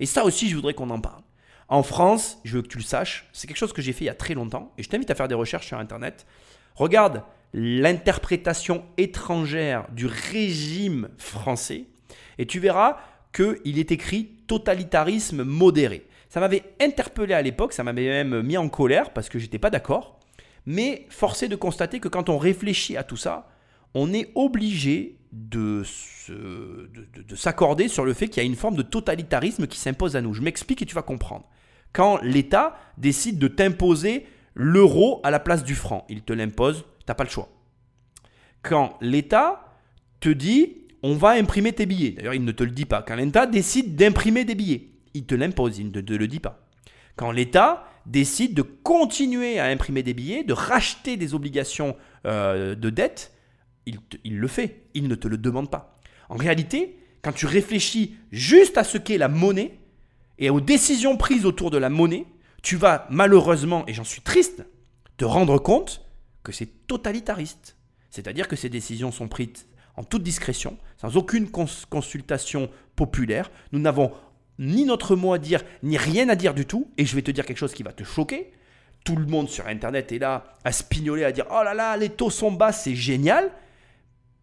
Et ça aussi, je voudrais qu'on en parle. En France, je veux que tu le saches, c'est quelque chose que j'ai fait il y a très longtemps, et je t'invite à faire des recherches sur Internet. Regarde l'interprétation étrangère du régime français, et tu verras qu'il est écrit totalitarisme modéré. Ça m'avait interpellé à l'époque, ça m'avait même mis en colère parce que j'étais pas d'accord. Mais forcé de constater que quand on réfléchit à tout ça, on est obligé de, de, s'accorder sur le fait qu'il y a une forme de totalitarisme qui s'impose à nous. Je m'explique et tu vas comprendre. Quand l'État décide de t'imposer l'euro à la place du franc, il te l'impose, tu n'as pas le choix. Quand l'État te dit on va imprimer tes billets, d'ailleurs il ne te le dit pas, quand l'État décide d'imprimer des billets, il te l'impose, il ne te le dit pas. Quand l'État décide de continuer à imprimer des billets, de racheter des obligations euh, de dette, il, le fait, il ne te le demande pas. En réalité, quand tu réfléchis juste à ce qu'est la monnaie et aux décisions prises autour de la monnaie, tu vas malheureusement, et j'en suis triste, te rendre compte que c'est totalitariste. C'est-à-dire que ces décisions sont prises en toute discrétion, sans aucune consultation populaire. Nous n'avons ni notre mot à dire, ni rien à dire du tout. Et je vais te dire quelque chose qui va te choquer. Tout le monde sur Internet est là à spignoler, à dire Oh là là, les taux sont bas, c'est génial.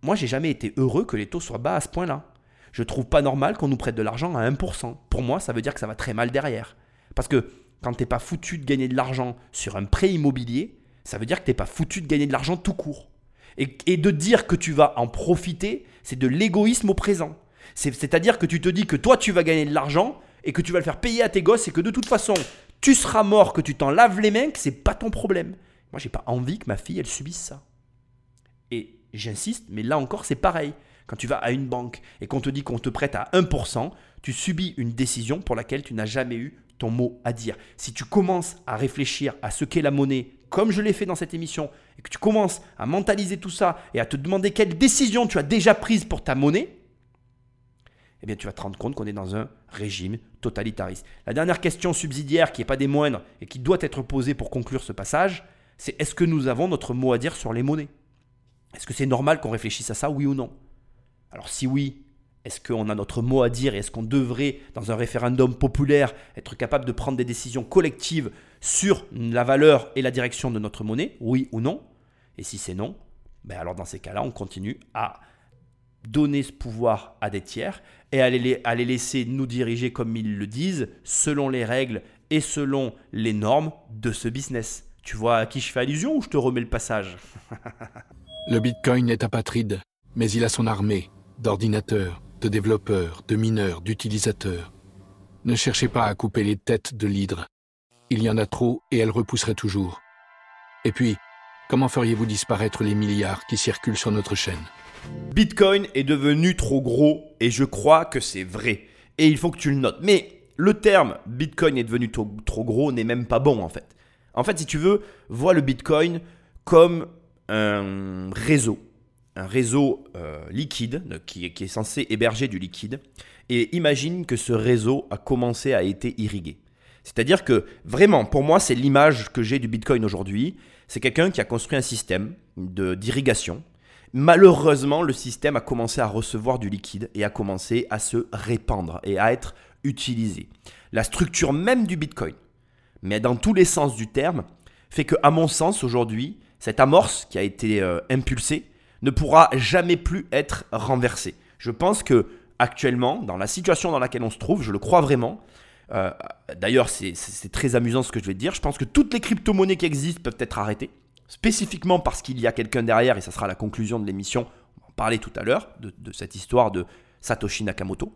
Moi, j'ai jamais été heureux que les taux soient bas à ce point-là. Je trouve pas normal qu'on nous prête de l'argent à 1%. Pour moi, ça veut dire que ça va très mal derrière. Parce que quand t'es pas foutu de gagner de l'argent sur un prêt immobilier, ça veut dire que t'es pas foutu de gagner de l'argent tout court. Et, et de dire que tu vas en profiter, c'est de l'égoïsme au présent. C'est-à-dire que tu te dis que toi, tu vas gagner de l'argent et que tu vas le faire payer à tes gosses et que de toute façon, tu seras mort, que tu t'en laves les mains, que c'est pas ton problème. Moi, j'ai pas envie que ma fille, elle subisse ça. Et j'insiste, mais là encore, c'est pareil. Quand tu vas à une banque et qu'on te dit qu'on te prête à 1%, tu subis une décision pour laquelle tu n'as jamais eu ton mot à dire. Si tu commences à réfléchir à ce qu'est la monnaie, comme je l'ai fait dans cette émission, et que tu commences à mentaliser tout ça et à te demander quelle décision tu as déjà prise pour ta monnaie, eh bien tu vas te rendre compte qu'on est dans un régime totalitariste. La dernière question subsidiaire qui n'est pas des moindres et qui doit être posée pour conclure ce passage, c'est est-ce que nous avons notre mot à dire sur les monnaies? Est-ce que c'est normal qu'on réfléchisse à ça, oui ou non? Alors si oui, est-ce qu'on a notre mot à dire et est-ce qu'on devrait, dans un référendum populaire, être capable de prendre des décisions collectives sur la valeur et la direction de notre monnaie, oui ou non? Et si c'est non, ben alors dans ces cas-là, on continue à donner ce pouvoir à des tiers et à les, laisser nous diriger comme ils le disent, selon les règles et selon les normes de ce business. Tu vois à qui je fais allusion ou je te remets le passage? [laughs] Le Bitcoin est apatride, mais il a son armée d'ordinateurs, de développeurs, de mineurs, d'utilisateurs. Ne cherchez pas à couper les têtes de l'hydre. Il y en a trop et elle repousserait toujours. Et puis, comment feriez-vous disparaître les milliards qui circulent sur notre chaîne? Bitcoin est devenu trop gros et je crois que c'est vrai. Et il faut que tu le notes. Mais le terme Bitcoin est devenu trop, gros n'est même pas bon en fait. En fait, si tu veux, vois le Bitcoin comme un réseau. Un réseau euh, liquide qui, qui est censé héberger du liquide. Et imagine que ce réseau a commencé à être irrigué. C'est-à-dire que vraiment, pour moi, c'est l'image que j'ai du Bitcoin aujourd'hui. C'est quelqu'un qui a construit un système d'irrigation Malheureusement, le système a commencé à recevoir du liquide et a commencé à se répandre et à être utilisé. La structure même du Bitcoin, mais dans tous les sens du terme, fait que, à mon sens, aujourd'hui, cette amorce qui a été euh, impulsée ne pourra jamais plus être renversée. Je pense que actuellement, dans la situation dans laquelle on se trouve, je le crois vraiment. Euh, d'ailleurs, c'est très amusant ce que je vais te dire. Je pense que toutes les crypto-monnaies qui existent peuvent être arrêtées spécifiquement parce qu'il y a quelqu'un derrière, et ça sera la conclusion de l'émission, on en parler tout à l'heure, de, cette histoire de Satoshi Nakamoto.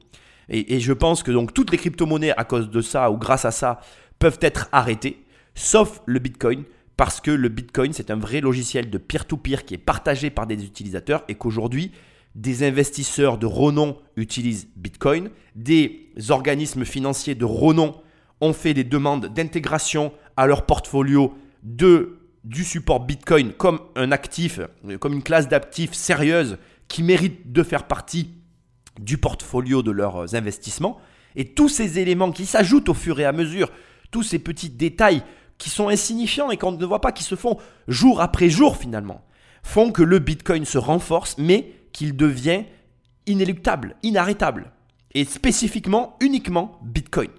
Et, je pense que donc toutes les crypto-monnaies, à cause de ça ou grâce à ça, peuvent être arrêtées, sauf le Bitcoin, parce que le Bitcoin, c'est un vrai logiciel de peer-to-peer qui est partagé par des utilisateurs et qu'aujourd'hui, des investisseurs de renom utilisent Bitcoin, des organismes financiers de renom ont fait des demandes d'intégration à leur portfolio de du support Bitcoin comme un actif, comme une classe d'actifs sérieuse qui mérite de faire partie du portfolio de leurs investissements. Et tous ces éléments qui s'ajoutent au fur et à mesure, tous ces petits détails qui sont insignifiants et qu'on ne voit pas, qui se font jour après jour finalement, font que le Bitcoin se renforce, mais qu'il devient inéluctable, inarrêtable. Et spécifiquement, uniquement Bitcoin.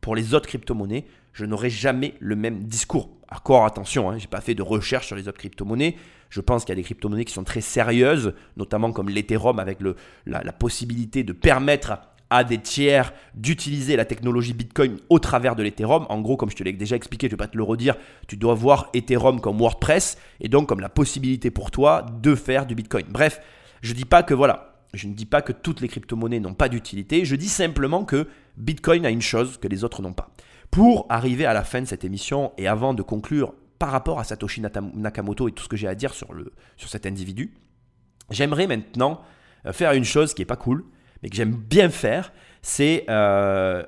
Pour les autres crypto-monnaies, je n'aurai jamais le même discours. Encore attention, hein, je n'ai pas fait de recherche sur les autres crypto-monnaies. Je pense qu'il y a des crypto-monnaies qui sont très sérieuses, notamment comme l'Ethereum avec la possibilité de permettre à des tiers d'utiliser la technologie Bitcoin au travers de l'Ethereum. En gros, comme je te l'ai déjà expliqué, je ne vais pas te le redire, tu dois voir Ethereum comme WordPress et donc comme la possibilité pour toi de faire du Bitcoin. Bref, je ne dis pas que voilà, je ne dis pas que toutes les crypto-monnaies n'ont pas d'utilité, je dis simplement que Bitcoin a une chose que les autres n'ont pas. Pour arriver à la fin de cette émission et avant de conclure par rapport à Satoshi Nakamoto et tout ce que j'ai à dire sur, le, sur cet individu, j'aimerais maintenant euh, faire une chose qui n'est pas cool, mais que j'aime bien faire, c'est euh,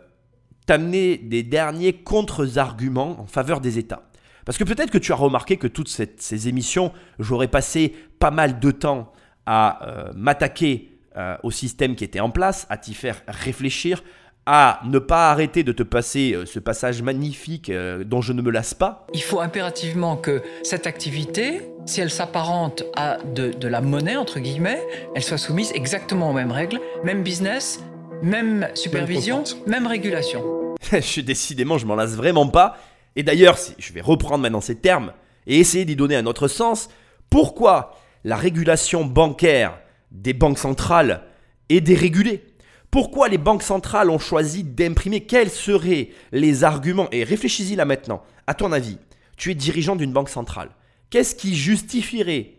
t'amener des derniers contre-arguments en faveur des États. Parce que peut-être que tu as remarqué que toutes ces émissions, j'aurais passé pas mal de temps à euh, m'attaquer euh, au système qui était en place, à t'y faire réfléchir, à ne pas arrêter de te passer euh, ce passage magnifique euh, dont je ne me lasse pas Il faut impérativement que cette activité, si elle s'apparente à de, la monnaie, entre guillemets, elle soit soumise exactement aux mêmes règles, même business, même supervision, même, régulation. [laughs] je suis décidément, je m'en lasse vraiment pas. Et d'ailleurs, si je vais reprendre maintenant ces termes et essayer d'y donner un autre sens, pourquoi la régulation bancaire des banques centrales est dérégulée? Pourquoi les banques centrales ont choisi d'imprimer? Quels seraient les arguments? Et réfléchis-y là maintenant. À ton avis, tu es dirigeant d'une banque centrale. Qu'est-ce qui justifierait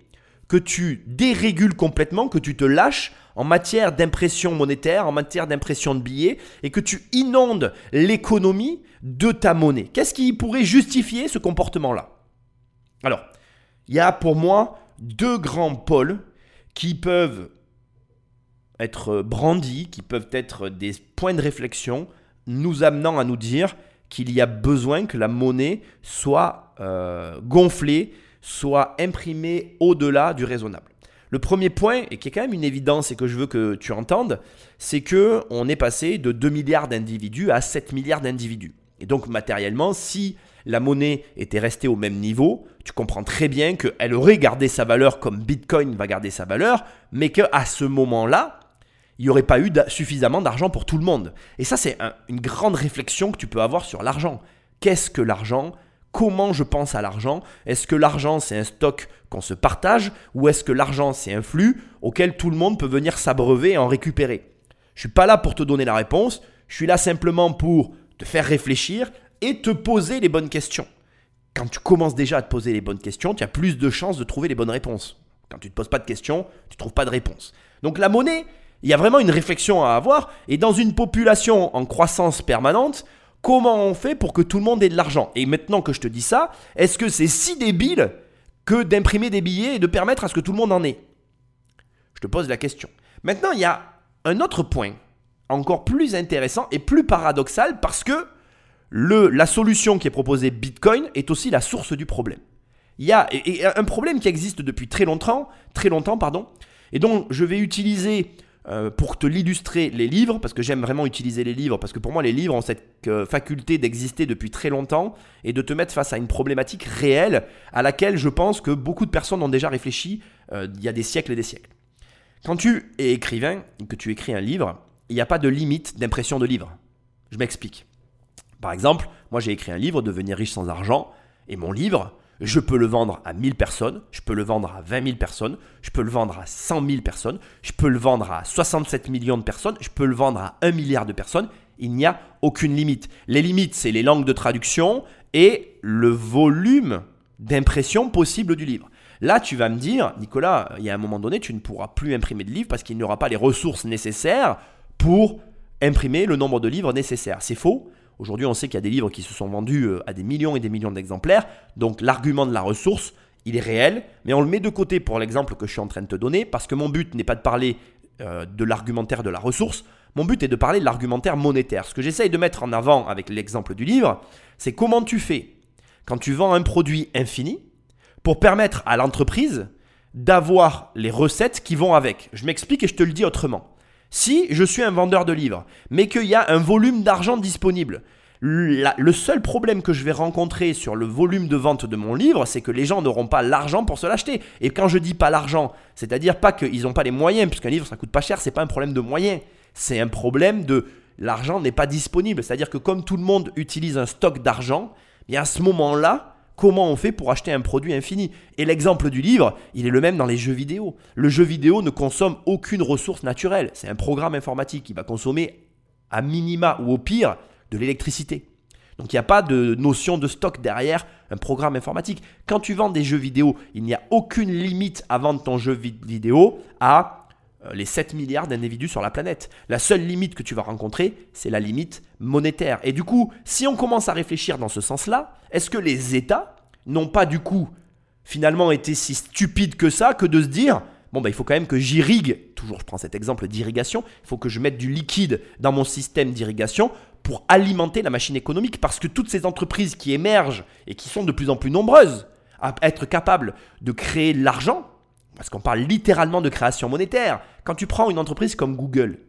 que tu dérégules complètement, que tu te lâches en matière d'impression monétaire, en matière d'impression de billets, et que tu inondes l'économie de ta monnaie? Qu'est-ce qui pourrait justifier ce comportement-là? Alors, il y a pour moi deux grands pôles qui peuvent être brandis, qui peuvent être des points de réflexion, nous amenant à nous dire qu'il y a besoin que la monnaie soit euh, gonflée, soit imprimée au-delà du raisonnable. Le premier point, et qui est quand même une évidence et que je veux que tu entendes, c'est que on est passé de 2 milliards d'individus à 7 milliards d'individus. Et donc matériellement, si la monnaie était restée au même niveau, tu comprends très bien qu'elle aurait gardé sa valeur comme Bitcoin va garder sa valeur, mais qu'à ce moment-là, il n'y aurait pas eu suffisamment d'argent pour tout le monde. Et ça, c'est une grande réflexion que tu peux avoir sur l'argent. Qu'est-ce que l'argent? Comment je pense à l'argent? Est-ce que l'argent, c'est un stock qu'on se partage ou est-ce que l'argent, c'est un flux auquel tout le monde peut venir s'abreuver et en récupérer? Je ne suis pas là pour te donner la réponse, je suis là simplement pour te faire réfléchir et te poser les bonnes questions. Quand tu commences déjà à te poser les bonnes questions, tu as plus de chances de trouver les bonnes réponses. Quand tu ne te poses pas de questions, tu ne trouves pas de réponse. Donc la monnaie, il y a vraiment une réflexion à avoir. Et dans une population en croissance permanente, comment on fait pour que tout le monde ait de l'argent? Et maintenant que je te dis ça, est-ce que c'est si débile que d'imprimer des billets et de permettre à ce que tout le monde en ait? Je te pose la question. Maintenant, il y a un autre point encore plus intéressant et plus paradoxal parce que la solution qui est proposée Bitcoin est aussi la source du problème. Il y a un problème qui existe depuis très longtemps, très longtemps pardon, et dont je vais utiliser euh, pour te l'illustrer les livres, parce que j'aime vraiment utiliser les livres, parce que pour moi les livres ont cette euh, faculté d'exister depuis très longtemps et de te mettre face à une problématique réelle à laquelle je pense que beaucoup de personnes ont déjà réfléchi euh, il y a des siècles et des siècles. Quand tu es écrivain que tu écris un livre, il n'y a pas de limite d'impression de livre. Je m'explique. Par exemple, moi j'ai écrit un livre, Devenir riche sans argent, et mon livre, je peux le vendre à 1000 personnes, je peux le vendre à 20 000 personnes, je peux le vendre à 100 000 personnes, je peux le vendre à 67 millions de personnes, je peux le vendre à 1 milliard de personnes. Il n'y a aucune limite. Les limites, c'est les langues de traduction et le volume d'impression possible du livre. Là, tu vas me dire, Nicolas, il y a un moment donné, tu ne pourras plus imprimer de livres parce qu'il n'y aura pas les ressources nécessaires pour imprimer le nombre de livres nécessaires. C'est faux. Aujourd'hui, on sait qu'il y a des livres qui se sont vendus euh, à des millions et des millions d'exemplaires. Donc l'argument de la ressource, il est réel, mais on le met de côté pour l'exemple que je suis en train de te donner, parce que mon but n'est pas de parler euh, de l'argumentaire de la ressource, mon but est de parler de l'argumentaire monétaire. Ce que j'essaye de mettre en avant avec l'exemple du livre, c'est comment tu fais quand tu vends un produit infini pour permettre à l'entreprise d'avoir les recettes qui vont avec. Je m'explique et je te le dis autrement. Si je suis un vendeur de livres, mais qu'il y a un volume d'argent disponible, le seul problème que je vais rencontrer sur le volume de vente de mon livre, c'est que les gens n'auront pas l'argent pour se l'acheter. Et quand je dis pas l'argent, c'est-à-dire pas qu'ils n'ont pas les moyens, puisqu'un livre ça coûte pas cher, c'est pas un problème de moyens, c'est un problème de l'argent n'est pas disponible. C'est-à-dire que comme tout le monde utilise un stock d'argent, et à ce moment-là, comment on fait pour acheter un produit infini Et l'exemple du livre, il est le même dans les jeux vidéo. Le jeu vidéo ne consomme aucune ressource naturelle. C'est un programme informatique qui va consommer à minima ou au pire de l'électricité. Donc il n'y a pas de notion de stock derrière un programme informatique. Quand tu vends des jeux vidéo, il n'y a aucune limite à vendre ton jeu vidéo à les 7 milliards d'individus sur la planète. La seule limite que tu vas rencontrer, c'est la limite monétaire. Et du coup, si on commence à réfléchir dans ce sens-là, est-ce que les États n'ont pas du coup finalement été si stupides que ça que de se dire bon, bah, il faut quand même que j'irrigue, toujours je prends cet exemple d'irrigation, il faut que je mette du liquide dans mon système d'irrigation pour alimenter la machine économique, parce que toutes ces entreprises qui émergent et qui sont de plus en plus nombreuses à être capables de créer de l'argent, parce qu'on parle littéralement de création monétaire, quand tu prends une entreprise comme Google,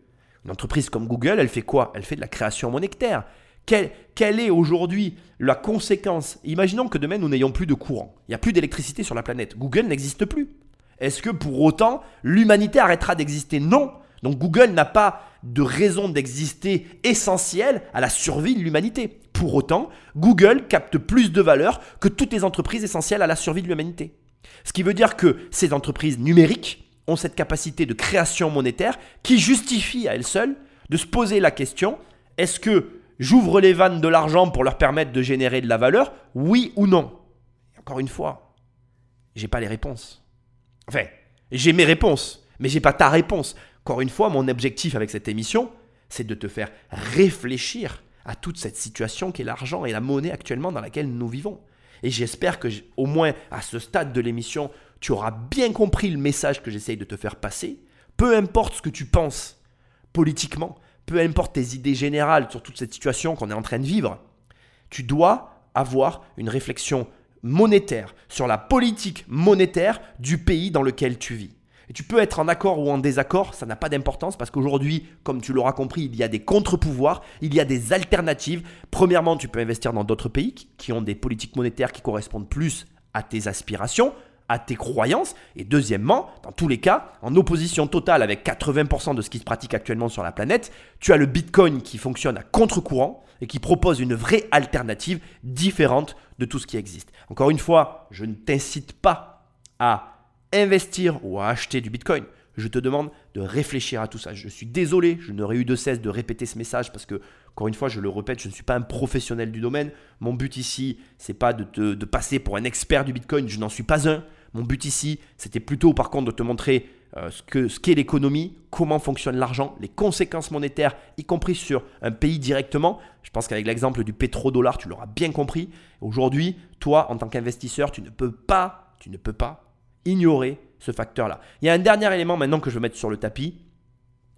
une entreprise comme Google, elle fait quoi? Elle fait de la création monétaire. Quelle, est aujourd'hui la conséquence? Imaginons que demain nous n'ayons plus de courant. Il n'y a plus d'électricité sur la planète. Google n'existe plus. Est-ce que pour autant l'humanité arrêtera d'exister? Non. Donc Google n'a pas de raison d'exister essentielle à la survie de l'humanité. Pour autant, Google capte plus de valeur que toutes les entreprises essentielles à la survie de l'humanité. Ce qui veut dire que ces entreprises numériques ont cette capacité de création monétaire qui justifie à elles seules de se poser la question, est-ce que j'ouvre les vannes de l'argent pour leur permettre de générer de la valeur Oui ou non? Encore une fois, j'ai pas les réponses. Enfin, j'ai mes réponses, mais j'ai pas ta réponse. Encore une fois, mon objectif avec cette émission, c'est de te faire réfléchir à toute cette situation qu'est l'argent et la monnaie actuellement dans laquelle nous vivons. Et j'espère que, au moins à ce stade de l'émission, tu auras bien compris le message que j'essaye de te faire passer. Peu importe ce que tu penses politiquement, peu importe tes idées générales sur toute cette situation qu'on est en train de vivre, tu dois avoir une réflexion monétaire, sur la politique monétaire du pays dans lequel tu vis. Et tu peux être en accord ou en désaccord, ça n'a pas d'importance parce qu'aujourd'hui, comme tu l'auras compris, il y a des contre-pouvoirs, il y a des alternatives. Premièrement, tu peux investir dans d'autres pays qui ont des politiques monétaires qui correspondent plus à tes aspirations, à tes croyances. Et deuxièmement, dans tous les cas, en opposition totale avec 80% de ce qui se pratique actuellement sur la planète, tu as le Bitcoin qui fonctionne à contre-courant et qui propose une vraie alternative différente de tout ce qui existe. Encore une fois, je ne t'incite pas à investir ou à acheter du Bitcoin. Je te demande de réfléchir à tout ça. Je suis désolé, je n'aurais eu de cesse de répéter ce message parce que, encore une fois, je le répète, je ne suis pas un professionnel du domaine. Mon but ici, c'est pas de, de passer pour un expert du Bitcoin, je n'en suis pas un. Mon but ici, c'était plutôt par contre de te montrer euh, ce qu'est l'économie, comment fonctionne l'argent, les conséquences monétaires, y compris sur un pays directement. Je pense qu'avec l'exemple du pétrodollar, tu l'auras bien compris. Aujourd'hui, toi, en tant qu'investisseur, tu ne peux pas, tu ne peux pas ignorer ce facteur-là. Il y a un dernier élément maintenant que je veux mettre sur le tapis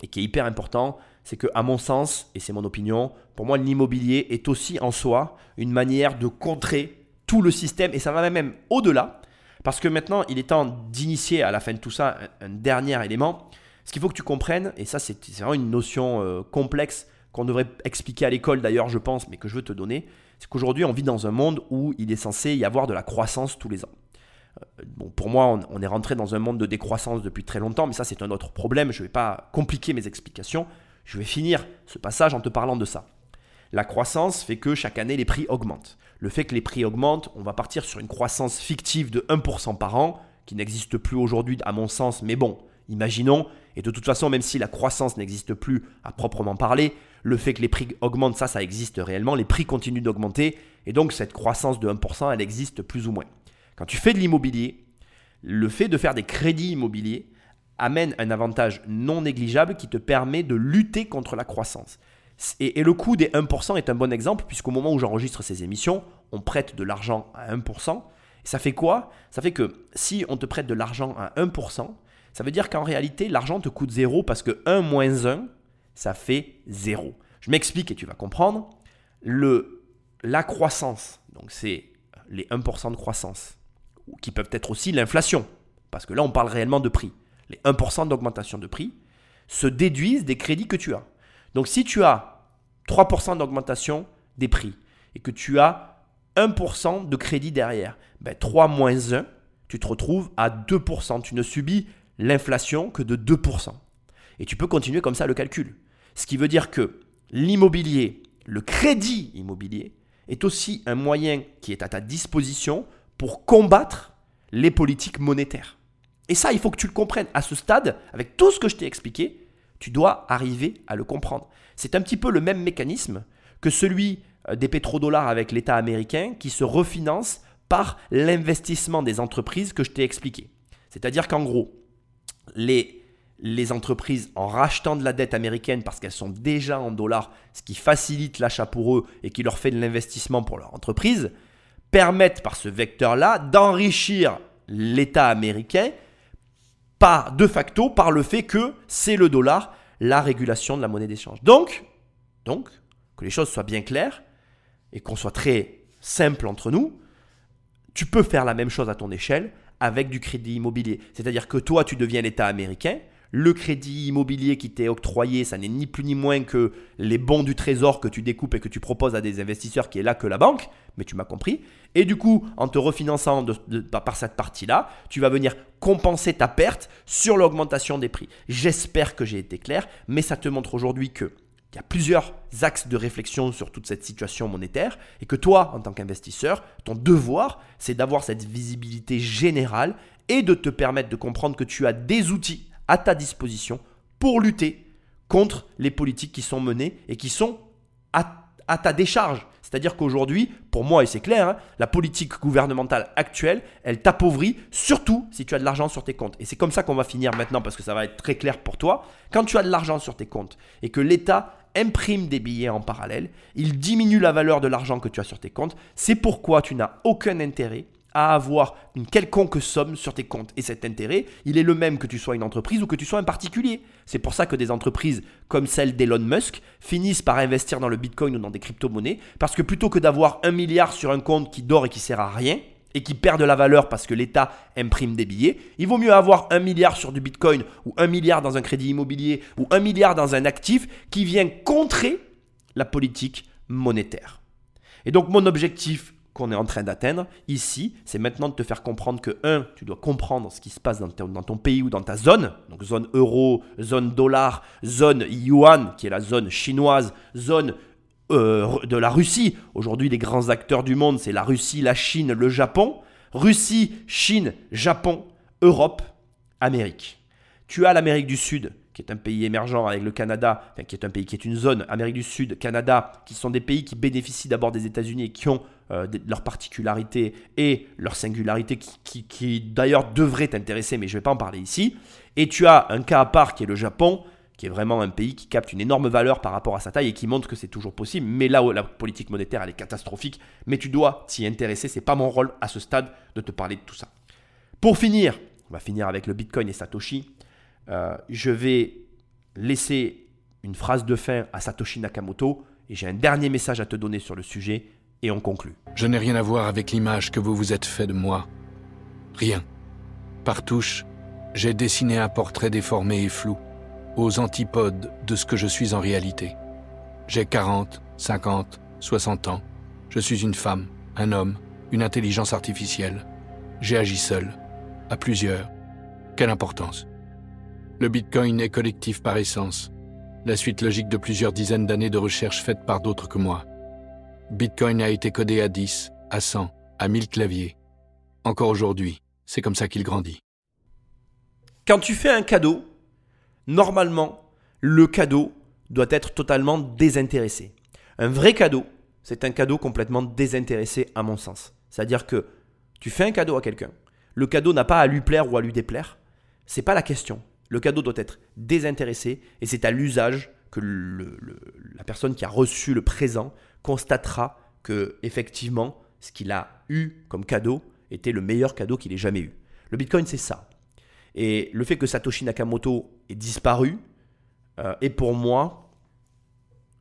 et qui est hyper important, c'est que à mon sens, et c'est mon opinion, pour moi l'immobilier est aussi en soi une manière de contrer tout le système et ça va même au-delà. Parce que maintenant, il est temps d'initier à la fin de tout ça un, dernier élément. Ce qu'il faut que tu comprennes, et ça c'est vraiment une notion euh, complexe qu'on devrait expliquer à l'école d'ailleurs, je pense, mais que je veux te donner, c'est qu'aujourd'hui on vit dans un monde où il est censé y avoir de la croissance tous les ans. Euh, bon, pour moi, on, on est rentré dans un monde de décroissance depuis très longtemps, mais ça c'est un autre problème. Je ne vais pas compliquer mes explications. Je vais finir ce passage en te parlant de ça. La croissance fait que chaque année les prix augmentent le fait que les prix augmentent, on va partir sur une croissance fictive de 1% par an, qui n'existe plus aujourd'hui à mon sens, mais bon, imaginons, et de toute façon, même si la croissance n'existe plus à proprement parler, le fait que les prix augmentent, ça, ça existe réellement, les prix continuent d'augmenter, et donc cette croissance de 1%, elle existe plus ou moins. Quand tu fais de l'immobilier, le fait de faire des crédits immobiliers amène un avantage non négligeable qui te permet de lutter contre la croissance. Et, le coût des 1% est un bon exemple, puisqu'au moment où j'enregistre ces émissions, on prête de l'argent à 1%. Et ça fait quoi? Ça fait que si on te prête de l'argent à 1%, ça veut dire qu'en réalité, l'argent te coûte 0 parce que 1 moins 1, ça fait 0. Je m'explique et tu vas comprendre. Le, la croissance, donc c'est les 1% de croissance, qui peuvent être aussi l'inflation, parce que là on parle réellement de prix. Les 1% d'augmentation de prix se déduisent des crédits que tu as. Donc si tu as 3% d'augmentation des prix et que tu as 1% de crédit derrière, ben 3 moins 1, tu te retrouves à 2%. Tu ne subis l'inflation que de 2%. Et tu peux continuer comme ça le calcul. Ce qui veut dire que l'immobilier, le crédit immobilier, est aussi un moyen qui est à ta disposition pour combattre les politiques monétaires. Et ça, il faut que tu le comprennes. À ce stade, avec tout ce que je t'ai expliqué, tu dois arriver à le comprendre. C'est un petit peu le même mécanisme que celui euh, des pétrodollars avec l'État américain qui se refinance par l'investissement des entreprises que je t'ai expliqué. C'est-à-dire qu'en gros, les, les entreprises, en rachetant de la dette américaine parce qu'elles sont déjà en dollars, ce qui facilite l'achat pour eux et qui leur fait de l'investissement pour leur entreprise, permettent par ce vecteur-là d'enrichir l'État américain pas de facto par le fait que c'est le dollar la régulation de la monnaie d'échange. Donc, donc, que les choses soient bien claires et qu'on soit très simple entre nous, tu peux faire la même chose à ton échelle avec du crédit immobilier. C'est-à-dire que toi, tu deviens l'État américain, le crédit immobilier qui t'est octroyé, ça n'est ni plus ni moins que les bons du trésor que tu découpes et que tu proposes à des investisseurs qui est là que la banque, mais tu m'as compris. Et du coup, en te refinançant par cette partie-là, tu vas venir compenser ta perte sur l'augmentation des prix. J'espère que j'ai été clair, mais ça te montre aujourd'hui que il y a plusieurs axes de réflexion sur toute cette situation monétaire et que toi, en tant qu'investisseur, ton devoir, c'est d'avoir cette visibilité générale et de te permettre de comprendre que tu as des outils à ta disposition pour lutter contre les politiques qui sont menées et qui sont à, ta décharge. C'est-à-dire qu'aujourd'hui, pour moi, et c'est clair, hein, la politique gouvernementale actuelle, elle t'appauvrit, surtout si tu as de l'argent sur tes comptes. Et c'est comme ça qu'on va finir maintenant, parce que ça va être très clair pour toi. Quand tu as de l'argent sur tes comptes et que l'État imprime des billets en parallèle, il diminue la valeur de l'argent que tu as sur tes comptes. C'est pourquoi tu n'as aucun intérêt à avoir une quelconque somme sur tes comptes. Et cet intérêt, il est le même que tu sois une entreprise ou que tu sois un particulier. C'est pour ça que des entreprises comme celle d'Elon Musk finissent par investir dans le Bitcoin ou dans des crypto-monnaies, parce que plutôt que d'avoir un milliard sur un compte qui dort et qui sert à rien, et qui perd de la valeur parce que l'État imprime des billets, il vaut mieux avoir un milliard sur du Bitcoin ou un milliard dans un crédit immobilier ou un milliard dans un actif qui vient contrer la politique monétaire. Et donc mon objectif qu'on est en train d'atteindre ici, c'est maintenant de te faire comprendre que, un, tu dois comprendre ce qui se passe dans ton, pays ou dans ta zone, donc zone euro, zone dollar, zone yuan, qui est la zone chinoise, zone euh, de la Russie. Aujourd'hui, les grands acteurs du monde, c'est la Russie, la Chine, le Japon. Russie, Chine, Japon, Europe, Amérique. Tu as l'Amérique du Sud, qui est un pays émergent avec le Canada, qui est un pays qui est une zone, Amérique du Sud, Canada, qui sont des pays qui bénéficient d'abord des États-Unis et qui ont euh, leurs particularités et leurs singularités qui, d'ailleurs devraient t'intéresser, mais je ne vais pas en parler ici. Et tu as un cas à part qui est le Japon, qui est vraiment un pays qui capte une énorme valeur par rapport à sa taille et qui montre que c'est toujours possible. Mais là où la politique monétaire, elle est catastrophique, mais tu dois t'y intéresser. C'est pas mon rôle à ce stade de te parler de tout ça. Pour finir, on va finir avec le Bitcoin et Satoshi. Euh, je vais laisser une phrase de fin à Satoshi Nakamoto et j'ai un dernier message à te donner sur le sujet et on conclut. Je n'ai rien à voir avec l'image que vous vous êtes fait de moi. Rien. Par touche, j'ai dessiné un portrait déformé et flou, aux antipodes de ce que je suis en réalité. J'ai 40, 50, 60 ans. Je suis une femme, un homme, une intelligence artificielle. J'ai agi seul, à plusieurs. Quelle importance le Bitcoin est collectif par essence, la suite logique de plusieurs dizaines d'années de recherche faites par d'autres que moi. Bitcoin a été codé à 10, à 100, à 1000 claviers. Encore aujourd'hui, c'est comme ça qu'il grandit. Quand tu fais un cadeau, normalement, le cadeau doit être totalement désintéressé. Un vrai cadeau, c'est un cadeau complètement désintéressé à mon sens. C'est-à-dire que tu fais un cadeau à quelqu'un, le cadeau n'a pas à lui plaire ou à lui déplaire, c'est pas la question. Le cadeau doit être désintéressé et c'est à l'usage que la personne qui a reçu le présent constatera que effectivement ce qu'il a eu comme cadeau était le meilleur cadeau qu'il ait jamais eu. Le Bitcoin c'est ça. Et le fait que Satoshi Nakamoto ait disparu euh, est pour moi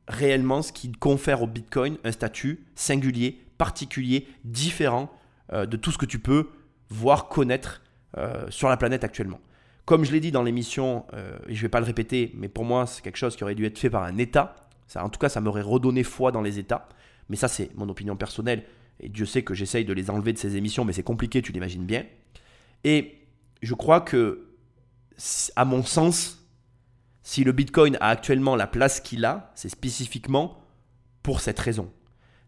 réellement ce qui confère au Bitcoin un statut singulier, particulier, différent euh, de tout ce que tu peux voir, connaître euh, sur la planète actuellement. Comme je l'ai dit dans l'émission, et je ne vais pas le répéter, mais pour moi, c'est quelque chose qui aurait dû être fait par un État. En tout cas, ça m'aurait redonné foi dans les États. mais ça c'est mon opinion personnelle, et Dieu sait que j'essaye de les enlever de ces émissions, mais c'est compliqué, tu l'imagines bien. Et je crois que, à mon sens, si le Bitcoin a actuellement la place qu'il a, c'est spécifiquement pour cette raison.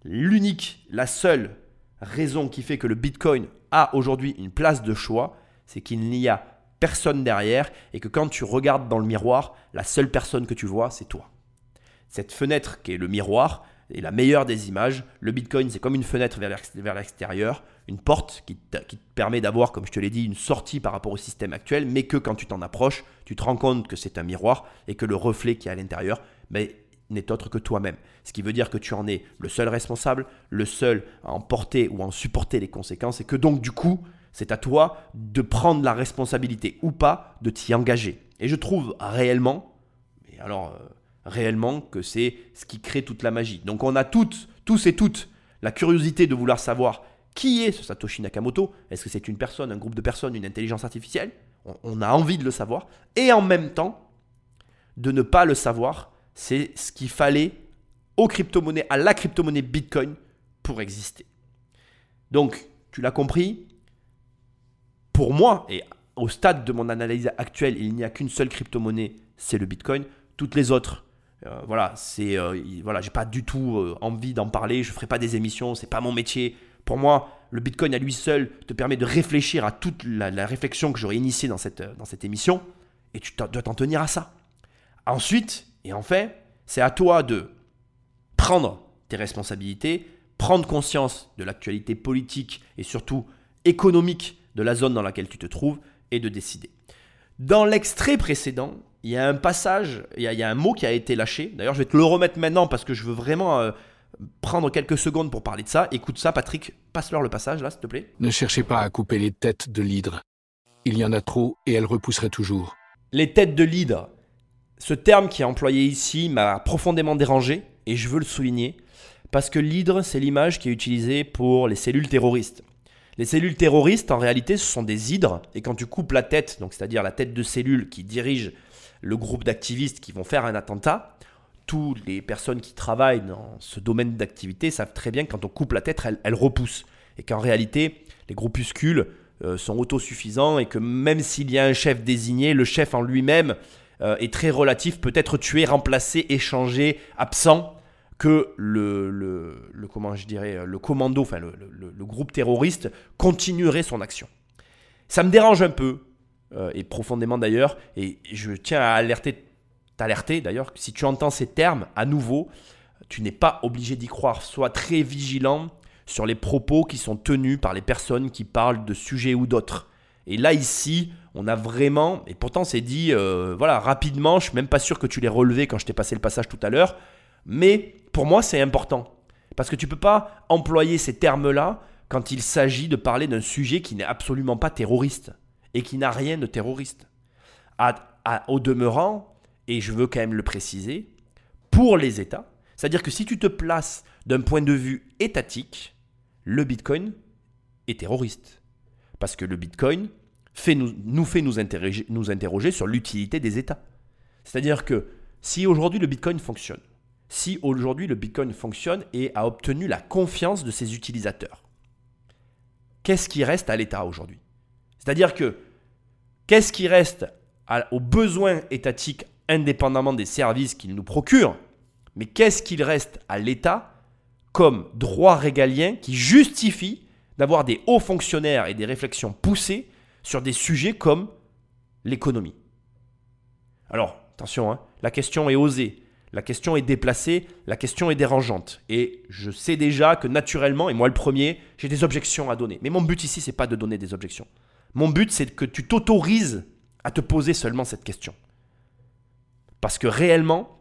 L'unique, la seule raison qui fait que le Bitcoin a aujourd'hui une place de choix, c'est qu'il n'y a personne derrière et que quand tu regardes dans le miroir, la seule personne que tu vois, c'est toi. Cette fenêtre qui est le miroir est la meilleure des images. Le Bitcoin, c'est comme une fenêtre vers l'extérieur, une porte qui te, permet d'avoir, comme je te l'ai dit, une sortie par rapport au système actuel, mais que quand tu t'en approches, tu te rends compte que c'est un miroir et que le reflet qui est à l'intérieur n'est autre que toi-même. Ce qui veut dire que tu en es le seul responsable, le seul à en porter ou à en supporter les conséquences, et que donc du coup, c'est à toi de prendre la responsabilité ou pas de t'y engager. Et je trouve réellement, et alors euh, réellement, que c'est ce qui crée toute la magie. Donc on a toutes, tous et toutes, la curiosité de vouloir savoir qui est ce Satoshi Nakamoto. Est-ce que c'est une personne, un groupe de personnes, une intelligence artificielle? On, a envie de le savoir. Et en même temps, de ne pas le savoir, c'est ce qu'il fallait aux crypto-monnaies, à la crypto-monnaie Bitcoin pour exister. Donc, tu l'as compris, pour moi, et au stade de mon analyse actuelle, il n'y a qu'une seule crypto-monnaie, c'est le Bitcoin. Toutes les autres, euh, voilà, c'est euh, voilà, j'ai pas du tout euh, envie d'en parler. Je ferai pas des émissions, c'est pas mon métier. Pour moi, le Bitcoin à lui seul te permet de réfléchir à toute la, réflexion que j'aurais initiée dans cette, dans cette émission, et tu dois t'en tenir à ça. Ensuite, et enfin, c'est à toi de prendre tes responsabilités, prendre conscience de l'actualité politique et surtout économique de la zone dans laquelle tu te trouves et de décider. Dans l'extrait précédent, il y a un passage, il y a, un mot qui a été lâché. D'ailleurs, je vais te le remettre maintenant parce que je veux vraiment euh, prendre quelques secondes pour parler de ça. Écoute ça, Patrick, passe-leur le passage là, s'il te plaît. Ne cherchez pas à couper les têtes de l'hydre. Il y en a trop et elles repousseraient toujours. Les têtes de l'hydre. Ce terme qui est employé ici m'a profondément dérangé et je veux le souligner parce que l'hydre, c'est l'image qui est utilisée pour les cellules terroristes. Les cellules terroristes, en réalité, ce sont des hydres. Et quand tu coupes la tête, donc c'est-à-dire la tête de cellule qui dirige le groupe d'activistes qui vont faire un attentat, toutes les personnes qui travaillent dans ce domaine d'activité savent très bien que quand on coupe la tête, elle, repousse. Et qu'en réalité, les groupuscules euh, sont autosuffisants et que même s'il y a un chef désigné, le chef en lui-même euh, est très relatif, peut être tué, remplacé, échangé, absent que le, le, comment je dirais, le commando, enfin le, le, groupe terroriste continuerait son action. Ça me dérange un peu, euh, et profondément d'ailleurs, et je tiens à alerter, t'alerter d'ailleurs, que si tu entends ces termes à nouveau, tu n'es pas obligé d'y croire. Sois très vigilant sur les propos qui sont tenus par les personnes qui parlent de sujets ou d'autres. Et là, ici, on a vraiment, et pourtant c'est dit, euh, voilà, rapidement, je suis même pas sûr que tu l'aies relevé quand je t'ai passé le passage tout à l'heure, mais pour moi, c'est important. Parce que tu ne peux pas employer ces termes-là quand il s'agit de parler d'un sujet qui n'est absolument pas terroriste et qui n'a rien de terroriste. au demeurant, et je veux quand même le préciser, pour les États, c'est-à-dire que si tu te places d'un point de vue étatique, le Bitcoin est terroriste. Parce que le Bitcoin nous, fait nous interroger sur l'utilité des États. C'est-à-dire que si aujourd'hui le Bitcoin fonctionne, si aujourd'hui le Bitcoin fonctionne et a obtenu la confiance de ses utilisateurs. Qu'est-ce qui reste à l'État aujourd'hui? C'est-à-dire que qu'est-ce qui reste aux besoins étatiques indépendamment des services qu'il nous procure Mais qu'est-ce qu'il reste à l'État comme droit régalien qui justifie d'avoir des hauts fonctionnaires et des réflexions poussées sur des sujets comme l'économie? Alors, attention, hein, la question est osée. La question est déplacée, la question est dérangeante. Et je sais déjà que naturellement, et moi le premier, j'ai des objections à donner. Mais mon but ici, c'est pas de donner des objections. Mon but, c'est que tu t'autorises à te poser seulement cette question. Parce que réellement,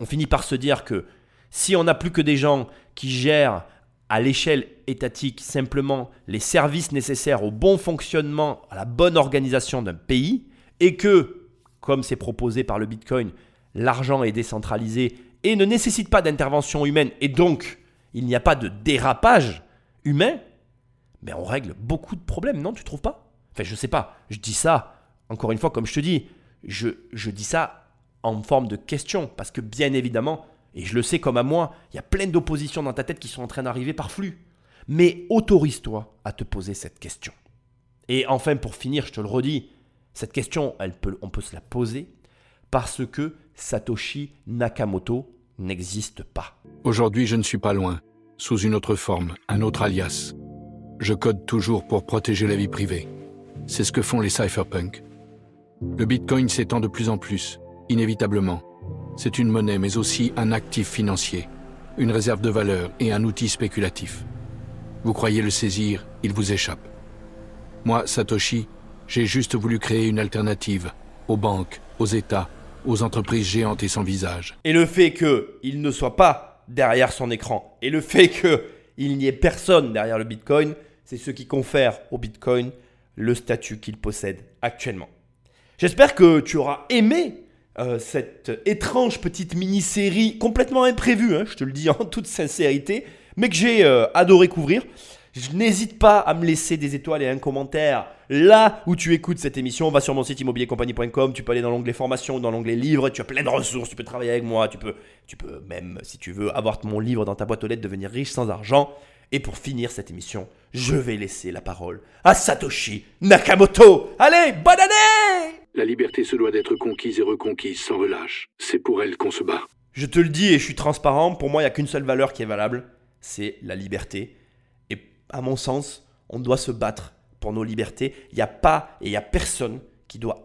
on finit par se dire que si on n'a plus que des gens qui gèrent à l'échelle étatique simplement les services nécessaires au bon fonctionnement, à la bonne organisation d'un pays, et que, comme c'est proposé par le Bitcoin, l'argent est décentralisé et ne nécessite pas d'intervention humaine et donc il n'y a pas de dérapage humain, mais on règle beaucoup de problèmes, non Tu trouves pas? Enfin, je sais pas. Je dis ça, encore une fois, comme je te dis, je, je dis ça en forme de question, parce que bien évidemment, et je le sais comme à moi, il y a plein d'oppositions dans ta tête qui sont en train d'arriver par flux. Mais autorise-toi à te poser cette question. Et enfin, pour finir, je te le redis, cette question, on peut se la poser parce que Satoshi Nakamoto n'existe pas. Aujourd'hui, je ne suis pas loin, sous une autre forme, un autre alias. Je code toujours pour protéger la vie privée. C'est ce que font les cypherpunks. Le Bitcoin s'étend de plus en plus, inévitablement. C'est une monnaie, mais aussi un actif financier, une réserve de valeur et un outil spéculatif. Vous croyez le saisir, il vous échappe. Moi, Satoshi, j'ai juste voulu créer une alternative aux banques, aux États, aux entreprises géantes et sans visage. Et le fait qu'il ne soit pas derrière son écran, et le fait qu'il n'y ait personne derrière le Bitcoin, c'est ce qui confère au Bitcoin le statut qu'il possède actuellement. J'espère que tu auras aimé euh, cette étrange petite mini-série complètement imprévue, hein, je te le dis en toute sincérité, mais que j'ai euh, adoré couvrir. N'hésite pas à me laisser des étoiles et un commentaire là où tu écoutes cette émission. Va sur mon site immobiliercompagnie.com. Tu peux aller dans l'onglet formation ou dans l'onglet livres. Tu as plein de ressources. Tu peux travailler avec moi. Tu peux, tu peux même, si tu veux, avoir mon livre dans ta boîte aux lettres, devenir riche sans argent. Et pour finir cette émission, je vais laisser la parole à Satoshi Nakamoto. Allez, bonne année La liberté se doit d'être conquise et reconquise sans relâche. C'est pour elle qu'on se bat. Je te le dis et je suis transparent, pour moi, il n'y a qu'une seule valeur qui est valable, c'est la liberté. À mon sens, on doit se battre pour nos libertés. Il n'y a pas et il n'y a personne qui doit